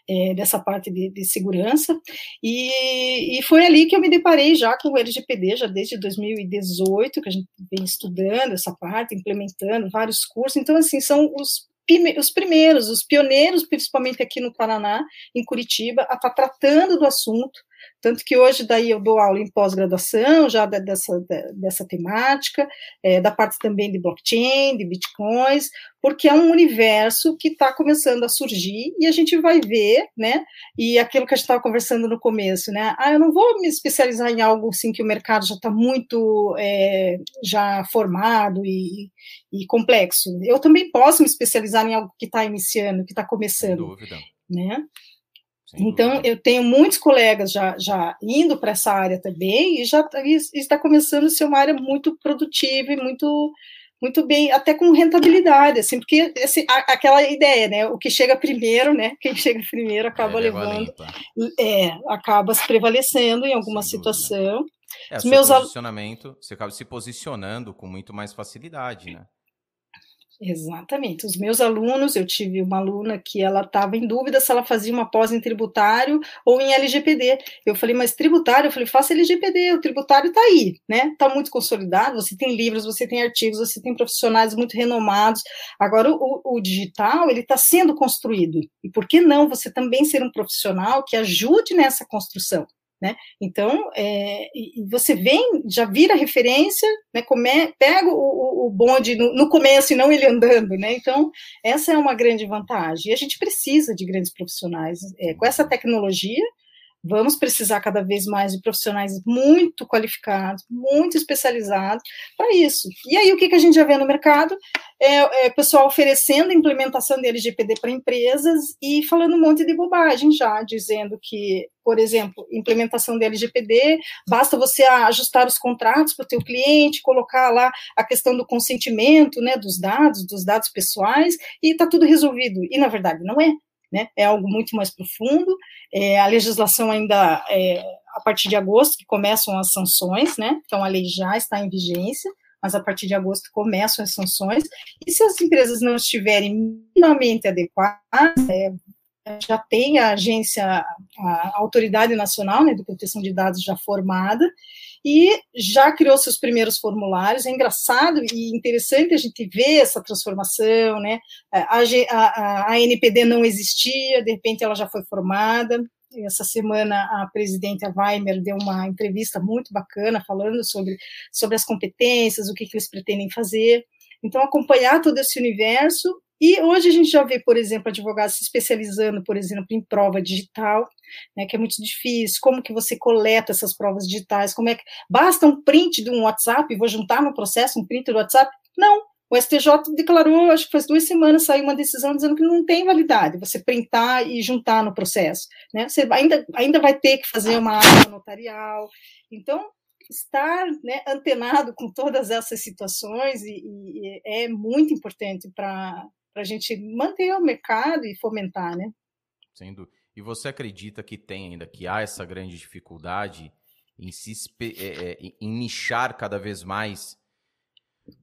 é, dessa parte de, de segurança, e, e, foi ali que eu me deparei já com o LGPD, já desde 2018, que a gente vem estudando essa parte, implementando vários cursos, então assim, são os os primeiros, os pioneiros, principalmente aqui no Paraná, em Curitiba, a estar tá tratando do assunto, tanto que hoje daí eu dou aula em pós-graduação já dessa, dessa temática, é, da parte também de blockchain, de bitcoins, porque é um universo que está começando a surgir e a gente vai ver, né? E aquilo que a gente estava conversando no começo, né? Ah, eu não vou me especializar em algo assim que o mercado já está muito é, já formado e, e complexo. Eu também posso me especializar em algo que está iniciando, que está começando. Sem dúvida. Né? Então, eu tenho muitos colegas já, já indo para essa área também, e já está começando a ser uma área muito produtiva e muito, muito bem, até com rentabilidade, assim, porque esse, a, aquela ideia, né? O que chega primeiro, né? Quem chega primeiro acaba é, levando, é, acaba se prevalecendo em alguma Sem situação. É, Os meus posicionamento, você acaba se posicionando com muito mais facilidade, né? Exatamente. Os meus alunos, eu tive uma aluna que ela estava em dúvida se ela fazia uma pós em tributário ou em LGPD. Eu falei, mas tributário? Eu falei, faça LGPD, o tributário está aí, né? Está muito consolidado, você tem livros, você tem artigos, você tem profissionais muito renomados. Agora, o, o digital, ele está sendo construído. E por que não você também ser um profissional que ajude nessa construção? Né? Então, é, você vem, já vira referência, né, come, pega o, o bonde no, no, começo e não ele andando. Né? Então, essa é uma grande vantagem. E a gente precisa de grandes profissionais. É, com essa tecnologia, Vamos precisar cada vez mais de profissionais muito qualificados, muito especializados para isso. E aí, o que, que a gente já vê no mercado? É, é pessoal oferecendo implementação de LGPD para empresas e falando um monte de bobagem já, dizendo que, por exemplo, implementação de LGPD, basta você ajustar os contratos para o teu cliente, colocar lá a questão do consentimento, né, dos dados, dos dados pessoais, e está tudo resolvido. E, na verdade, não é né? É algo muito mais profundo. É, a legislação ainda é, a partir de agosto que começam as sanções, né? Então a lei já está em vigência, mas a partir de agosto começam as sanções. E se as empresas não estiverem minimamente adequadas, é, já tem a agência, a Autoridade Nacional né, de Proteção de Dados já formada, e já criou seus primeiros formulários. É engraçado e interessante a gente ver essa transformação, né? A, a, a NPD não existia, de repente ela já foi formada. Essa semana a presidente Weimer deu uma entrevista muito bacana falando sobre, sobre as competências, o que, que eles pretendem fazer. Então, acompanhar todo esse universo e hoje a gente já vê, por exemplo, advogados se especializando, por exemplo, em prova digital, né, que é muito difícil. Como que você coleta essas provas digitais? Como é que basta um print de um WhatsApp? Vou juntar no processo um print do WhatsApp? Não. O STJ declarou, acho que faz duas semanas saiu uma decisão dizendo que não tem validade você printar e juntar no processo. Né? Você ainda, ainda vai ter que fazer uma ata notarial. Então, estar né, antenado com todas essas situações e, e é muito importante para a gente manter o mercado e fomentar, né? Sendo. E você acredita que tem ainda, que há essa grande dificuldade em se é, é, em nichar cada vez mais?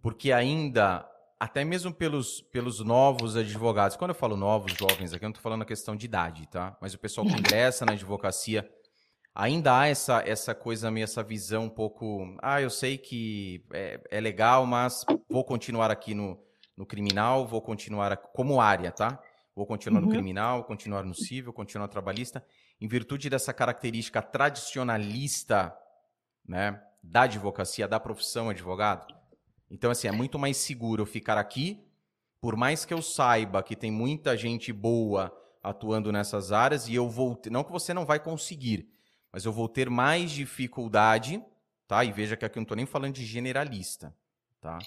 Porque ainda, até mesmo pelos, pelos novos advogados, quando eu falo novos, jovens aqui, eu não estou falando a questão de idade, tá? Mas o pessoal que ingressa na advocacia, ainda há essa, essa coisa meio, essa visão um pouco, ah, eu sei que é, é legal, mas vou continuar aqui no, no criminal, vou continuar como área, tá? Vou continuar uhum. no criminal, continuar no civil, continuar trabalhista, em virtude dessa característica tradicionalista, né, da advocacia, da profissão advogado. Então, assim, é muito mais seguro eu ficar aqui, por mais que eu saiba que tem muita gente boa atuando nessas áreas e eu vou, ter, não que você não vai conseguir, mas eu vou ter mais dificuldade, tá? E veja que aqui eu não estou nem falando de generalista, tá?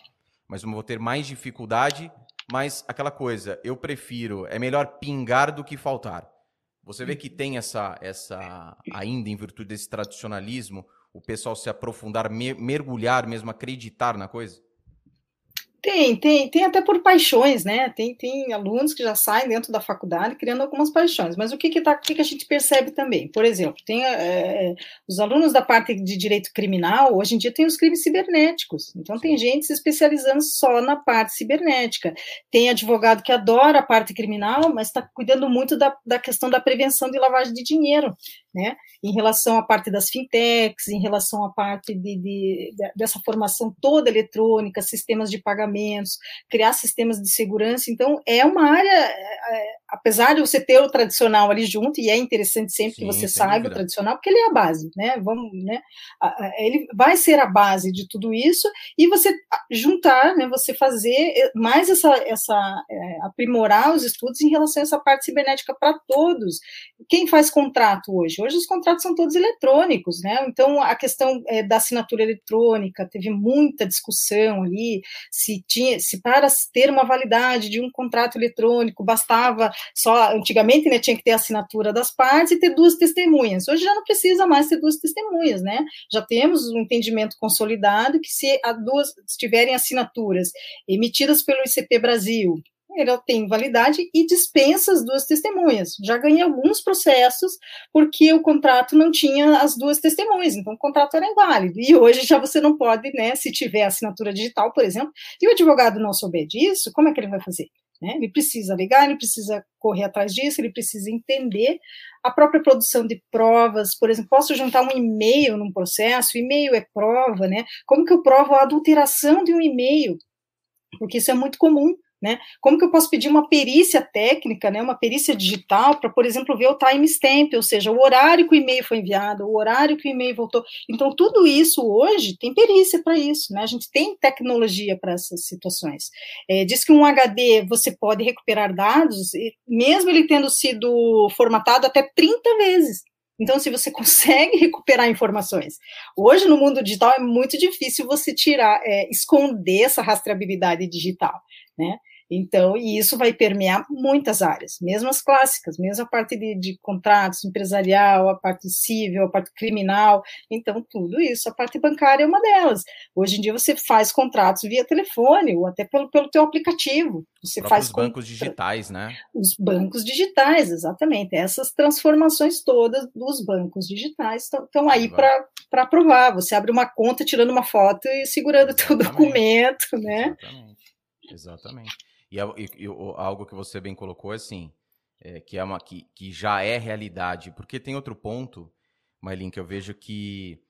mas eu vou ter mais dificuldade. Mas aquela coisa, eu prefiro, é melhor pingar do que faltar. Você vê que tem essa, essa ainda em virtude desse tradicionalismo, o pessoal se aprofundar, mergulhar mesmo, acreditar na coisa? Tem, tem, tem até por paixões, né? Tem, tem alunos que já saem dentro da faculdade criando algumas paixões. Mas o que que, tá, o que, que a gente percebe também? Por exemplo, tem é, os alunos da parte de direito criminal, hoje em dia tem os crimes cibernéticos. Então tem gente se especializando só na parte cibernética. Tem advogado que adora a parte criminal, mas está cuidando muito da, da questão da prevenção de lavagem de dinheiro né? Em relação à parte das fintechs, em relação à parte de, de, de, dessa formação toda eletrônica, sistemas de pagamentos, criar sistemas de segurança. Então, é uma área, é, é apesar de você ter o tradicional ali junto, e é interessante sempre Sim, que você saiba o tradicional, porque ele é a base, né? Vamos, né? Ele vai ser a base de tudo isso, e você juntar, né? Você fazer mais essa, essa é, aprimorar os estudos em relação a essa parte cibernética para todos. Quem faz contrato hoje? Hoje os contratos são todos eletrônicos, né? Então a questão é, da assinatura eletrônica teve muita discussão ali, se tinha, se para ter uma validade de um contrato eletrônico bastava só antigamente né, tinha que ter a assinatura das partes e ter duas testemunhas. Hoje já não precisa mais ter duas testemunhas, né? Já temos um entendimento consolidado que se as duas tiverem assinaturas emitidas pelo ICP Brasil ela tem validade e dispensa as duas testemunhas. Já ganhei alguns processos porque o contrato não tinha as duas testemunhas, então o contrato era inválido. E hoje já você não pode, né, se tiver assinatura digital, por exemplo, e o advogado não souber disso, como é que ele vai fazer? Né? Ele precisa ligar, ele precisa correr atrás disso, ele precisa entender a própria produção de provas. Por exemplo, posso juntar um e-mail num processo, e-mail é prova, né? Como que eu provo a adulteração de um e-mail? Porque isso é muito comum. Né? Como que eu posso pedir uma perícia técnica, né, uma perícia digital, para, por exemplo, ver o timestamp, ou seja, o horário que o e-mail foi enviado, o horário que o e-mail voltou. Então, tudo isso hoje tem perícia para isso, né? A gente tem tecnologia para essas situações. É, diz que um HD você pode recuperar dados, mesmo ele tendo sido formatado até 30 vezes. Então, se você consegue recuperar informações, hoje no mundo digital é muito difícil você tirar, é, esconder essa rastreabilidade digital, né? Então, e isso vai permear muitas áreas, mesmo as clássicas, mesmo a parte de, de, contratos, empresarial, a parte civil, a parte criminal, então tudo isso, a parte bancária é uma delas. Hoje em dia você faz contratos via telefone ou até pelo, pelo teu aplicativo. Você faz os bancos digitais, né? Os bancos digitais, exatamente. Essas transformações todas dos bancos digitais estão aí para provar. Você abre uma conta tirando uma foto e segurando o teu documento, né? Exatamente. Exatamente. E, e, e, algo que você bem colocou, assim, é, que, é uma, que, que já é realidade. Porque tem outro ponto, Mailin, que eu vejo que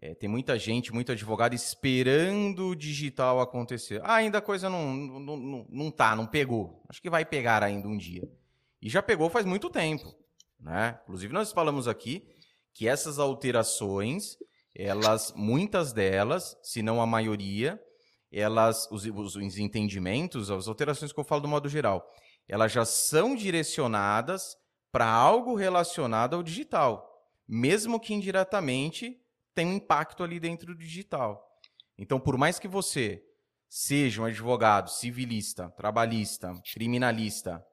é, tem muita gente, muito advogado esperando o digital acontecer. Ah, ainda a coisa não, não, não, não tá, não pegou. Acho que vai pegar ainda um dia. E já pegou faz muito tempo. Né? Inclusive, nós falamos aqui que essas alterações, elas, muitas delas, se não a maioria, elas, os, os, os entendimentos, as alterações que eu falo do modo geral, elas já são direcionadas para algo relacionado ao digital, mesmo que indiretamente tenha um impacto ali dentro do digital. Então, por mais que você seja um advogado civilista, trabalhista, criminalista,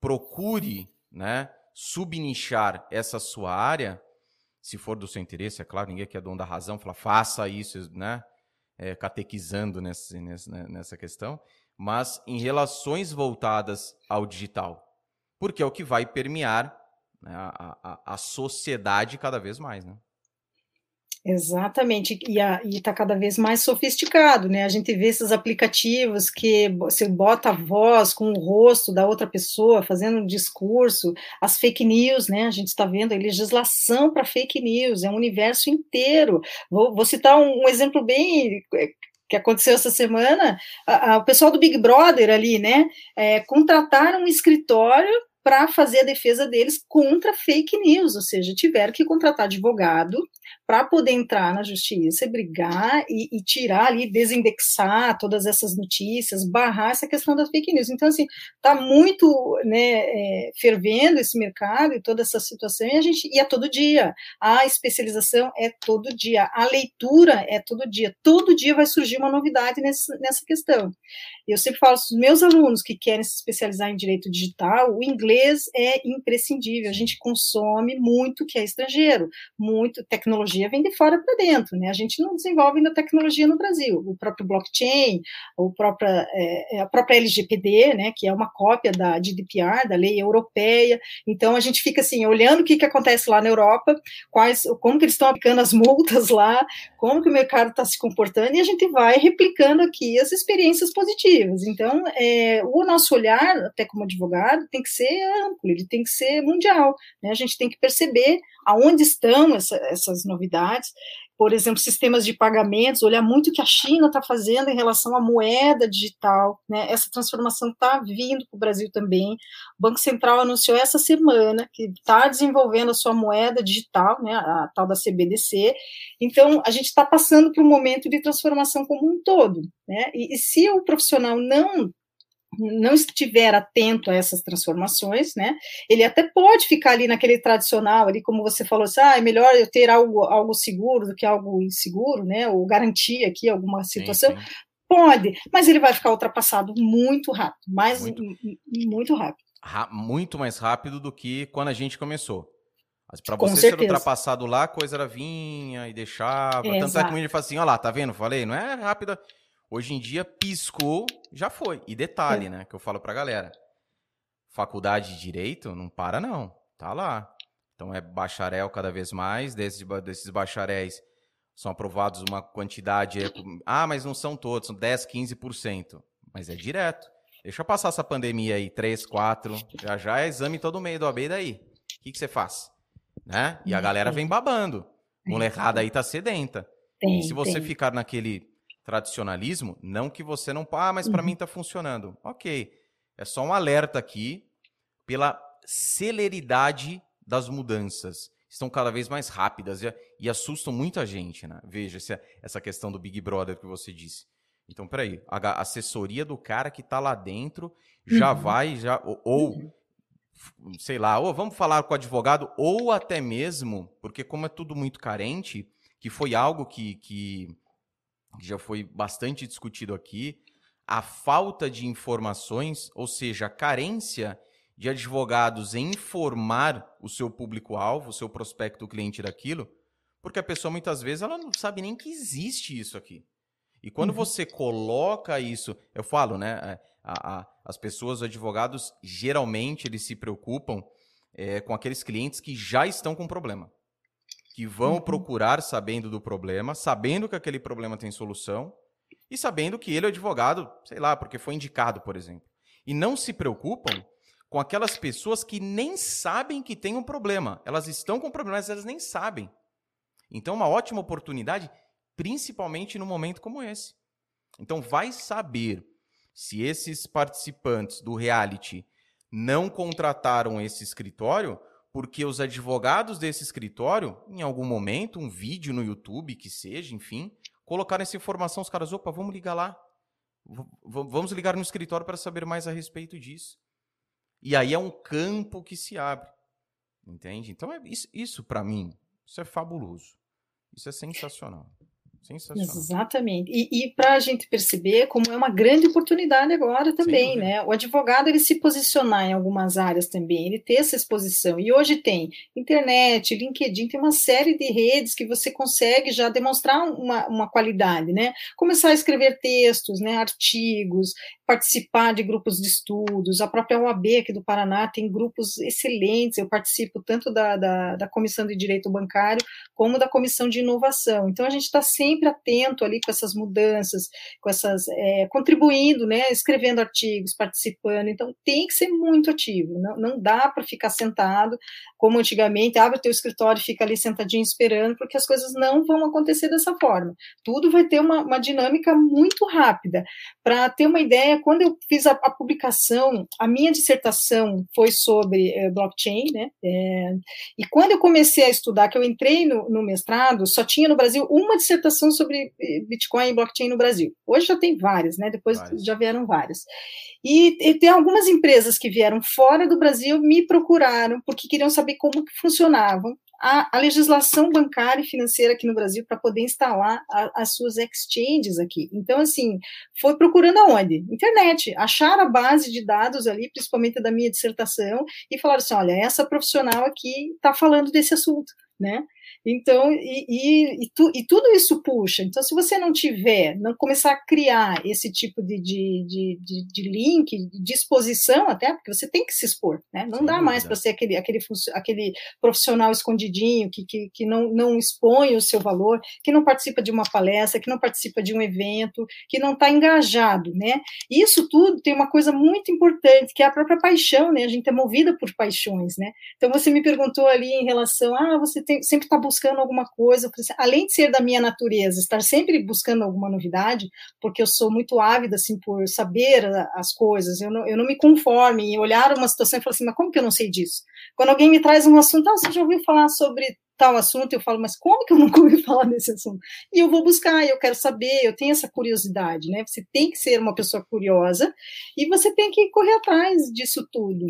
procure né, subnichar essa sua área, se for do seu interesse, é claro, ninguém aqui é dono da razão, fala, faça isso, né? É, catequizando nessa, né, nessa questão, mas em relações voltadas ao digital, porque é o que vai permear né, a, a, a sociedade cada vez mais, né? Exatamente, e está cada vez mais sofisticado, né? A gente vê esses aplicativos que você bota a voz com o rosto da outra pessoa fazendo um discurso, as fake news, né? A gente está vendo a legislação para fake news, é um universo inteiro. Vou, vou citar um, um, exemplo bem é, que aconteceu essa semana, a, a, o pessoal do Big Brother ali, né? É, contrataram um escritório para fazer a defesa deles contra fake news, ou seja, tiveram que contratar advogado para poder entrar na justiça e brigar e, e, tirar ali, desindexar todas essas notícias, barrar essa questão das fake news. Então, assim, está muito né, é, fervendo esse mercado e toda essa situação, e a gente e é todo dia. A especialização é todo dia, a leitura é todo dia. Todo dia vai surgir uma novidade nesse, nessa questão. Eu sempre falo para os meus alunos que querem se especializar em direito digital, o inglês é imprescindível. A gente consome muito que é estrangeiro, muito tecnologia vem de fora para dentro, né? A gente não desenvolve ainda tecnologia no Brasil. O próprio blockchain, o próprio, é, é, a própria LGPD, né? Que é uma cópia da GDPR, da lei europeia. Então a gente fica assim olhando o que, que acontece lá na Europa, quais, como que eles estão aplicando as multas lá, como que o mercado está se comportando e a gente vai replicando aqui as experiências positivas. Então, é, o nosso olhar, até como advogado, tem que ser amplo, ele tem que ser mundial. Né? A gente tem que perceber aonde estão essa, essas novidades por exemplo, sistemas de pagamentos, olhar muito o que a China está fazendo em relação à moeda digital, né? Essa transformação está vindo para o Brasil também. O Banco Central anunciou essa semana que está desenvolvendo a sua moeda digital, né? A tal da CBDC. Então, a gente está passando por um momento de transformação como um todo, né? E, e se o profissional não não estiver atento a essas transformações, né, ele até pode ficar ali naquele tradicional, ali como você falou, assim, ah, é melhor eu ter algo, algo seguro do que algo inseguro, né, ou garantir aqui alguma situação, sim, sim. pode, mas ele vai ficar ultrapassado muito rápido, mais muito, muito rápido. muito mais rápido do que quando a gente começou. Mas para você ser ultrapassado lá, a coisa era vinha e deixava. Exato. Tanto é que gente fala assim, olha lá, tá vendo? Falei, não é rápida. Hoje em dia, piscou, já foi. E detalhe, é. né, que eu falo pra galera. Faculdade de Direito não para não, tá lá. Então é bacharel cada vez mais, desses, desses bacharéis são aprovados uma quantidade... Ah, mas não são todos, são 10, 15%. Mas é direto. Deixa eu passar essa pandemia aí, 3, 4, já já é exame todo meio do AB, daí? O que, que você faz? Né? E a galera vem babando. Molecada aí tá sedenta. Tem, e se você tem. ficar naquele tradicionalismo, não que você não. Ah, mas para uhum. mim está funcionando. Ok. É só um alerta aqui pela celeridade das mudanças. Estão cada vez mais rápidas e, e assustam muita gente, né? Veja essa, essa questão do Big Brother que você disse. Então, peraí, a assessoria do cara que está lá dentro já uhum. vai, já ou, ou uhum. sei lá, ou vamos falar com o advogado, ou até mesmo, porque como é tudo muito carente, que foi algo que, que já foi bastante discutido aqui, a falta de informações, ou seja, a carência de advogados em informar o seu público-alvo, o seu prospecto cliente daquilo, porque a pessoa muitas vezes ela não sabe nem que existe isso aqui. E quando uhum. você coloca isso, eu falo, né? É, a, a, as pessoas, os advogados, geralmente eles se preocupam é, com aqueles clientes que já estão com problema. Que vão uhum. procurar sabendo do problema, sabendo que aquele problema tem solução e sabendo que ele é advogado, sei lá, porque foi indicado, por exemplo. E não se preocupam com aquelas pessoas que nem sabem que tem um problema. Elas estão com problemas, elas nem sabem. Então, uma ótima oportunidade, principalmente num momento como esse. Então, vai saber se esses participantes do reality não contrataram esse escritório, porque os advogados desse escritório, em algum momento, um vídeo no YouTube, que seja, enfim, colocaram essa informação, os caras, opa, vamos ligar lá. V vamos ligar no escritório para saber mais a respeito disso. E aí é um campo que se abre. Entende? Então, é isso, isso para mim, isso é fabuloso. Isso é sensacional. Sensacional. Exatamente. E, e para a gente perceber como é uma grande oportunidade agora também, né? O advogado ele se posicionar em algumas áreas também, ele ter essa exposição. E hoje tem internet, LinkedIn, tem uma série de redes que você consegue já demonstrar uma, uma qualidade, né? Começar a escrever textos, né? Artigos, participar de grupos de estudos. A própria OAB aqui do Paraná tem grupos excelentes. Eu participo tanto da, da, da comissão de direito bancário como da comissão de inovação. Então a gente está sempre sempre atento ali com essas mudanças, com essas é, contribuindo, né, escrevendo artigos, participando. Então tem que ser muito ativo. Não, não dá para ficar sentado como antigamente, abre o teu escritório fica ali sentadinho esperando, porque as coisas não vão acontecer dessa forma. Tudo vai ter uma, uma dinâmica muito rápida. Para ter uma ideia, quando eu fiz a, a, publicação, a minha dissertação foi sobre é, blockchain, né? É, e quando eu comecei a estudar, que eu entrei no, no mestrado, só tinha no Brasil uma dissertação informação sobre eh, Bitcoin e blockchain no Brasil. Hoje já tem várias, né? Depois várias. já vieram várias. E, e, tem algumas empresas que vieram fora do Brasil me procuraram porque queriam saber como que funcionavam a, a legislação bancária e financeira aqui no Brasil para poder instalar a, as suas exchanges aqui. Então, assim, foi procurando aonde? Internet. Acharam a base de dados ali, principalmente da minha dissertação, e falaram assim: olha, essa profissional aqui está falando desse assunto, né? Então, e, e, e, tu, e, tudo isso puxa. Então, se você não tiver, não começar a criar esse tipo de, de, de, de, link, de exposição até, porque você tem que se expor, né? Não Sem dá mais para ser aquele, aquele, aquele profissional escondidinho que, que, que não, não expõe o seu valor, que não participa de uma palestra, que não participa de um evento, que não está engajado, né? Isso tudo tem uma coisa muito importante, que é a própria paixão, né? A gente é movida por paixões, né? Então, você me perguntou ali em relação, ah, você tem, sempre está buscando alguma coisa, assim, além de ser da minha natureza, estar sempre buscando alguma novidade, porque eu sou muito ávida, assim, por saber as coisas, eu não, eu não me conformo em olhar uma situação e falar assim, mas como que eu não sei disso? Quando alguém me traz um assunto, ah, você já ouviu falar sobre tal assunto, eu falo, mas como que eu nunca ouvi falar desse assunto? E eu vou buscar, eu quero saber, eu tenho essa curiosidade, né? Você tem que ser uma pessoa curiosa e você tem que correr atrás disso tudo.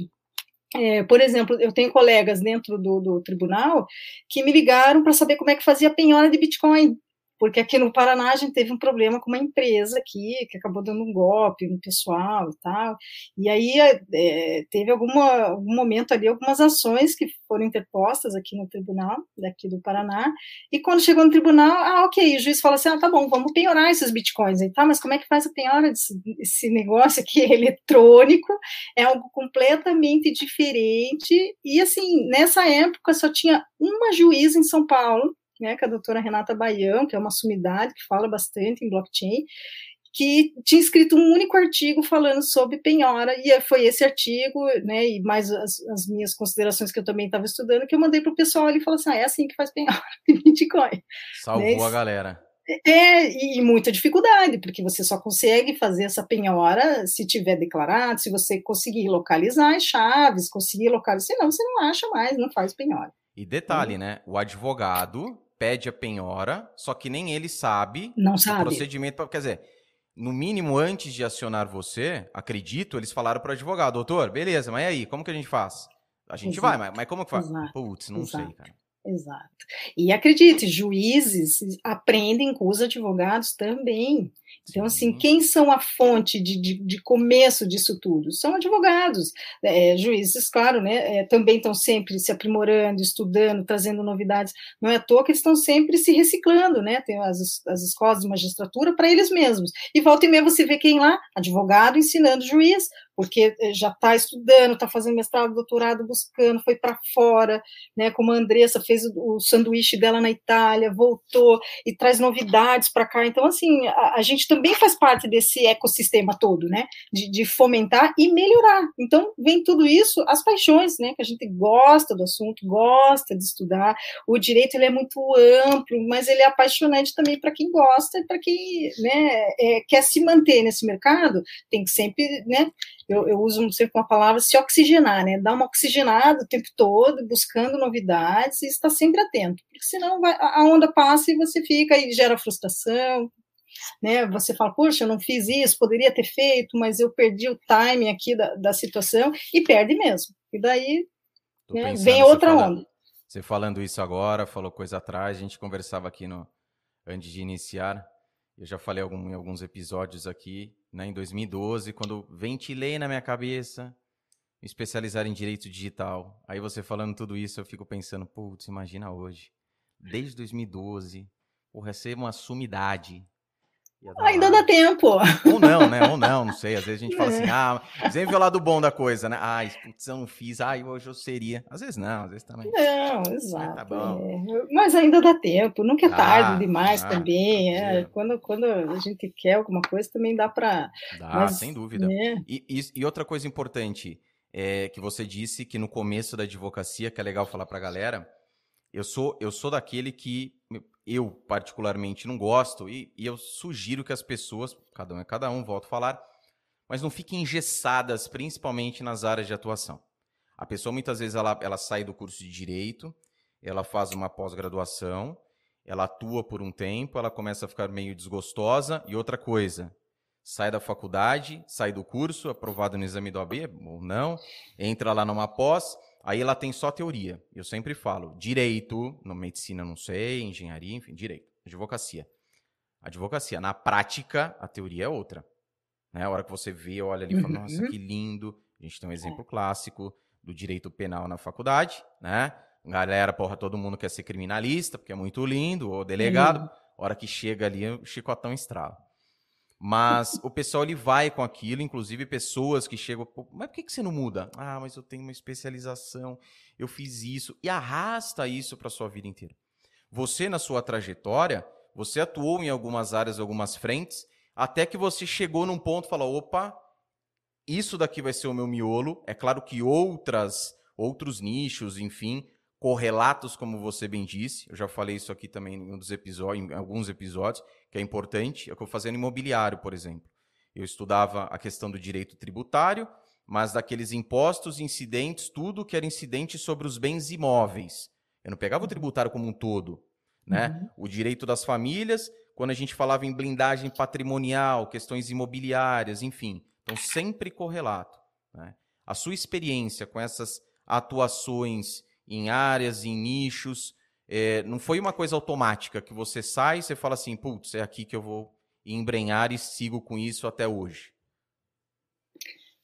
É, por exemplo, eu tenho colegas dentro do, do tribunal que me ligaram para saber como é que fazia penhora de Bitcoin porque aqui no Paraná a gente teve um problema com uma empresa aqui que acabou dando um golpe no pessoal e tal, e aí é, teve alguma, algum momento ali, algumas ações que foram interpostas aqui no tribunal, daqui do Paraná, e quando chegou no tribunal, ah, ok, o juiz falou assim, ah, tá bom, vamos penhorar esses bitcoins, e tá, mas como é que faz a penhora desse, desse negócio aqui eletrônico, é algo completamente diferente, e assim, nessa época só tinha uma juíza em São Paulo, né, é a doutora Renata Baião, que é uma sumidade que fala bastante em blockchain, que tinha escrito um único artigo falando sobre penhora, e foi esse artigo, né, e mais as, as minhas considerações que eu também estava estudando, que eu mandei para o pessoal ali e falou assim, ah, é assim que faz penhora de Bitcoin. Salvou né? a galera. É, e muita dificuldade, porque você só consegue fazer essa penhora se tiver declarado, se você conseguir localizar as chaves, conseguir localizar, senão você não acha mais, não faz penhora. E detalhe, né? O advogado pede a penhora, só que nem ele sabe Não sabe. o procedimento. Quer dizer, no mínimo, antes de acionar você, acredito, eles falaram para o advogado, doutor, beleza, mas e aí, como que a gente faz? a gente Exato. vai, mas, mas como que faz? Putz, não Exato. sei, cara. Exato. E acredite, juízes aprendem com os advogados também. Então, assim, quem são a fonte de, de, de começo disso tudo? São advogados, é, juízes, claro, né? É, também estão sempre se aprimorando, estudando, trazendo novidades. Não é à toa que eles estão sempre se reciclando, né? Tem as, as escolas de magistratura para eles mesmos. E volta e meia você vê quem lá? Advogado ensinando juiz, porque eh, já está estudando, está fazendo mestrado, doutorado, buscando, foi para fora, né? Como a Andressa fez o, sanduíche dela na Itália, voltou e traz novidades para cá. Então, assim, a, a, gente também faz parte desse ecossistema todo, né? De, de, fomentar e melhorar. Então, vem tudo isso, as paixões, né? Que a gente gosta do assunto, gosta de estudar. O direito ele é muito amplo, mas ele é apaixonante também para quem gosta e para quem né, é, quer se manter nesse mercado, tem que sempre, né? Eu, eu uso sempre uma palavra se oxigenar, né? Dar uma oxigenada o tempo todo, buscando novidades e estar sempre atento, porque senão vai, a onda passa e você fica e gera frustração, né? Você fala, poxa, eu não fiz isso, poderia ter feito, mas eu perdi o timing aqui da, da situação e perde mesmo. E daí né, vem outra falando, onda. Você falando isso agora, falou coisa atrás, a gente conversava aqui no antes de iniciar. Eu já falei algum, em alguns episódios aqui né, em 2012, quando ventilei na minha cabeça me especializar em direito digital. Aí você falando tudo isso, eu fico pensando, putz, imagina hoje. Desde 2012, eu recebo uma sumidade. Ainda dá tempo. Ou não, né? Ou não, não sei. Às vezes a gente fala assim, é. ah, sempre o lado bom da coisa, né? Ah, putz, eu não fiz, ah, hoje eu seria. Às vezes não, às vezes também. Não, exato. Tá é. Mas ainda dá tempo, nunca é tarde ah, demais ah, também. É. Quando, quando a gente quer alguma coisa, também dá para. Dá, Mas, sem dúvida. Né? E, e, e, outra coisa importante é que você disse que no começo da advocacia, que é legal falar para a galera, eu sou, eu sou daquele que eu particularmente não gosto, e, e, eu sugiro que as pessoas, cada um é cada um, volto a falar, mas não fiquem engessadas, principalmente nas áreas de atuação. A pessoa muitas vezes ela, ela sai do curso de direito, ela faz uma pós-graduação, ela atua por um tempo, ela começa a ficar meio desgostosa, e outra coisa, sai da faculdade, sai do curso, aprovado no exame do AB ou não, entra lá numa pós, Aí ela tem só teoria. Eu sempre falo, direito, no medicina não sei, engenharia, enfim, direito, advocacia. Advocacia, na prática, a teoria é outra. Né? A hora que você vê, olha ali e fala, nossa, que lindo. A gente tem um exemplo é. clássico do direito penal na faculdade, né? Galera, porra, todo mundo quer ser criminalista, porque é muito lindo, ou delegado. Uhum. hora que chega ali, o chicotão estrala. Mas o pessoal ele vai com aquilo, inclusive pessoas que chegam, mas por que, que você não muda? Ah, mas eu tenho uma especialização, eu fiz isso, e arrasta isso para sua vida inteira. Você, na sua trajetória, você atuou em algumas áreas, algumas frentes, até que você chegou num ponto e falou: opa, isso daqui vai ser o meu miolo. É claro que outras, outros nichos, enfim, correlatos, como você bem disse. Eu já falei isso aqui também em, um dos episódios, em alguns episódios que é importante, é o que eu fazia no imobiliário, por exemplo. Eu estudava a questão do direito tributário, mas daqueles impostos, incidentes, tudo que era incidente sobre os bens imóveis. Eu não pegava o uhum. tributário como um todo, né? Uhum. O direito das famílias, quando a gente falava em blindagem patrimonial, questões imobiliárias, enfim. Então, sempre correlato. Né? A sua experiência com essas atuações em áreas, em nichos, é, não foi uma coisa automática que você sai e você fala assim, putz, é aqui que eu vou embrenhar e sigo com isso até hoje.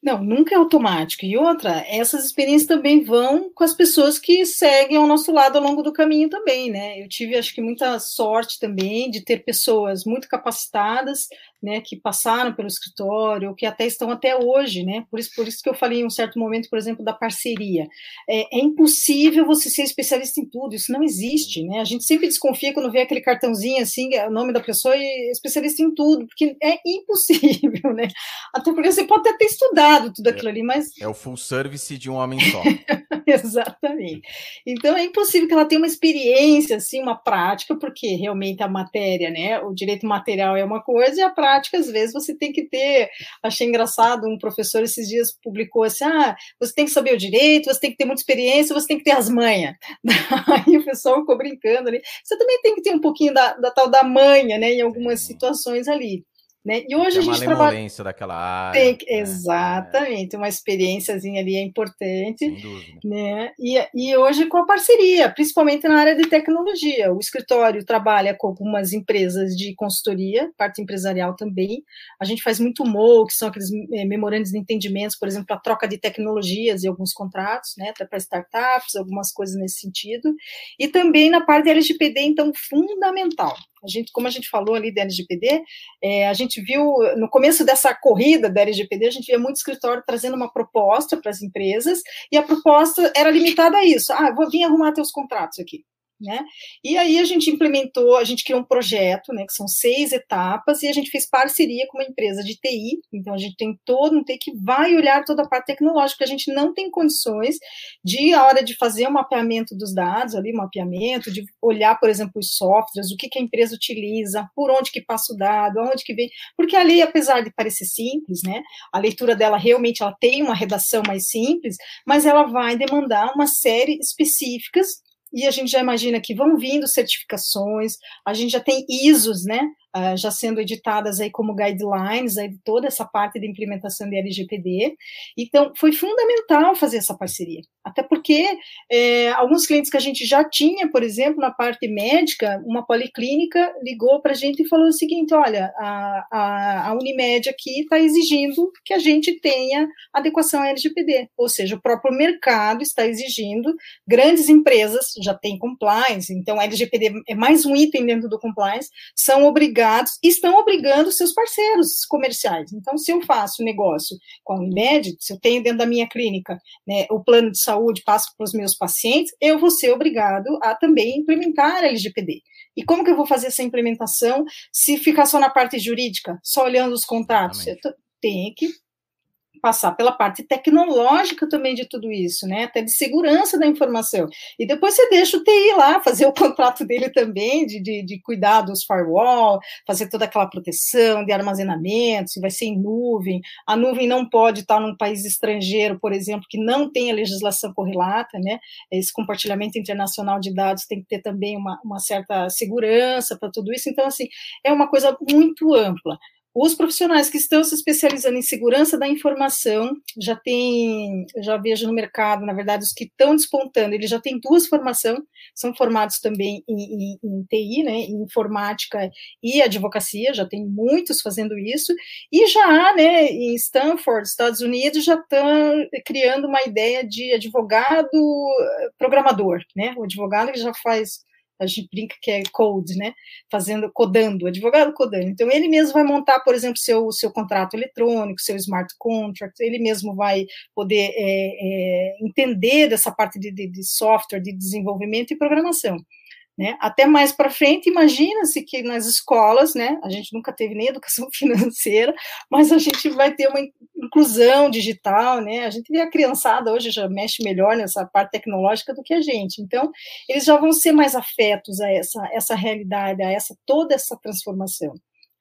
Não, nunca é automático. E outra, essas experiências também vão com as pessoas que seguem ao nosso lado ao longo do caminho também, né? Eu tive, acho que, muita sorte também de ter pessoas muito capacitadas, né, que passaram pelo escritório, que até estão até hoje, né? Por isso, por isso que eu falei em um certo momento, por exemplo, da parceria. É, é, impossível você ser especialista em tudo, isso não existe, né? A gente sempre desconfia quando vê aquele cartãozinho assim, é o nome da pessoa e especialista em tudo, porque é impossível, né? Até porque você pode até ter estudado tudo aquilo é, ali, mas. É o full service de um homem só. Exatamente. Então é impossível que ela tenha uma experiência, assim, uma prática, porque realmente a matéria, né? O direito material é uma coisa e a prática prática, às vezes você tem que ter. Achei engraçado, um professor esses dias publicou assim: ah, você tem que saber o direito, você tem que ter muita experiência, você tem que ter as manhas. Aí o pessoal ficou brincando ali. Você também tem que ter um pouquinho da, da tal da manha, né, em algumas situações ali. Né? E hoje a gente trabalha daquela área. Tem, né? Exatamente, uma experiênciazinha ali é importante. Sem dúvida. Né? E, e hoje com a parceria, principalmente na área de tecnologia. O escritório trabalha com algumas empresas de consultoria, parte empresarial também. A gente faz muito MO, que são aqueles é, memorandos de entendimentos, por exemplo, a troca de tecnologias e alguns contratos, né? Até para startups, algumas coisas nesse sentido. E também na parte da LGPD, então, fundamental. A gente, como a gente falou ali da LGPD, é, a gente viu no começo dessa corrida da LGPD, a gente via muito escritório trazendo uma proposta para as empresas, e a proposta era limitada a isso. Ah, vou vir arrumar teus contratos aqui. Né? E aí a gente implementou, a gente criou um projeto, né, que são seis etapas, e a gente fez parceria com uma empresa de TI, então a gente tem todo um TI que vai olhar toda a parte tecnológica, a gente não tem condições de, a hora de fazer o um mapeamento dos dados, ali, mapeamento, de olhar, por exemplo, os softwares, o que, que a empresa utiliza, por onde que passa o dado, aonde que vem, porque a lei, apesar de parecer simples, né, a leitura dela realmente, ela tem uma redação mais simples, mas ela vai demandar uma série específicas e a gente já imagina que vão vindo certificações, a gente já tem ISOs, né, uh, já sendo editadas aí como guidelines aí toda essa parte de implementação de LGPD. Então, foi fundamental fazer essa parceria, até porque é, alguns clientes que a gente já tinha, por exemplo, na parte médica, uma policlínica ligou para a gente e falou o seguinte: olha, a, a, a Unimed aqui está exigindo que a gente tenha adequação à LGPD, ou seja, o próprio mercado está exigindo, grandes empresas já têm compliance, então a LGPD é mais um item dentro do compliance, são obrigados obrigados, estão obrigando seus parceiros comerciais. Então, se eu faço negócio com a Unimed, se eu tenho dentro da minha clínica né, o plano de saúde, passo para os meus pacientes, eu vou ser obrigado a também implementar a LGPD. E como que eu vou fazer essa implementação se ficar só na parte jurídica, só olhando os contratos? Tem que passar pela parte tecnológica também de tudo isso, né? Até de segurança da informação. E depois você deixa o TI lá fazer o contrato dele também, de, de, de cuidar dos firewall, fazer toda aquela proteção de armazenamento, se vai ser em nuvem. A nuvem não pode estar num país estrangeiro, por exemplo, que não tem a legislação correlata, né? Esse compartilhamento internacional de dados tem que ter também uma, uma certa segurança para tudo isso. Então, assim, é uma coisa muito ampla. Os profissionais que estão se especializando em segurança da informação já tem, já vejo no mercado, na verdade, os que estão despontando, eles já têm duas formações, são formados também em, em, em, TI, né, em informática e advocacia, já tem muitos fazendo isso, e já, né, em Stanford, Estados Unidos, já estão criando uma ideia de advogado programador, né, o advogado que já faz a gente brinca que é code, né? Fazendo, codando, advogado codando. Então, ele mesmo vai montar, por exemplo, seu, seu contrato eletrônico, seu smart contract, ele mesmo vai poder é, é, entender dessa parte de, de, de software, de desenvolvimento e programação. Né? Até mais para frente, imagina-se que nas escolas, né, a gente nunca teve nem educação financeira, mas a gente vai ter uma inclusão digital, né? A gente vê a criançada hoje já mexe melhor nessa parte tecnológica do que a gente. Então, eles já vão ser mais afetos a essa, essa realidade, a essa toda essa transformação.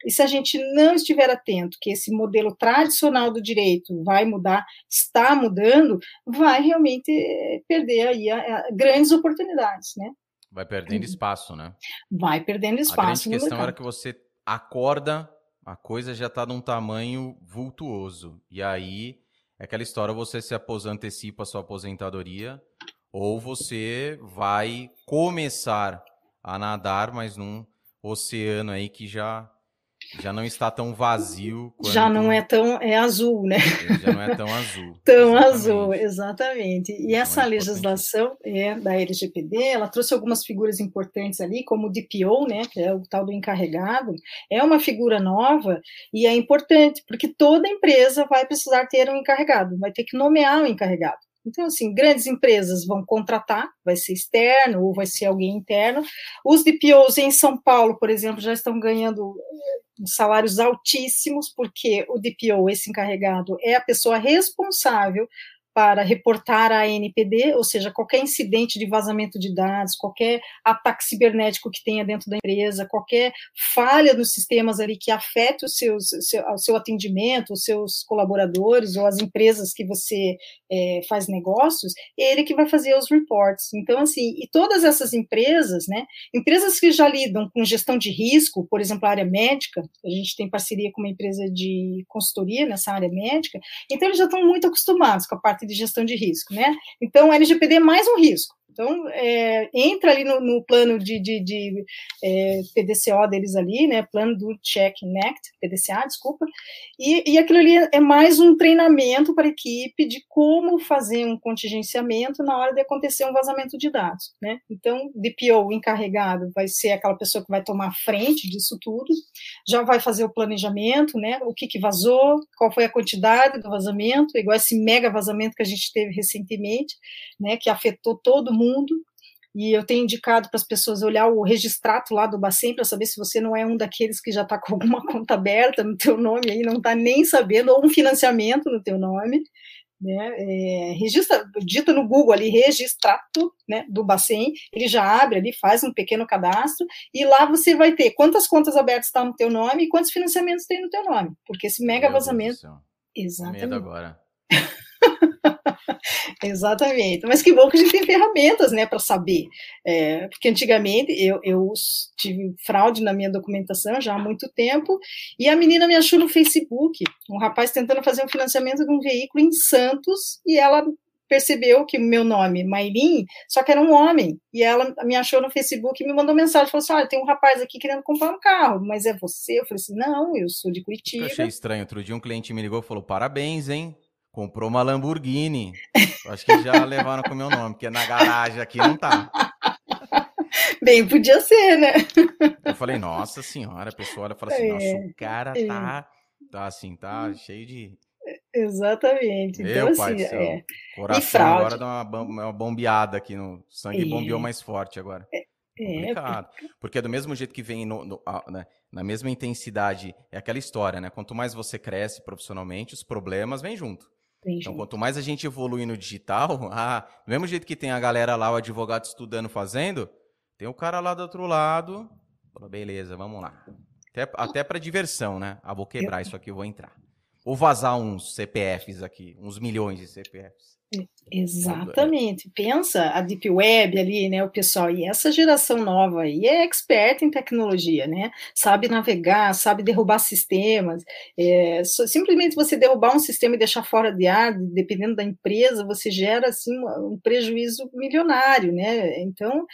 E se a gente não estiver atento que esse modelo tradicional do direito vai mudar, está mudando, vai realmente perder aí a, a grandes oportunidades, né? Vai perdendo espaço, né? Vai perdendo espaço. A grande questão era que você acorda, a coisa já está num tamanho vultuoso. E aí é aquela história: você se antecipa a sua aposentadoria, ou você vai começar a nadar, mas num oceano aí que já já não está tão vazio. Quanto... Já não é tão é azul, né? Já não é tão azul. tão exatamente. azul, exatamente. E então, essa é legislação é, da LGPD, ela trouxe algumas figuras importantes ali, como o DPO, né, que é o tal do encarregado, é uma figura nova e é importante, porque toda empresa vai precisar ter um encarregado, vai ter que nomear um encarregado. Então, assim, grandes empresas vão contratar, vai ser externo ou vai ser alguém interno. Os DPOs em São Paulo, por exemplo, já estão ganhando salários altíssimos, porque o DPO, esse encarregado, é a pessoa responsável para reportar à NPD, ou seja, qualquer incidente de vazamento de dados, qualquer ataque cibernético que tenha dentro da empresa, qualquer falha nos sistemas ali que afete o, seus, seu, o seu atendimento, os seus colaboradores ou as empresas que você é, faz negócios, ele que vai fazer os reports. Então, assim, e todas essas empresas, né, empresas que já lidam com gestão de risco, por exemplo, a área médica, a gente tem parceria com uma empresa de consultoria nessa área médica, então eles já estão muito acostumados com a parte de gestão de risco, né? Então, a LGPD é mais um risco. Então, é, entra ali no, no plano de, de, de é, PDCO deles ali, né, plano do Check Next, PDCA, desculpa, e, e aquilo ali é mais um treinamento para a equipe de como fazer um contingenciamento na hora de acontecer um vazamento de dados, né, então, DPO encarregado vai ser aquela pessoa que vai tomar frente disso tudo, já vai fazer o planejamento, né, o que que vazou, qual foi a quantidade do vazamento, igual esse mega vazamento que a gente teve recentemente, né, que afetou todo mundo e eu tenho indicado para as pessoas olhar o registrato lá do Bacen para saber se você não é um daqueles que já está com alguma conta aberta no teu nome aí, não está nem sabendo, ou um financiamento no teu nome, né, é, registra, dita no Google ali, registrato, né, do Bacen, ele já abre ali, faz um pequeno cadastro, e lá você vai ter quantas contas abertas estão tá no teu nome e quantos financiamentos tem no teu nome, porque esse mega Meu vazamento... Exatamente. Medo agora. Exatamente. Mas que bom que a gente tem ferramentas, né, para saber. É, porque antigamente eu, eu tive fraude na minha documentação já há muito tempo, e a menina me achou no Facebook, um rapaz tentando fazer um financiamento de um veículo em Santos, e ela percebeu que o meu nome, Mailin, só que era um homem, e ela me achou no Facebook e me mandou mensagem, falou assim, olha, tem um rapaz aqui querendo comprar um carro, mas é você? Eu falei assim, não, eu sou de Curitiba. Eu achei estranho, outro dia um cliente me ligou e falou, parabéns, hein, Comprou uma Lamborghini. Acho que já levaram com o meu nome, porque na garagem aqui não tá. Bem, podia ser, né? Eu falei, nossa senhora, a pessoa olha e fala assim, é, nossa, o cara é. tá, tá assim, tá cheio de... Exatamente. Então, Meu pai assim, é. Coração agora dá uma, uma bombeada aqui no sangue, é. bombeou mais forte agora. É. é Complicado. Porque é do mesmo jeito que vem no, no, né, na mesma intensidade, é aquela história, né? Quanto mais você cresce profissionalmente, os problemas vêm junto. Então, quanto mais a gente evolui no digital, ah, do mesmo jeito que tem a galera lá, o advogado estudando, fazendo, tem o cara lá do outro lado. Fala, beleza, vamos lá. Até, até para diversão, né? Ah, vou quebrar isso aqui, vou entrar. Ou vazar uns CPFs aqui, uns milhões de CPFs. Exatamente. Pensa a Deep Web ali, né, o pessoal, e essa geração nova aí é expert em tecnologia, né? Sabe navegar, sabe derrubar sistemas. É, simplesmente você derrubar um sistema e deixar fora de ar, dependendo da empresa, você gera assim um prejuízo milionário, né? Então,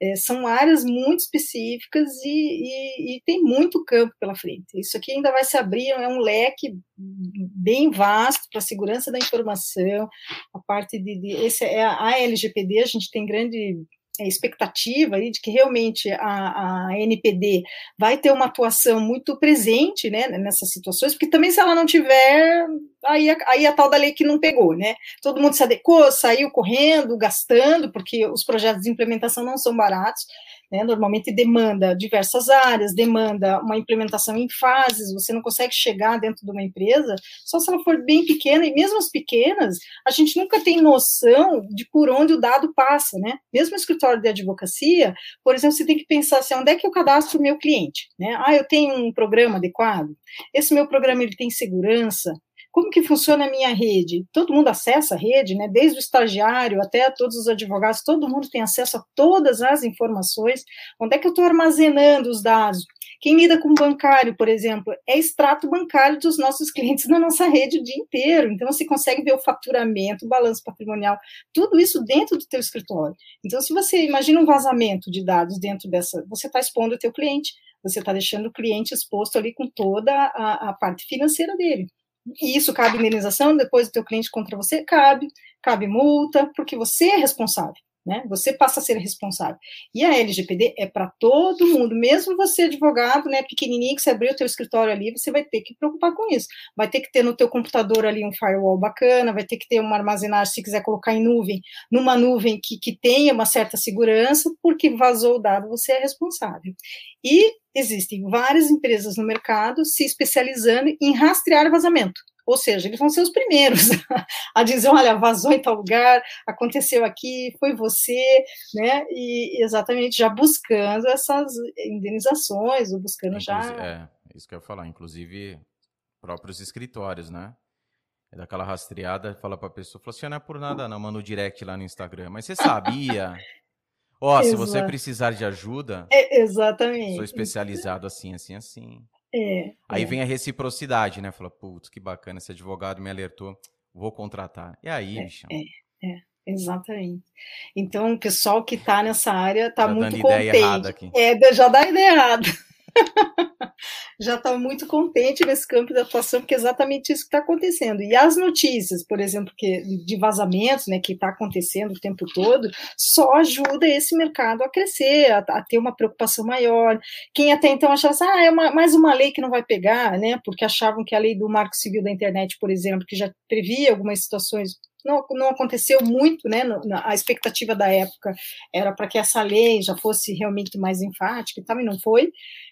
é, são áreas muito específicas e, e, e, tem muito campo pela frente. Isso aqui ainda vai se abrir, é um leque bem vasto para a segurança da informação, a parte de, de esse é a LGPD, a gente tem grande é, expectativa aí de que realmente a, a NPD vai ter uma atuação muito presente né, nessas situações, porque também se ela não tiver, aí, aí a tal da lei que não pegou, né? Todo mundo se adequou, saiu correndo, gastando, porque os projetos de implementação não são baratos, né? Normalmente demanda diversas áreas, demanda uma implementação em fases, você não consegue chegar dentro de uma empresa só se ela for bem pequena, e mesmo as pequenas, a gente nunca tem noção de por onde o dado passa, né? Mesmo o escritório de advocacia, por exemplo, você tem que pensar assim, onde é que eu cadastro o meu cliente, né? Ah, eu tenho um programa adequado, esse meu programa ele tem segurança, como que funciona a minha rede? Todo mundo acessa a rede, né? Desde o estagiário até todos os advogados, todo mundo tem acesso a todas as informações. Onde é que eu estou armazenando os dados? Quem lida com bancário, por exemplo, é extrato bancário dos nossos clientes na nossa rede o dia inteiro. Então, você consegue ver o faturamento, o balanço patrimonial, tudo isso dentro do teu escritório. Então, se você imagina um vazamento de dados dentro dessa, você está expondo o teu cliente, você está deixando o cliente exposto ali com toda a, a parte financeira dele. E isso cabe indenização depois do teu cliente contra você? Cabe. Cabe multa, porque você é responsável. Né? Você passa a ser responsável. E a LGPD é para todo mundo, mesmo você advogado, né, pequenininho, que você abriu o teu escritório ali, você vai ter que preocupar com isso. Vai ter que ter no teu computador ali um firewall bacana, vai ter que ter uma armazenagem, se quiser colocar em nuvem, numa nuvem que, que tenha uma certa segurança, porque vazou o dado, você é responsável. E existem várias empresas no mercado se especializando em rastrear vazamento. Ou seja, eles vão ser os primeiros a dizer, olha, vazou em tal lugar, aconteceu aqui, foi você, né? E exatamente já buscando essas indenizações, ou buscando Inclusive, já. É, isso que eu ia falar, inclusive próprios escritórios, né? É daquela rastreada, fala pra pessoa, fala assim, não é por nada não, manda o direct lá no Instagram. Mas você sabia? Ó, oh, se você precisar de ajuda, é, exatamente. Sou especializado assim, assim, assim. É, aí é. vem a reciprocidade, né? Fala, putz, que bacana, esse advogado me alertou, vou contratar. E aí, é, bichão? É, é, exatamente. Então, o pessoal que está nessa área está muito dando contente. Ideia errada aqui. É, já dá ideia errada. já está muito contente nesse campo de atuação, porque é exatamente isso que está acontecendo. E as notícias, por exemplo, que, de vazamentos, né, que está acontecendo o tempo todo, só ajuda esse mercado a crescer, a, a, ter uma preocupação maior. Quem até então achava assim, ah, é uma, mais uma lei que não vai pegar, né, porque achavam que a lei do marco civil da internet, por exemplo, que já previa algumas situações não, não, aconteceu muito, né? A expectativa da época era para que essa lei já fosse realmente mais enfática e tal, e não foi,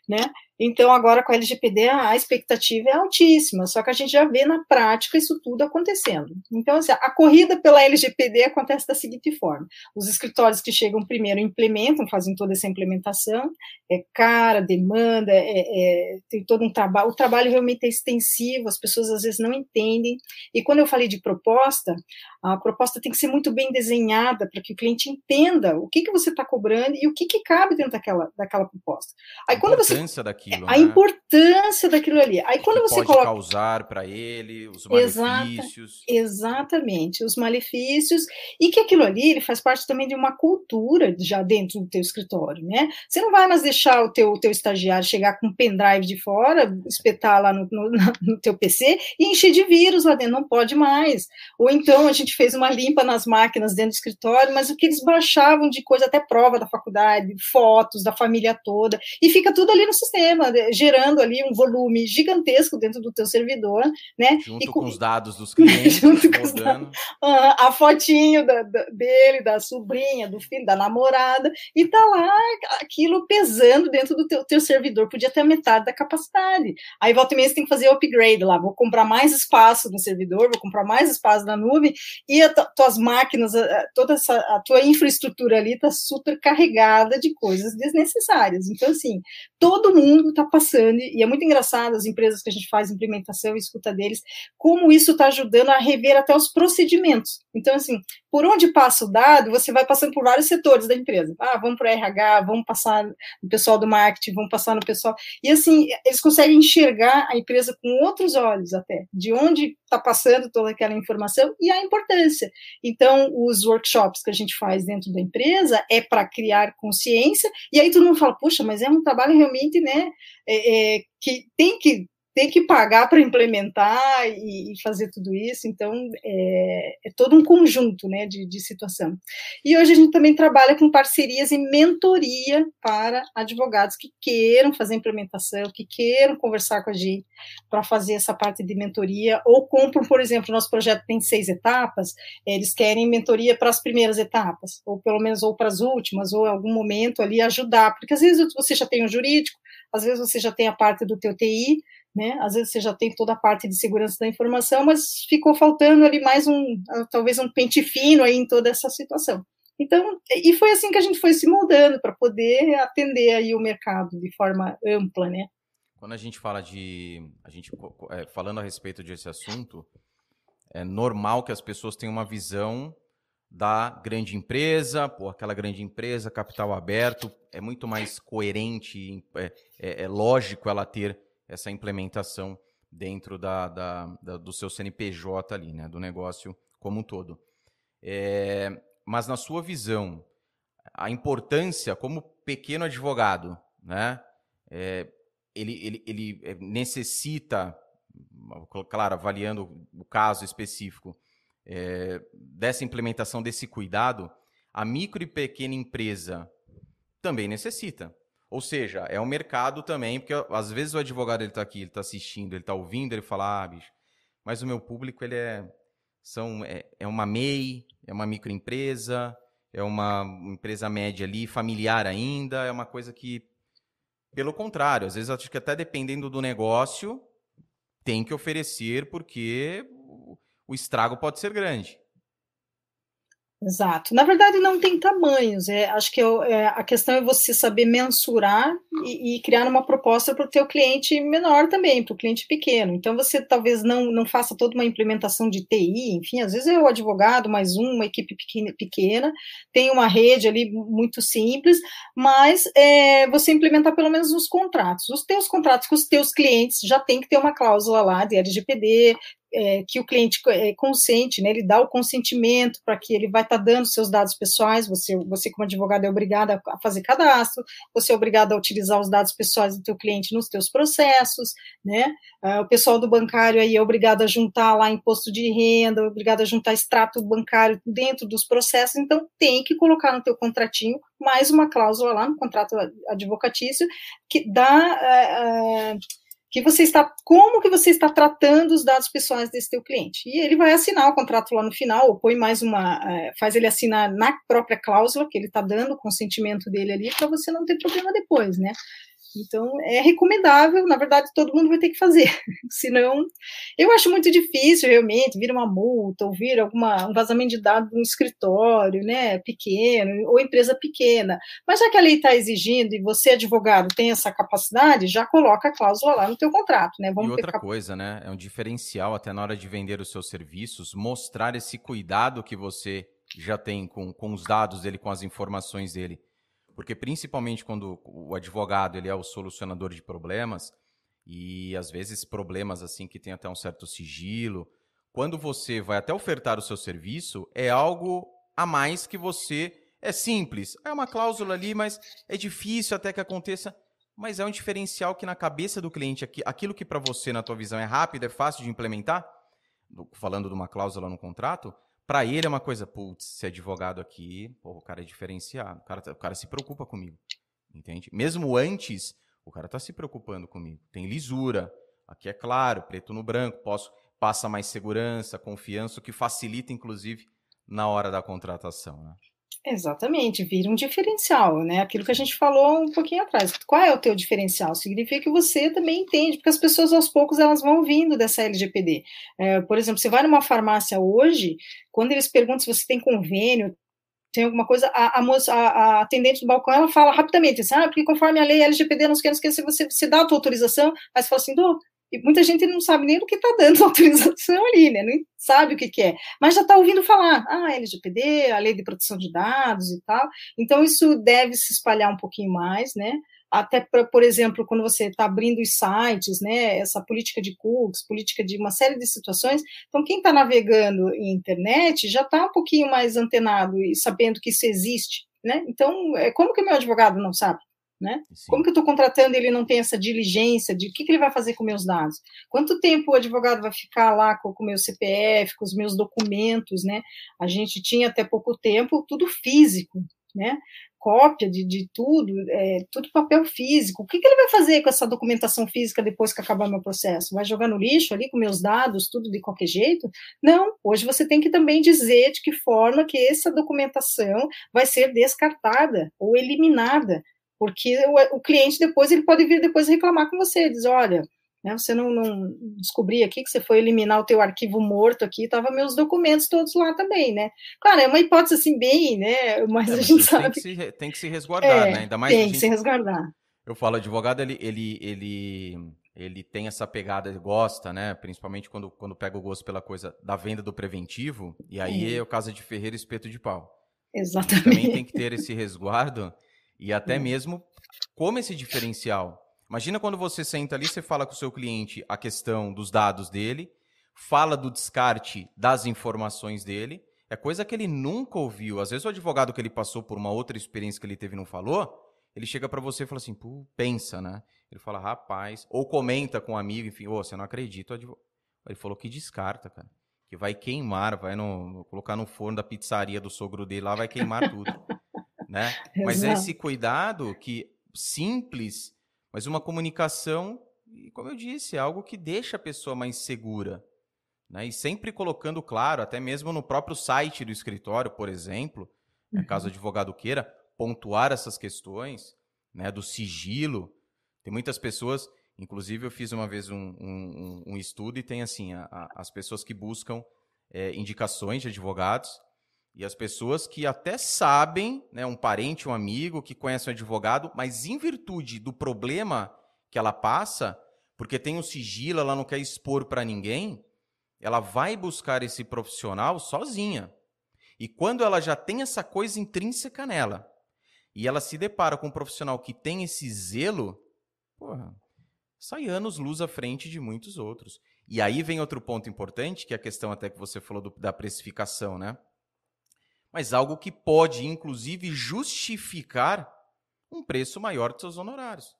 né? Então, agora com a LGPD, a expectativa é altíssima, só que a gente já vê na prática isso tudo acontecendo. Então, assim, a corrida pela LGPD acontece da seguinte forma: os escritórios que chegam primeiro implementam, fazem toda essa implementação, é cara, demanda, é, é, tem todo um trabalho, o trabalho realmente é extensivo, as pessoas às vezes não entendem. E quando eu falei de proposta, a proposta tem que ser muito bem desenhada para que o cliente entenda o que, que você está cobrando e o que, que cabe dentro daquela, daquela proposta. Aí, quando você daquilo, a né? importância daquilo ali. Aí quando que você pode coloca causar para ele os malefícios. Exata, exatamente, os malefícios e que aquilo ali ele faz parte também de uma cultura já dentro do teu escritório, né? Você não vai mais deixar o teu, teu estagiário chegar com um pendrive de fora, espetar lá no, no, no teu PC e encher de vírus lá dentro, não pode mais. Ou então a gente fez uma limpa nas máquinas dentro do escritório, mas o que eles baixavam de coisa, até prova da faculdade, fotos da família toda, e fica tudo ali no sistema, gerando ali um volume gigantesco dentro do teu servidor, né? Junto com, com, os dados dos clientes, junto com os dados, a fotinho da, da, dele, da sobrinha, do filho, da namorada, e tá lá aquilo pesando dentro do teu, teu servidor, podia ter a metade da capacidade. Aí volta e meia você tem que fazer upgrade lá, vou comprar mais espaço no servidor, vou comprar mais espaço na nuvem, e as tuas máquinas, toda essa, a tua infraestrutura ali está super carregada de coisas desnecessárias. Então, assim, todo mundo está passando, e é muito engraçado as empresas que a gente faz implementação e escuta deles, como isso está ajudando a rever até os procedimentos. Então, assim, por onde passa o dado, você vai passando por vários setores da empresa. Ah, vamos para o RH, vamos passar no pessoal do marketing, vamos passar no pessoal. E assim, eles conseguem enxergar a empresa com outros olhos até, de onde está passando toda aquela informação e a importância. Então, os workshops que a gente faz dentro da empresa é para criar consciência, e aí todo mundo fala, puxa, mas é um trabalho realmente, né, é, é, que tem que tem que pagar para implementar e, e, fazer tudo isso, então é, é todo um conjunto né, de, de, situação. E hoje a gente também trabalha com parcerias e mentoria para advogados que queiram fazer implementação, que queiram conversar com a gente para fazer essa parte de mentoria, ou compram, por exemplo, nosso projeto tem seis etapas, eles querem mentoria para as primeiras etapas, ou pelo menos ou para as últimas, ou em algum momento ali ajudar, porque às vezes você já tem um jurídico, às vezes você já tem a parte do teu TI, né? Às vezes você já tem toda a parte de segurança da informação, mas ficou faltando ali mais um, talvez um pente fino aí em toda essa situação. Então, e foi assim que a gente foi se moldando para poder atender aí o mercado de forma ampla, né? Quando a gente fala de, a gente é, falando a respeito desse assunto, é normal que as pessoas tenham uma visão da grande empresa, pô, aquela grande empresa, capital aberto, é muito mais coerente, é, é, é lógico ela ter essa implementação dentro da, da, da, do seu CNPJ ali, né, do negócio como um todo. É, mas na sua visão, a importância como pequeno advogado, né, é, ele, ele, ele é, necessita, claro, avaliando o caso específico, é, dessa implementação, desse cuidado, a micro e pequena empresa também necessita. Ou seja, é um mercado também, porque às vezes o advogado ele está aqui, ele está assistindo, ele está ouvindo, ele fala, ah, bicho, mas o meu público ele é, são, é, é uma MEI, é uma microempresa, é uma empresa média ali, familiar ainda, é uma coisa que, pelo contrário, às vezes acho que até dependendo do negócio, tem que oferecer porque o estrago pode ser grande. Exato. Na verdade, não tem tamanhos. É, acho que é, é a questão é você saber mensurar e, e criar uma proposta para o teu cliente menor também, para o cliente pequeno. Então, você talvez não, não faça toda uma implementação de TI, enfim, às vezes é o advogado mais um, uma equipe pequena, pequena tem uma rede ali muito simples, mas é, você implementar pelo menos os contratos. Os teus contratos com os teus clientes já tem que ter uma cláusula lá de LGPD, é, que o cliente é, consente, né, ele dá o consentimento para que ele vai estar tá dando seus dados pessoais, você, você como advogado é obrigado a fazer cadastro, você é obrigado a utilizar os dados pessoais do teu cliente nos teus processos, né, uh, o pessoal do bancário aí é obrigado a juntar lá imposto de renda, obrigado a juntar extrato bancário dentro dos processos, então tem que colocar no teu contratinho mais uma cláusula lá no contrato advocatício que dá... Uh, que você está, como que você está tratando os dados pessoais desse teu cliente. E ele vai assinar o contrato lá no final, ou põe mais uma, é, faz ele assinar na própria cláusula que ele está dando o consentimento dele ali, para você não ter problema depois, né? Então, é recomendável, na verdade, todo mundo vai ter que fazer. Senão, eu acho muito difícil, realmente, vir uma multa, ou vir alguma, um vazamento de dados de um escritório, né, pequeno, ou empresa pequena. Mas já que a lei está exigindo, e você, advogado, tem essa capacidade, já coloca a cláusula lá no teu contrato, né? Vamos e outra ter... coisa, né, é um diferencial até na hora de vender os seus serviços, mostrar esse cuidado que você já tem com, com os dados dele, com as informações dele. Porque principalmente quando o advogado ele é o solucionador de problemas, e às vezes problemas assim que tem até um certo sigilo, quando você vai até ofertar o seu serviço, é algo a mais que você é simples. É uma cláusula ali, mas é difícil até que aconteça, mas é um diferencial que na cabeça do cliente, aquilo que para você na tua visão é rápido, é fácil de implementar, falando de uma cláusula no contrato, para ele é uma coisa, putz, ser advogado aqui, pô, o cara é diferenciado, o cara, tá, o cara se preocupa comigo, entende? Mesmo antes, o cara tá se preocupando comigo. Tem lisura, aqui é claro, preto no branco, posso passa mais segurança, confiança, o que facilita, inclusive, na hora da contratação, né? Exatamente, vira um diferencial, né? Aquilo que a gente falou um pouquinho atrás. Qual é o teu diferencial? Significa que você também entende, porque as pessoas aos poucos elas vão vindo dessa LGPD. É, por exemplo, você vai numa farmácia hoje, quando eles perguntam se você tem convênio, tem alguma coisa, a, moça, a, a atendente do balcão, ela fala rapidamente assim, ah, porque conforme a lei LGPD, não se esqueça, você, você dá a tua autorização, aí você fala assim, do, e muita gente não sabe nem do que está dando autorização ali, né? Não sabe o que, que é, mas já está ouvindo falar, ah, LGPD, a lei de proteção de dados e tal. Então, isso deve se espalhar um pouquinho mais, né? Até, pra, por exemplo, quando você está abrindo os sites, né? Essa política de cookies, política de uma série de situações. Então, quem está navegando em internet já está um pouquinho mais antenado e sabendo que isso existe, né? Então, é, como que meu advogado não sabe? Né? Como que eu estou contratando e ele não tem essa diligência de o que, que, ele vai fazer com meus dados? Quanto tempo o advogado vai ficar lá com o meu CPF, com os meus documentos, né? A gente tinha até pouco tempo tudo físico, né? Cópia de, de tudo, é, tudo papel físico. O que, que ele vai fazer com essa documentação física depois que acabar meu processo? Vai jogar no lixo ali com meus dados, tudo de qualquer jeito? Não, hoje você tem que também dizer de que forma que essa documentação vai ser descartada ou eliminada porque o, o, cliente depois ele pode vir depois reclamar com você, diz, olha, né, você não, não descobri aqui que você foi eliminar o teu arquivo morto aqui, estavam meus documentos todos lá também, né? Claro, é uma hipótese assim bem, né? Mas é, a gente sabe. Tem que se, tem que se resguardar, é, né? Ainda mais tem gente... que se resguardar. Eu falo, advogado, ele, ele, ele, ele tem essa pegada, ele gosta, né? Principalmente quando, quando pega o gosto pela coisa da venda do preventivo, e aí é, é o caso de Ferreira espeto de pau. Exatamente. também tem que ter esse resguardo e até mesmo como esse diferencial. Imagina quando você senta ali, você fala com o seu cliente a questão dos dados dele, fala do descarte das informações dele, é coisa que ele nunca ouviu. Às vezes o advogado que ele passou por uma outra experiência que ele teve não falou, ele chega para você e fala assim, Pô, pensa, né? Ele fala, rapaz, ou comenta com um amigo, enfim, oh, você não acredita. Ele falou que descarta, cara. Que vai queimar, vai no, colocar no forno da pizzaria do sogro dele lá, vai queimar tudo. Né? Mas é esse cuidado que simples, mas uma comunicação, como eu disse, é algo que deixa a pessoa mais segura. Né? E sempre colocando claro, até mesmo no próprio site do escritório, por exemplo, uhum. caso o advogado queira, pontuar essas questões né, do sigilo. Tem muitas pessoas Inclusive, eu fiz uma vez um, um, um estudo e tem assim, a, a, as pessoas que buscam é, indicações de advogados e as pessoas que até sabem, né, um parente, um amigo que conhece um advogado, mas em virtude do problema que ela passa, porque tem um sigilo, ela não quer expor para ninguém, ela vai buscar esse profissional sozinha. E quando ela já tem essa coisa intrínseca nela, e ela se depara com um profissional que tem esse zelo, porra, sai anos luz à frente de muitos outros. E aí vem outro ponto importante, que é a questão até que você falou do, da precificação, né? Mas algo que pode, inclusive, justificar um preço maior de seus honorários.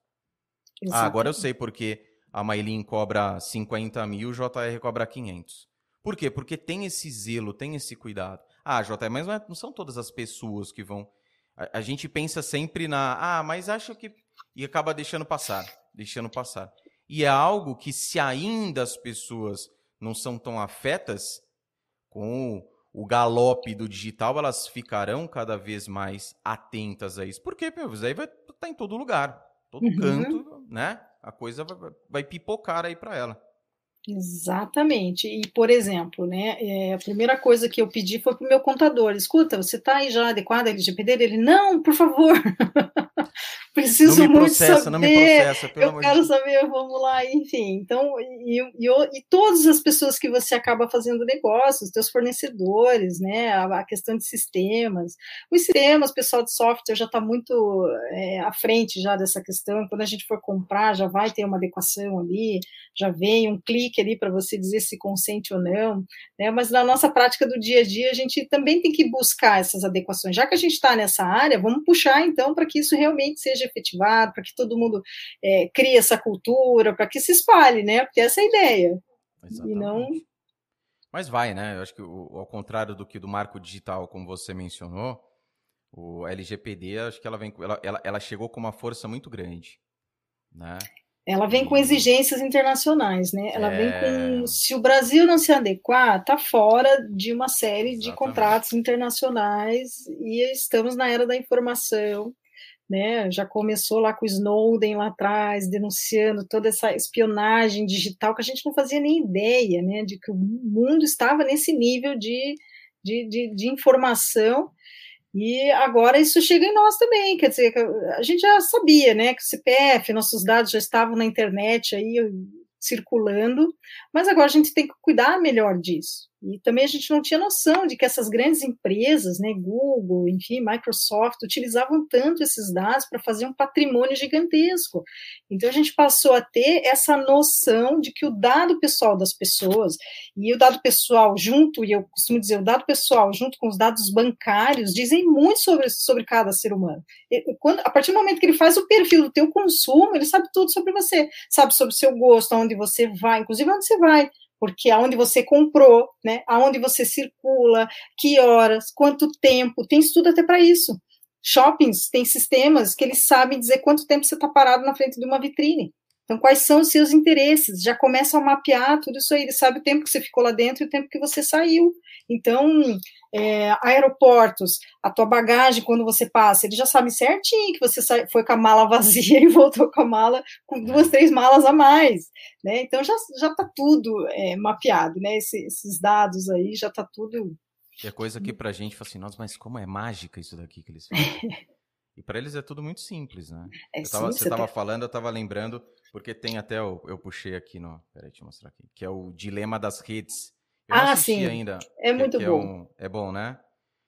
Ah, agora eu sei porque a Maylin cobra 50 mil, o JR cobra 500. Por quê? Porque tem esse zelo, tem esse cuidado. Ah, JR, mas não, é, não são todas as pessoas que vão. A, a, gente pensa sempre na. Ah, mas acho que. E acaba deixando passar. Deixando passar. E é algo que, se ainda as pessoas não são tão afetas com o, galope do digital, elas ficarão cada vez mais atentas a isso. Por quê? Meu, isso aí vai estar tá em todo lugar. Todo uhum. canto, né? A coisa vai, vai pipocar aí para ela. Exatamente. E, por exemplo, né, é, a primeira coisa que eu pedi foi para o meu contador: escuta, você está aí já adequado a LGPD? Ele, não, por favor. preciso não me muito processa, saber. Não me processa, pelo eu quero saber, vamos lá, enfim. Então, e, e, e, todas as pessoas que você acaba fazendo negócios, teus fornecedores, né? A, a questão de sistemas. Os sistemas, o pessoal de software já está muito é, à frente já dessa questão. Quando a gente for comprar, já vai ter uma adequação ali, já vem um clique ali para você dizer se consente ou não. Né? Mas na nossa prática do dia a dia, a gente também tem que buscar essas adequações. Já que a gente está nessa área, vamos puxar então para que isso realmente seja efetivado, para que todo mundo é, crie essa cultura, para que se espalhe, né? Porque essa é a ideia. Exatamente. E não... Mas vai, né? Eu acho que o, ao contrário do que do marco digital, como você mencionou, o LGPD, acho que ela vem, ela, ela, ela chegou com uma força muito grande, né? Ela vem com exigências internacionais, né? Ela é... vem com. Se o Brasil não se adequar, está fora de uma série Exatamente. de contratos internacionais e estamos na era da informação né? Já começou lá com o Snowden lá atrás, denunciando toda essa espionagem digital que a gente não fazia nem ideia, né? De que o mundo estava nesse nível de, de, de, de informação. E agora isso chega em nós também, quer dizer, a gente já sabia, né, que o CPF, nossos dados já estavam na internet aí circulando, mas agora a gente tem que cuidar melhor disso. E também a gente não tinha noção de que essas grandes empresas, né, Google, enfim, Microsoft, utilizavam tanto esses dados para fazer um patrimônio gigantesco. Então a gente passou a ter essa noção de que o dado pessoal das pessoas, e o dado pessoal junto, e eu costumo dizer, o dado pessoal junto com os dados bancários, dizem muito sobre, sobre cada ser humano. E, quando, a partir do momento que ele faz o perfil do teu consumo, ele sabe tudo sobre você, sabe sobre o seu gosto, aonde você vai, inclusive onde você vai porque aonde você comprou, né, aonde você circula, que horas, quanto tempo, tem estudo até para isso. Shoppings têm sistemas que eles sabem dizer quanto tempo você está parado na frente de uma vitrine. Então, quais são os seus interesses? Já começam a mapear tudo isso aí. Ele sabe o tempo que você ficou lá dentro e o tempo que você saiu. Então, é, aeroportos, a tua bagagem quando você passa, ele já sabe certinho que você foi com a mala vazia e voltou com a mala com duas, três malas a mais, né? Então já já está tudo é, mapeado, né? Esse, esses dados aí já está tudo. E a coisa que para a gente fala assim, nossa, mas como é mágica isso daqui que eles fazem. e para eles é tudo muito simples, né? É tava, você estava falando, eu estava lembrando, porque tem até, eu, eu puxei aqui no. Peraí, deixa eu mostrar aqui. Que é o Dilema das Redes eu ah, sim. ainda. É muito bom. É, um, é, bom, né?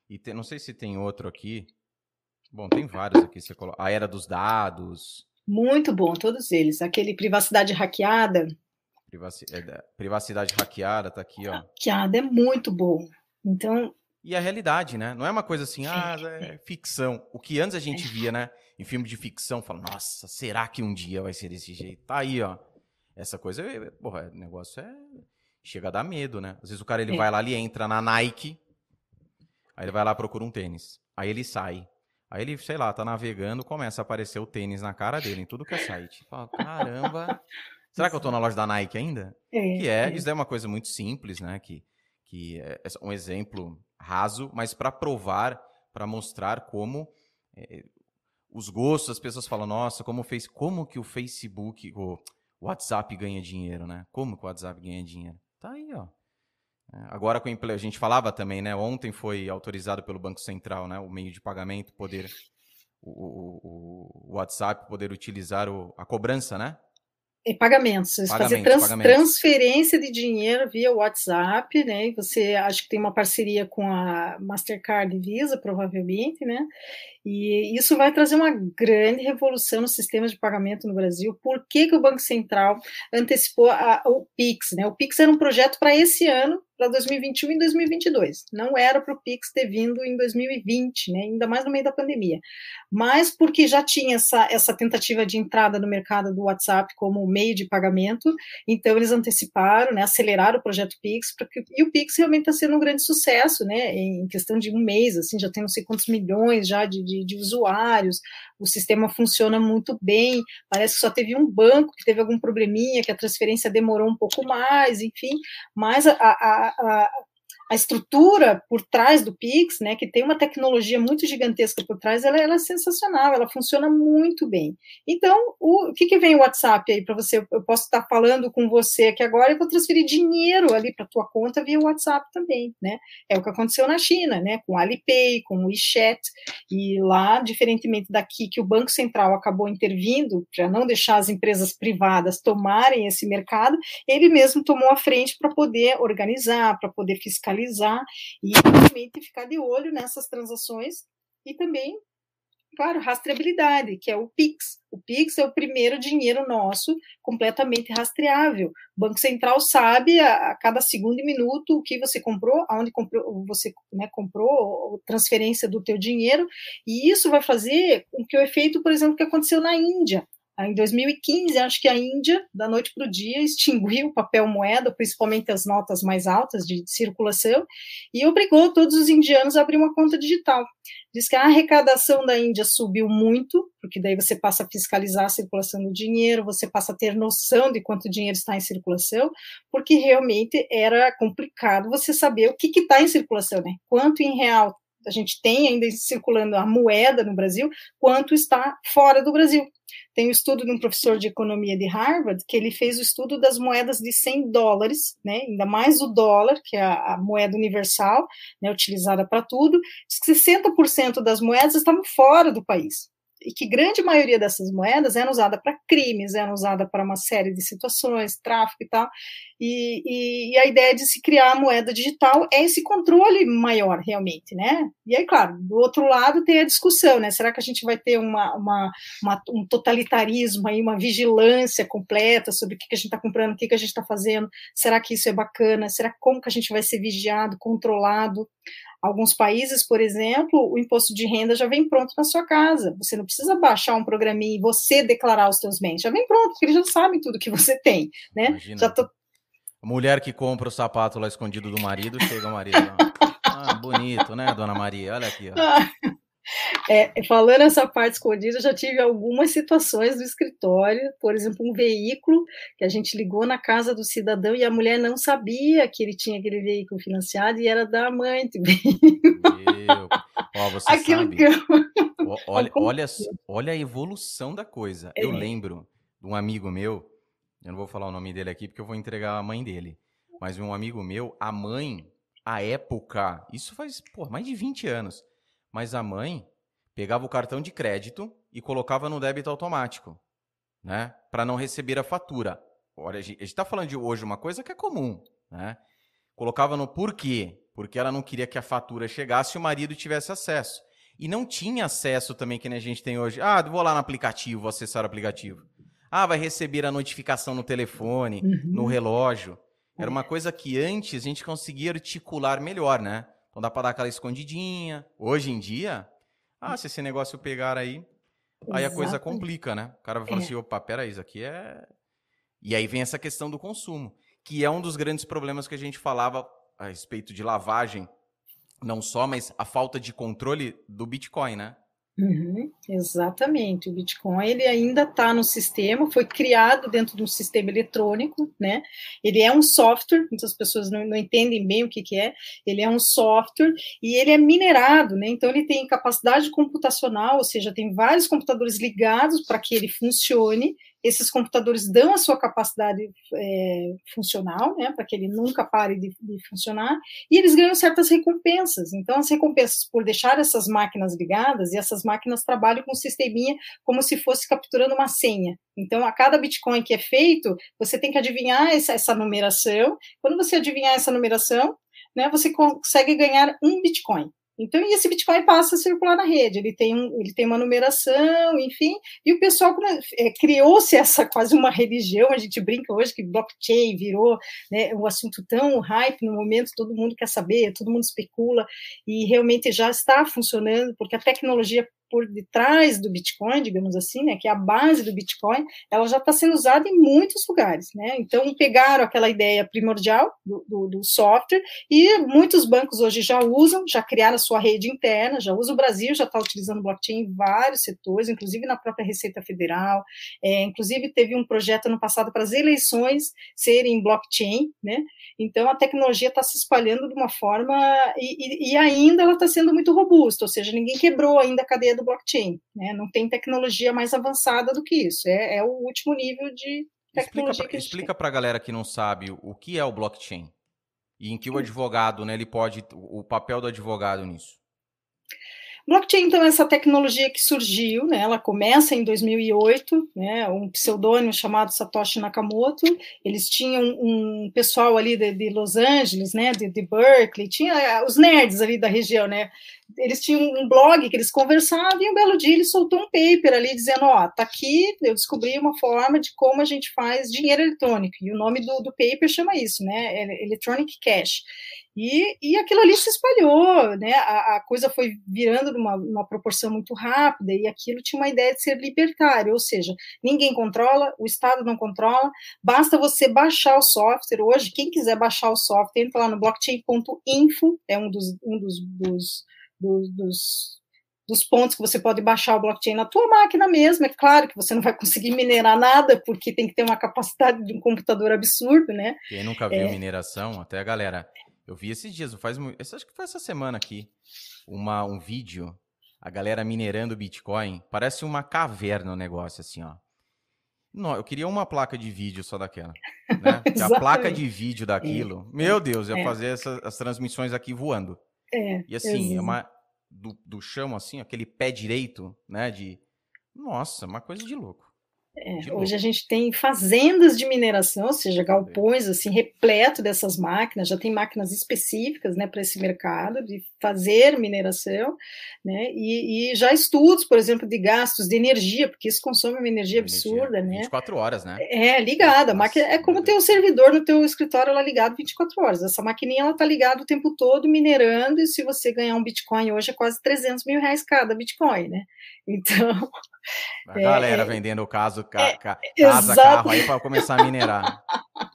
E tem, não sei se tem outro aqui. Bom, tem vários aqui. Você coloca, a Era dos Dados. Muito bom, todos eles. Aquele Privacidade Hackeada. Privaci, é, privacidade Hackeada, tá aqui, ó. Hackeada é muito bom. Então. E a realidade, né? Não é uma coisa assim, ah, é ficção. O que antes a gente via, né? Em filme de ficção, fala, nossa, será que um dia vai ser desse jeito? Tá aí, ó. Essa coisa, porra, o negócio é chega a dar medo, né? Às vezes o cara ele é. vai lá, ele entra na Nike, aí ele vai lá procura um tênis, aí ele sai. Aí ele, sei lá, tá navegando, começa a aparecer o tênis na cara dele, em tudo que é site. Fala, caramba, será que eu tô na loja da Nike ainda? É, que é, é. isso é uma coisa muito simples, né? Que, que é um exemplo raso, mas para provar, para mostrar como é, os gostos, as pessoas falam, nossa, como fez, como que o Facebook, o, WhatsApp ganha dinheiro, né? Como que o WhatsApp ganha dinheiro? Tá aí, ó. É, agora com a gente falava também, né? Ontem foi autorizado pelo Banco Central, né? O meio de pagamento poder o, o, o WhatsApp poder utilizar o, a cobrança, né? E pagamentos, pagamentos fazer trans, pagamentos. transferência de dinheiro via WhatsApp, né? E você acha que tem uma parceria com a Mastercard e Visa, provavelmente, né? E isso vai trazer uma grande revolução no sistema de pagamento no Brasil. Por que, que o Banco Central antecipou a, o PIX? Né? O PIX era um projeto para esse ano, para 2021 e 2022. Não era para o Pix ter vindo em 2020, né, ainda mais no meio da pandemia. Mas porque já tinha essa, essa tentativa de entrada no mercado do WhatsApp como meio de pagamento, então eles anteciparam, né, aceleraram o projeto Pix, porque, e o Pix realmente está sendo um grande sucesso, né, em questão de um mês, assim, já tem não sei quantos milhões já de, de, de usuários, o sistema funciona muito bem, parece que só teve um banco que teve algum probleminha, que a transferência demorou um pouco mais, enfim, mas a, a a estrutura por trás do Pix, né, que tem uma tecnologia muito gigantesca por trás, ela, ela é sensacional, ela funciona muito bem. Então, o, o que, que vem o WhatsApp aí para você? Eu posso estar falando com você aqui agora e vou transferir dinheiro ali para tua conta via WhatsApp também, né? É o que aconteceu na China, né? Com o Alipay, com o WeChat, e lá, diferentemente daqui, que o Banco Central acabou intervindo para não deixar as empresas privadas tomarem esse mercado, ele mesmo tomou a frente para poder organizar, para poder fiscalizar analisar e realmente ficar de olho nessas transações e também, claro, rastreabilidade, que é o PIX. O PIX é o primeiro dinheiro nosso completamente rastreável. O Banco Central sabe a, a cada segundo e minuto o que você comprou, aonde comprou, você né, comprou, transferência do teu dinheiro, e isso vai fazer com que o efeito, por exemplo, que aconteceu na Índia. Em 2015, acho que a Índia, da noite para o dia, extinguiu o papel moeda, principalmente as notas mais altas de circulação, e obrigou todos os indianos a abrir uma conta digital. Diz que a arrecadação da Índia subiu muito, porque daí você passa a fiscalizar a circulação do dinheiro, você passa a ter noção de quanto dinheiro está em circulação, porque realmente era complicado você saber o que está em circulação, né? Quanto em real a gente tem ainda circulando a moeda no Brasil, quanto está fora do Brasil. Tem um estudo de um professor de economia de Harvard que ele fez o estudo das moedas de 100 dólares, né, ainda mais o dólar, que é a, moeda universal, né, utilizada para tudo, que 60% das moedas estavam fora do país e que grande maioria dessas moedas eram usadas para crimes, eram usadas para uma série de situações, tráfico e tal, e, e, e, a ideia de se criar a moeda digital é esse controle maior, realmente, né? E aí, claro, do outro lado tem a discussão, né? Será que a gente vai ter uma, uma, uma um totalitarismo aí, uma vigilância completa sobre o que, que a gente está comprando, o que, que a gente está fazendo? Será que isso é bacana? Será como que a gente vai ser vigiado, controlado? Alguns países, por exemplo, o imposto de renda já vem pronto na sua casa. Você não precisa baixar um programinha e você declarar os seus bens. Já vem pronto, porque eles já sabem tudo que você tem, né? Imagina. Já tô... Mulher que compra o sapato lá escondido do marido, chega o marido. ah, bonito, né, dona Maria? Olha aqui, ó. É, falando essa parte escondida, eu já tive algumas situações no escritório, por exemplo, um veículo que a gente ligou na casa do cidadão e a mulher não sabia que ele tinha aquele veículo financiado e era da mãe também. Meu, ó, você Aquilo sabe. Que eu... olha, olha, olha a evolução da coisa. É. Eu lembro de um amigo meu, eu não vou falar o nome dele aqui porque eu vou entregar a mãe dele, mas um amigo meu, a mãe, a época, isso faz pô, mais de 20 anos mas a mãe pegava o cartão de crédito e colocava no débito automático, né? Para não receber a fatura. Olha, a gente está falando de hoje uma coisa que é comum, né? Colocava no porquê? Porque ela não queria que a fatura chegasse e o marido tivesse acesso. E não tinha acesso também que a gente tem hoje. Ah, vou lá no aplicativo, vou acessar o aplicativo. Ah, vai receber a notificação no telefone, uhum. no relógio. Era uma coisa que antes a gente conseguia articular melhor, né? Então dá para dar aquela escondidinha. Hoje em dia, ah, se esse negócio pegar aí, aí a coisa complica, né? O cara vai falar é. assim, opa, peraí, isso aqui é... E aí vem essa questão do consumo, que é um dos grandes problemas que a gente falava a respeito de lavagem, não só, mas a falta de controle do Bitcoin, né? Uhum, exatamente. O Bitcoin ele ainda está no sistema, foi criado dentro de um sistema eletrônico, né? Ele é um software, muitas pessoas não, não entendem bem o que, que, é. Ele é um software e ele é minerado, né? Então ele tem capacidade computacional, ou seja, tem vários computadores ligados para que ele funcione esses computadores dão a sua capacidade é, funcional, né, para que ele nunca pare de, de, funcionar, e eles ganham certas recompensas. Então, as recompensas por deixar essas máquinas ligadas, e essas máquinas trabalham com um sisteminha como se fosse capturando uma senha. Então, a cada Bitcoin que é feito, você tem que adivinhar essa, essa numeração. Quando você adivinhar essa numeração, né, você consegue ganhar um Bitcoin. Então, e esse Bitcoin passa a circular na rede, ele tem, um, ele tem uma numeração, enfim, e o pessoal é, criou-se essa quase uma religião, a gente brinca hoje que blockchain virou né, um assunto tão hype no momento, todo mundo quer saber, todo mundo especula, e realmente já está funcionando, porque a tecnologia por detrás do Bitcoin, digamos assim, né, que é a base do Bitcoin, ela já está sendo usada em muitos lugares, né? Então pegaram aquela ideia primordial do, do, do, software e muitos bancos hoje já usam, já criaram a sua rede interna, já usa o Brasil, já está utilizando blockchain em vários setores, inclusive na própria Receita Federal, é, inclusive teve um projeto no passado para as eleições serem blockchain, né? Então a tecnologia está se espalhando de uma forma e, e, e ainda ela está sendo muito robusta, ou seja, ninguém quebrou ainda a cadeia do blockchain. Né? Não tem tecnologia mais avançada do que isso. É, é o último nível de tecnologia explica para a galera que não sabe o que é o blockchain e em que o advogado, né, ele pode, o papel do advogado nisso. Blockchain, então, é essa tecnologia que surgiu, né, ela começa em 2008, né, um pseudônimo chamado Satoshi Nakamoto, eles tinham um pessoal ali de, de Los Angeles, né, de, de, Berkeley, tinha os nerds ali da região, né, eles tinham um blog que eles conversavam e um belo dia ele soltou um paper ali dizendo, ó, tá aqui, eu descobri uma forma de como a gente faz dinheiro eletrônico, e o nome do, do paper chama isso, né, Electronic Cash, e, e aquilo ali se espalhou, né? A, a coisa foi virando numa, numa proporção muito rápida, e aquilo tinha uma ideia de ser libertário, ou seja, ninguém controla, o Estado não controla, basta você baixar o software. Hoje, quem quiser baixar o software, entra lá no blockchain.info, é um dos, um dos, dos, dos, dos dos pontos que você pode baixar o blockchain na tua máquina mesmo. É claro que você não vai conseguir minerar nada, porque tem que ter uma capacidade de um computador absurdo, né? Quem nunca viu é... mineração, até a galera eu vi esses dias, faz, acho que foi essa semana aqui, uma, um vídeo, a galera minerando Bitcoin. Parece uma caverna o negócio, assim, ó. Não, eu queria uma placa de vídeo só daquela. Né? a placa de vídeo daquilo, é. meu Deus, ia é. fazer essas, as transmissões aqui voando. É, e assim, é uma, do, do chão, assim, aquele pé direito, né? De. Nossa, uma coisa de louco. É, hoje a gente tem fazendas de mineração, ou seja, galpões assim repleto dessas máquinas, já tem máquinas específicas, né, para esse mercado de fazer mineração, né, e, e, já estudos, por exemplo, de gastos de energia, porque isso consome uma energia, absurda, energia, né? 24 horas, né? É, ligada, a máquina é como ter um servidor no teu escritório lá ligado 24 horas, essa maquininha ela tá ligada o tempo todo minerando, e se você ganhar um Bitcoin hoje é quase 300 mil reais cada Bitcoin, né? Então... A galera é, vendendo o caso, ca, é, ca, casa, carro aí para começar a minerar.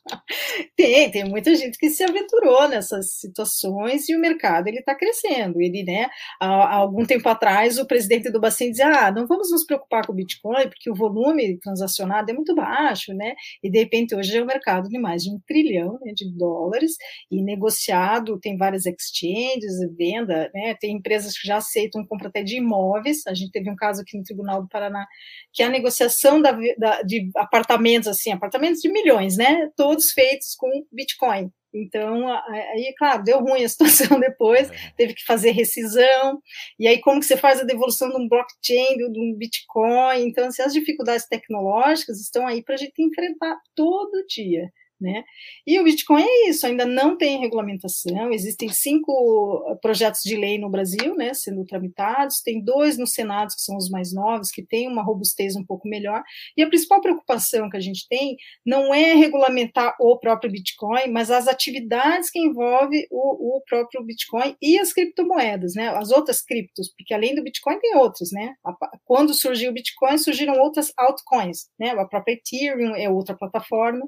Tem, tem muita gente que se aventurou nessas situações e o mercado ele está crescendo. Ele, né, há, há, algum tempo atrás, o presidente do Bacen dizia: ah, não vamos nos preocupar com o Bitcoin, porque o volume transacionado é muito baixo, né? E de repente hoje é um mercado de mais de um trilhão né, de dólares e negociado, tem várias exchanges, venda, né? Tem empresas que já aceitam compra até de imóveis. A gente teve um caso aqui no Tribunal do Paraná que a negociação da, da, de apartamentos, assim, apartamentos de milhões, né? Todos feitos com Bitcoin. Então, aí, claro, deu ruim a situação depois, é. teve que fazer rescisão, e aí como que você faz a devolução de um blockchain, de um Bitcoin, então, assim, as dificuldades tecnológicas estão aí para a gente enfrentar todo dia. Né? E o Bitcoin é isso, ainda não tem regulamentação, existem cinco eh, projetos de lei no Brasil, né, sendo tramitados, tem dois no Senado, que são os mais novos, que têm uma robustez um pouco melhor, e a principal preocupação que a gente tem não é regulamentar o próprio Bitcoin, mas as atividades que envolvem o, o próprio Bitcoin e as criptomoedas, né, as outras criptos, porque além do Bitcoin tem outras, né, quando surgiu o Bitcoin, surgiram outras altcoins, né, a própria Ethereum é outra plataforma,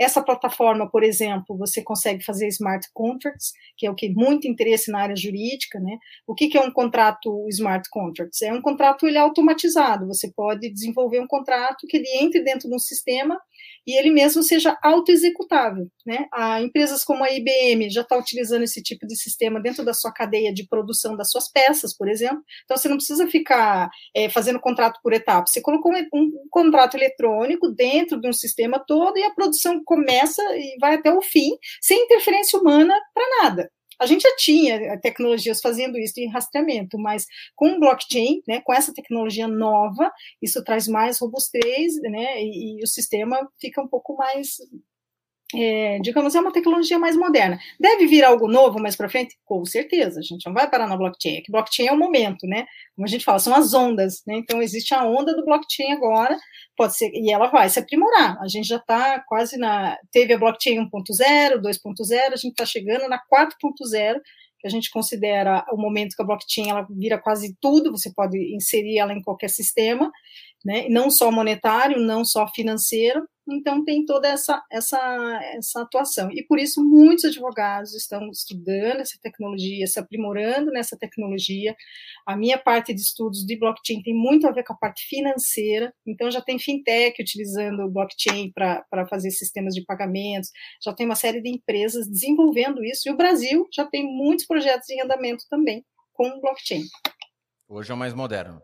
essa plataforma, por exemplo, você consegue fazer smart contracts, que é o que muito interesse na área jurídica, né? O que, que é um contrato smart contracts? É um contrato ele automatizado. Você pode desenvolver um contrato que ele entre dentro de um sistema e ele mesmo seja auto-executável. Né? A empresas como a IBM já está utilizando esse tipo de sistema dentro da sua cadeia de produção das suas peças, por exemplo. Então, você não precisa ficar é, fazendo contrato por etapas. Você colocou um, um contrato eletrônico dentro de um sistema todo e a produção começa e vai até o fim, sem interferência humana para nada. A gente já tinha eh, tecnologias fazendo isso em rastreamento, mas com blockchain, né, com essa tecnologia nova, isso traz mais robustez, né, e, e o sistema fica um pouco mais é, digamos, é uma tecnologia mais moderna. Deve vir algo novo mais para frente? Com certeza, a gente não vai parar na blockchain. É que blockchain é o momento, né? Como a gente fala, são as ondas, né? Então, existe a onda do blockchain agora, pode ser, e ela vai se aprimorar. A gente já está quase na. Teve a blockchain 1.0, 2.0, a gente está chegando na 4.0, que a gente considera o momento que a blockchain ela vira quase tudo, você pode inserir ela em qualquer sistema, né? não só monetário, não só financeiro, então tem toda essa, essa, essa atuação. E por isso muitos advogados estão estudando essa tecnologia, se aprimorando nessa tecnologia. A minha parte de estudos de blockchain tem muito a ver com a parte financeira, então já tem fintech utilizando o blockchain para fazer sistemas de pagamentos, já tem uma série de empresas desenvolvendo isso, e o Brasil já tem muitos projetos em andamento também com blockchain. Hoje é o mais moderno.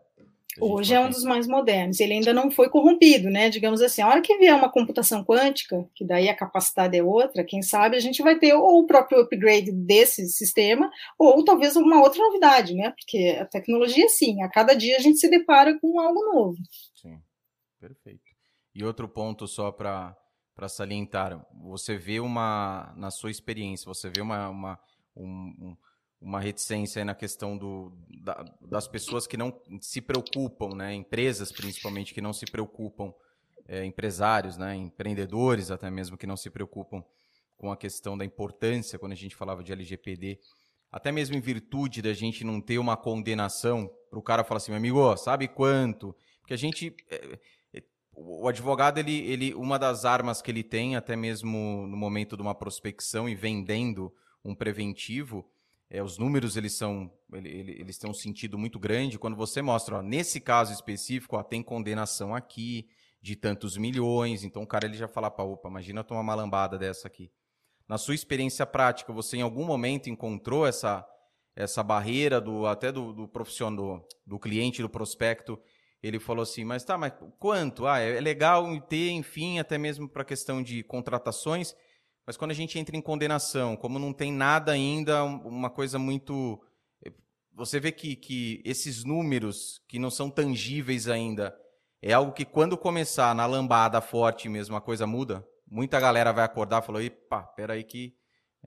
Hoje é um dos mais modernos. Ele ainda não foi corrompido, né? Digamos assim, a hora que vier uma computação quântica, que daí a capacidade é outra, quem sabe a gente vai ter ou o próprio upgrade desse sistema, ou talvez alguma outra novidade, né? Porque a tecnologia, sim, a cada dia a gente se depara com algo novo. Sim, perfeito. E outro ponto só para salientar, você vê uma, na sua experiência, você vê uma, uma um, um uma reticência na questão do, da, das pessoas que não se preocupam, né? empresas principalmente que não se preocupam, é, empresários, né? empreendedores até mesmo que não se preocupam com a questão da importância quando a gente falava de LGPD, até mesmo em virtude da gente não ter uma condenação para o cara falar assim, meu amigo, sabe quanto? Porque a gente é, é, o advogado ele, ele uma das armas que ele tem até mesmo no momento de uma prospecção e vendendo um preventivo é, os números eles são ele, ele, eles têm um sentido muito grande quando você mostra ó, nesse caso específico ó, tem condenação aqui de tantos milhões então o cara ele já fala para opa imagina tomar uma lambada dessa aqui. Na sua experiência prática você em algum momento encontrou essa essa barreira do até do, do profissional do, do cliente do prospecto? Ele falou assim mas tá mas quanto? Ah é, é legal ter enfim até mesmo para questão de contratações mas quando a gente entra em condenação, como não tem nada ainda, uma coisa muito. Você vê que, que esses números que não são tangíveis ainda, é algo que quando começar na lambada forte mesmo, a coisa muda. Muita galera vai acordar e falar: epa, peraí que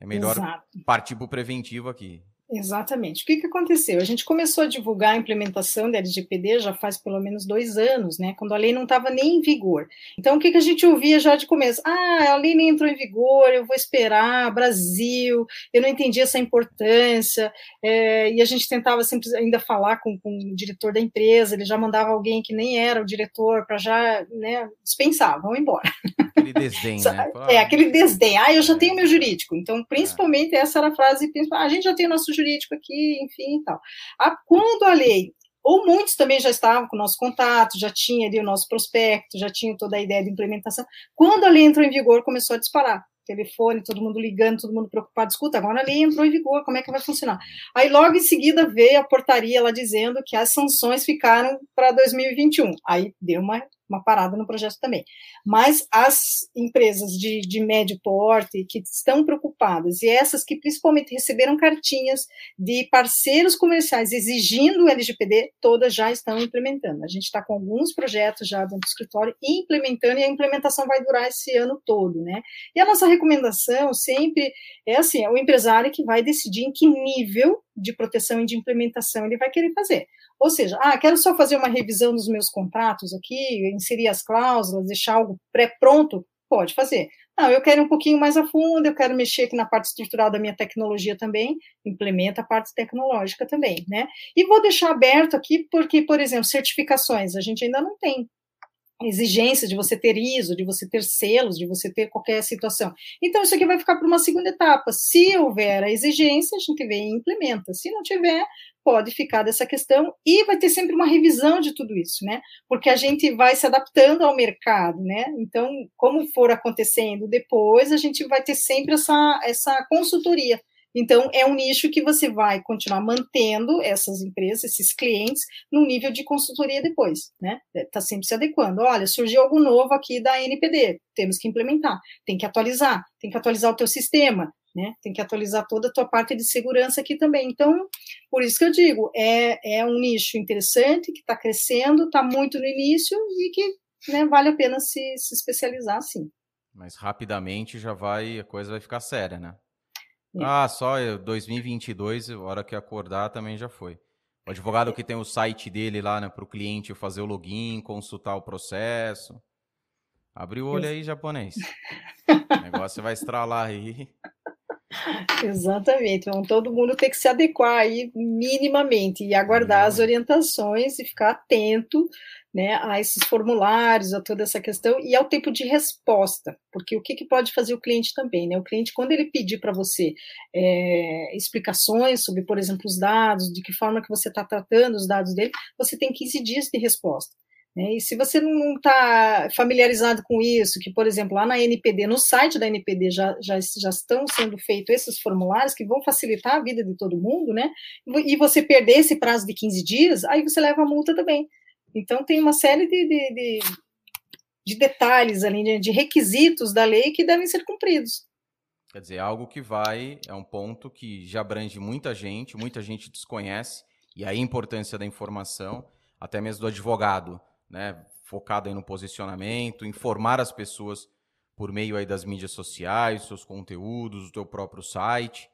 é melhor Exato. partir para o preventivo aqui. Exatamente. O que, que aconteceu? A gente começou a divulgar a implementação da LGPD já faz pelo menos dois anos, né? Quando a lei não estava nem em vigor. Então, o que, que a gente ouvia já de começo? Ah, a lei nem entrou em vigor, eu vou esperar, Brasil, eu não entendi essa importância. É, e a gente tentava sempre ainda falar com, com, o diretor da empresa, ele já mandava alguém que nem era o diretor para já né, dispensar, vamos embora. Aquele desdém, né? É, aquele desdém. Ah, eu já tenho meu jurídico. Então, principalmente, essa era a frase principal. Ah, a gente já tem o nosso jurídico aqui, enfim e tal. A, quando a lei, ou muitos também já estavam com o nosso contato, já tinha ali o nosso prospecto, já tinham toda a ideia de implementação, quando a lei entrou em vigor, começou a disparar telefone, todo mundo ligando, todo mundo preocupado. Escuta, agora a lei entrou em vigor, como é que vai funcionar? Aí logo em seguida veio a portaria lá dizendo que as sanções ficaram para 2021. Aí deu uma uma parada no projeto também. Mas as empresas de, de médio porte que estão preocupadas, e essas que principalmente receberam cartinhas de parceiros comerciais exigindo o LGPD, todas já estão implementando. A gente está com alguns projetos já dentro do escritório implementando, e a implementação vai durar esse ano todo, né? E a nossa recomendação sempre é assim, é o empresário que vai decidir em que nível de proteção e de implementação ele vai querer fazer. Ou seja, ah, quero só fazer uma revisão dos meus contratos aqui, inserir as cláusulas, deixar algo pré-pronto, pode fazer. Não, eu quero um pouquinho mais a fundo, eu quero mexer aqui na parte estrutural da minha tecnologia também, implementa a parte tecnológica também, né? E vou deixar aberto aqui porque, por exemplo, certificações, a gente ainda não tem exigência de você ter ISO, de você ter selos, de você ter qualquer situação. Então, isso aqui vai ficar para uma segunda etapa. Se houver a exigência, a gente vem e implementa. Se não tiver, pode ficar dessa questão e vai ter sempre uma revisão de tudo isso, né? Porque a gente vai se adaptando ao mercado, né? Então, como for acontecendo depois, a gente vai ter sempre essa, essa consultoria. Então, é um nicho que você vai continuar mantendo essas empresas, esses clientes, no nível de consultoria depois, né? Está sempre se adequando. Olha, surgiu algo novo aqui da NPD, temos que implementar, tem que atualizar, tem que atualizar o teu sistema, né? Tem que atualizar toda a tua parte de segurança aqui também. Então, por isso que eu digo, é, é um nicho interessante, que está crescendo, está muito no início e que né, vale a pena se, se especializar, sim. Mas rapidamente já vai, a coisa vai ficar séria, né? É. Ah, só 2022, a hora que acordar também já foi. O advogado é. que tem o site dele lá né, para o cliente fazer o login, consultar o processo. Abre o olho aí, japonês. o negócio vai estralar aí. Exatamente. Então, todo mundo tem que se adequar aí minimamente e aguardar as orientações e ficar atento né, a esses formulários, a toda essa questão e ao tempo de resposta, porque o que, que pode fazer o cliente também, né? O cliente, quando ele pedir para você é, explicações sobre, por exemplo, os dados, de que forma que você está tratando os dados dele, você tem 15 dias de resposta. Né? E se você não está familiarizado com isso, que, por exemplo, lá na NPD, no site da NPD já, já, já estão sendo feitos esses formulários que vão facilitar a vida de todo mundo, né? E você perder esse prazo de 15 dias, aí você leva a multa também. Então, tem uma série de, de, de, de detalhes ali, de, de requisitos da lei que devem ser cumpridos. Quer dizer, algo que vai, é um ponto que já abrange muita gente, muita gente desconhece, e a importância da informação, até mesmo do advogado né, focado aí no posicionamento, informar as pessoas por meio aí das mídias sociais, seus conteúdos, o teu próprio site.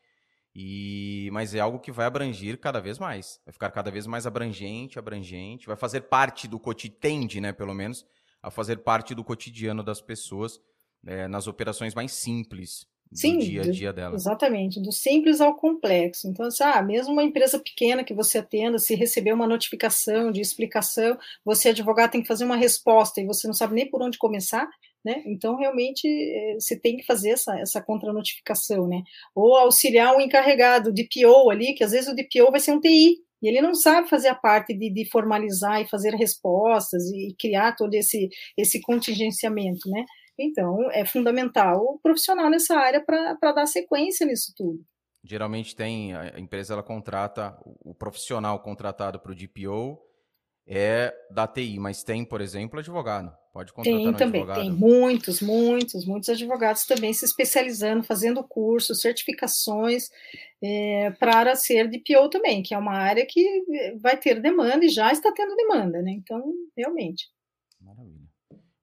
E mas é algo que vai abranger cada vez mais, vai ficar cada vez mais abrangente, abrangente, vai fazer parte do cotidiano, né, pelo menos, a fazer parte do cotidiano das pessoas né, nas operações mais simples, Sim, dia a dia dela. Exatamente, do simples ao complexo. Então, assim, ah, mesmo uma empresa pequena que você atenda, se receber uma notificação de explicação, você, advogado, tem que fazer uma resposta e você não sabe nem por onde começar, né? Então, realmente, eh, você tem que fazer essa, essa contra-notificação, né? Ou auxiliar um encarregado, de DPO ali, que às vezes o DPO vai ser um TI, e ele não sabe fazer a parte de, de formalizar e fazer respostas e criar todo esse, esse contingenciamento, né? Então, é fundamental o profissional nessa área para dar sequência nisso tudo. Geralmente tem, a empresa ela contrata, o profissional contratado para o DPO é da TI, mas tem, por exemplo, advogado. Pode contratar tem também, advogado. tem muitos, muitos, muitos advogados também se especializando, fazendo cursos, certificações é, para ser DPO também, que é uma área que vai ter demanda e já está tendo demanda, né? Então, realmente. Maravilha.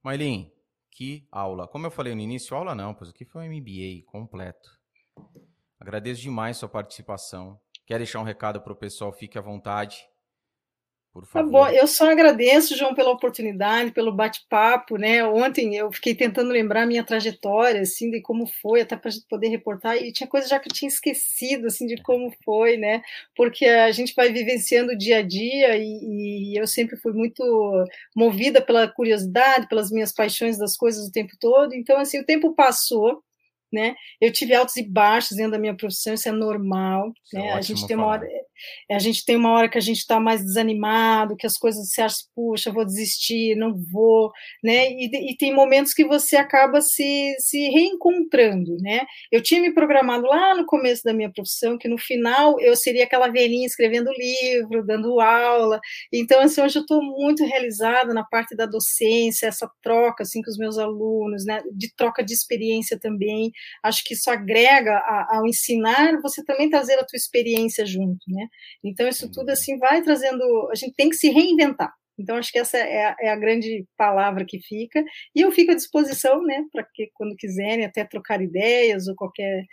Mailin, que aula. Como eu falei no início, aula não, pois aqui foi um MBA completo. Agradeço demais sua participação. Quer deixar um recado para o pessoal? Fique à vontade. Por favor. Tá bom, eu só agradeço, João, pela oportunidade, pelo bate-papo, né? Ontem eu fiquei tentando lembrar a minha trajetória, assim, de como foi, até para a gente poder reportar, e tinha coisa já que eu tinha esquecido, assim, de como foi, né? Porque a gente vai vivenciando o dia a dia e, e eu sempre fui muito movida pela curiosidade, pelas minhas paixões das coisas o tempo todo. Então, assim, o tempo passou, né? Eu tive altos e baixos dentro da minha profissão, isso é normal, isso é né? É a gente tem uma hora, a gente tem uma hora que a gente está mais desanimado, que as coisas você acha, puxa, vou desistir, não vou, né? E, e, tem momentos que você acaba se, se reencontrando, né? Eu tinha me programado lá no começo da minha profissão que no final eu seria aquela velhinha escrevendo livro, dando aula. Então, assim, hoje eu estou muito realizada na parte da docência, essa troca assim com os meus alunos, né? De troca de experiência também. Acho que isso agrega ao ensinar, você também trazer a tua experiência junto, né? Então, isso tudo assim vai trazendo. A gente tem que se reinventar. Então, acho que essa é a, é a, grande palavra que fica. E eu fico à disposição, né, para que quando quiserem até trocar ideias ou qualquer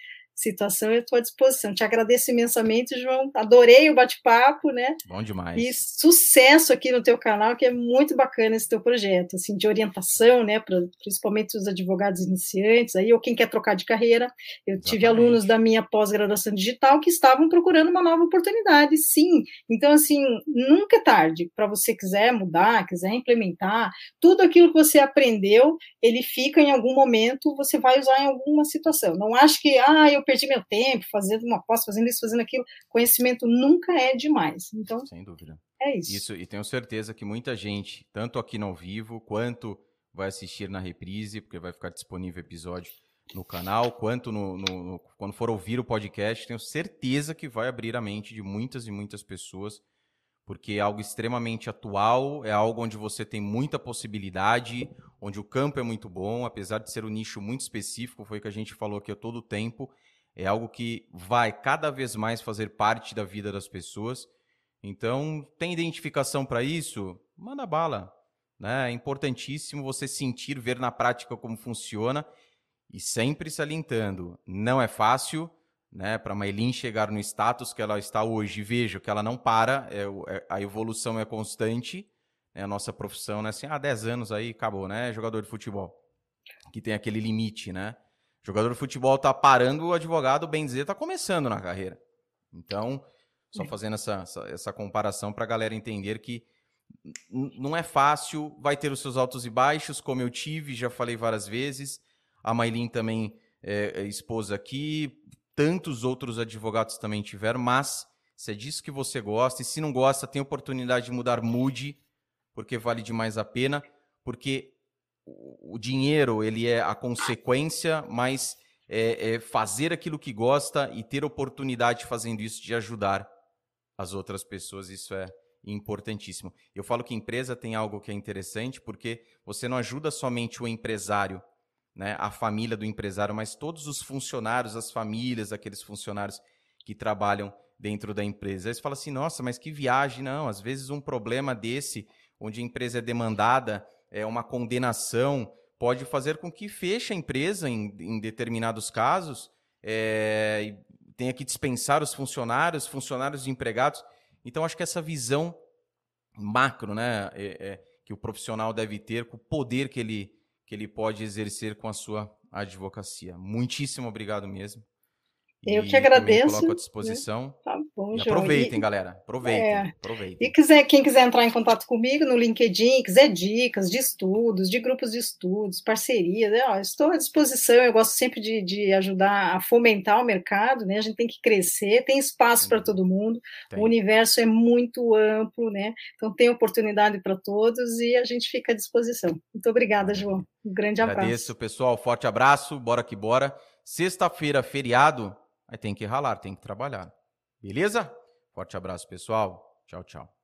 situação, eu estou à disposição. Te agradeço imensamente, João. Adorei o bate-papo, né? Bom demais. E sucesso aqui no teu canal, que é muito bacana esse teu projeto, assim, de orientação, né, pra, principalmente os advogados iniciantes, aí, ou quem quer trocar de carreira. Eu Exatamente. tive alunos da minha pós-graduação digital que estavam procurando uma nova oportunidade, sim. Então, assim, nunca é tarde para você quiser mudar, quiser implementar, tudo aquilo que você aprendeu, ele fica em algum momento, você vai usar em alguma situação. Não acho que, ah, eu perdi meu tempo fazendo uma pós, fazendo isso, fazendo aquilo. Conhecimento nunca é demais. Então, sem dúvida. É isso. Isso, e tenho certeza que muita gente, tanto aqui no ao vivo, quanto vai assistir na reprise, porque vai ficar disponível episódio no canal, quanto no, no, no, quando for ouvir o podcast, tenho certeza que vai abrir a mente de muitas e muitas pessoas, porque é algo extremamente atual, é algo onde você tem muita possibilidade, onde o campo é muito bom, apesar de ser um nicho muito específico, foi o que a gente falou aqui a todo tempo, é algo que vai cada vez mais fazer parte da vida das pessoas. Então, tem identificação para isso? Manda bala. Né? É importantíssimo você sentir, ver na prática como funciona e sempre salientando, não é fácil, né, para a Maylin chegar no status que ela está hoje. Vejo que ela não para, é, é, a evolução é constante. Né, a nossa profissão, né, assim, há ah, 10 anos aí acabou, né, jogador de futebol, que tem aquele limite, né? Jogador de futebol tá parando, o advogado, o Benzer, tá começando na carreira. Então, só fazendo essa, essa, essa comparação para a galera entender que não é fácil, vai ter os seus altos e baixos, como eu tive, já falei várias vezes a Maylin também é, é esposa aqui, tantos outros advogados também tiveram, mas se é disso que você gosta, e se não gosta, tem oportunidade de mudar, mude, porque vale demais a pena, porque o dinheiro ele é a consequência, mas é, é fazer aquilo que gosta e ter oportunidade fazendo isso de ajudar as outras pessoas, isso é importantíssimo. Eu falo que empresa tem algo que é interessante, porque você não ajuda somente o empresário né, a família do empresário, mas todos os funcionários, as famílias daqueles funcionários que trabalham dentro da empresa. Aí você fala assim, nossa, mas que viagem, não. Às vezes um problema desse, onde a empresa é demandada, é uma condenação, pode fazer com que feche a empresa em, em determinados casos, é, tenha que dispensar os funcionários, funcionários e empregados. Então, acho que essa visão macro né, é, é, que o profissional deve ter, com o poder que ele que ele pode exercer com a sua advocacia. Muitíssimo obrigado mesmo. Eu e que agradeço. Coloco à né? disposição. Tá bom. Aproveitem, e, galera. Aproveitem, é, aproveitem. E quiser, quem quiser entrar em contato comigo no LinkedIn, quiser dicas de estudos, de grupos de estudos, parcerias, ó, estou à disposição. Eu gosto sempre de, de, ajudar a fomentar o mercado, né? A gente tem que crescer, tem espaço para todo mundo. Tem. O universo é muito amplo, né? Então tem oportunidade para todos e a gente fica à disposição. Muito obrigada, João. Um grande abraço. Agradeço, pessoal. Forte abraço. Bora que bora. Sexta-feira, feriado. Aí tem que ralar, tem que trabalhar. Beleza? Forte abraço, pessoal. Tchau, tchau.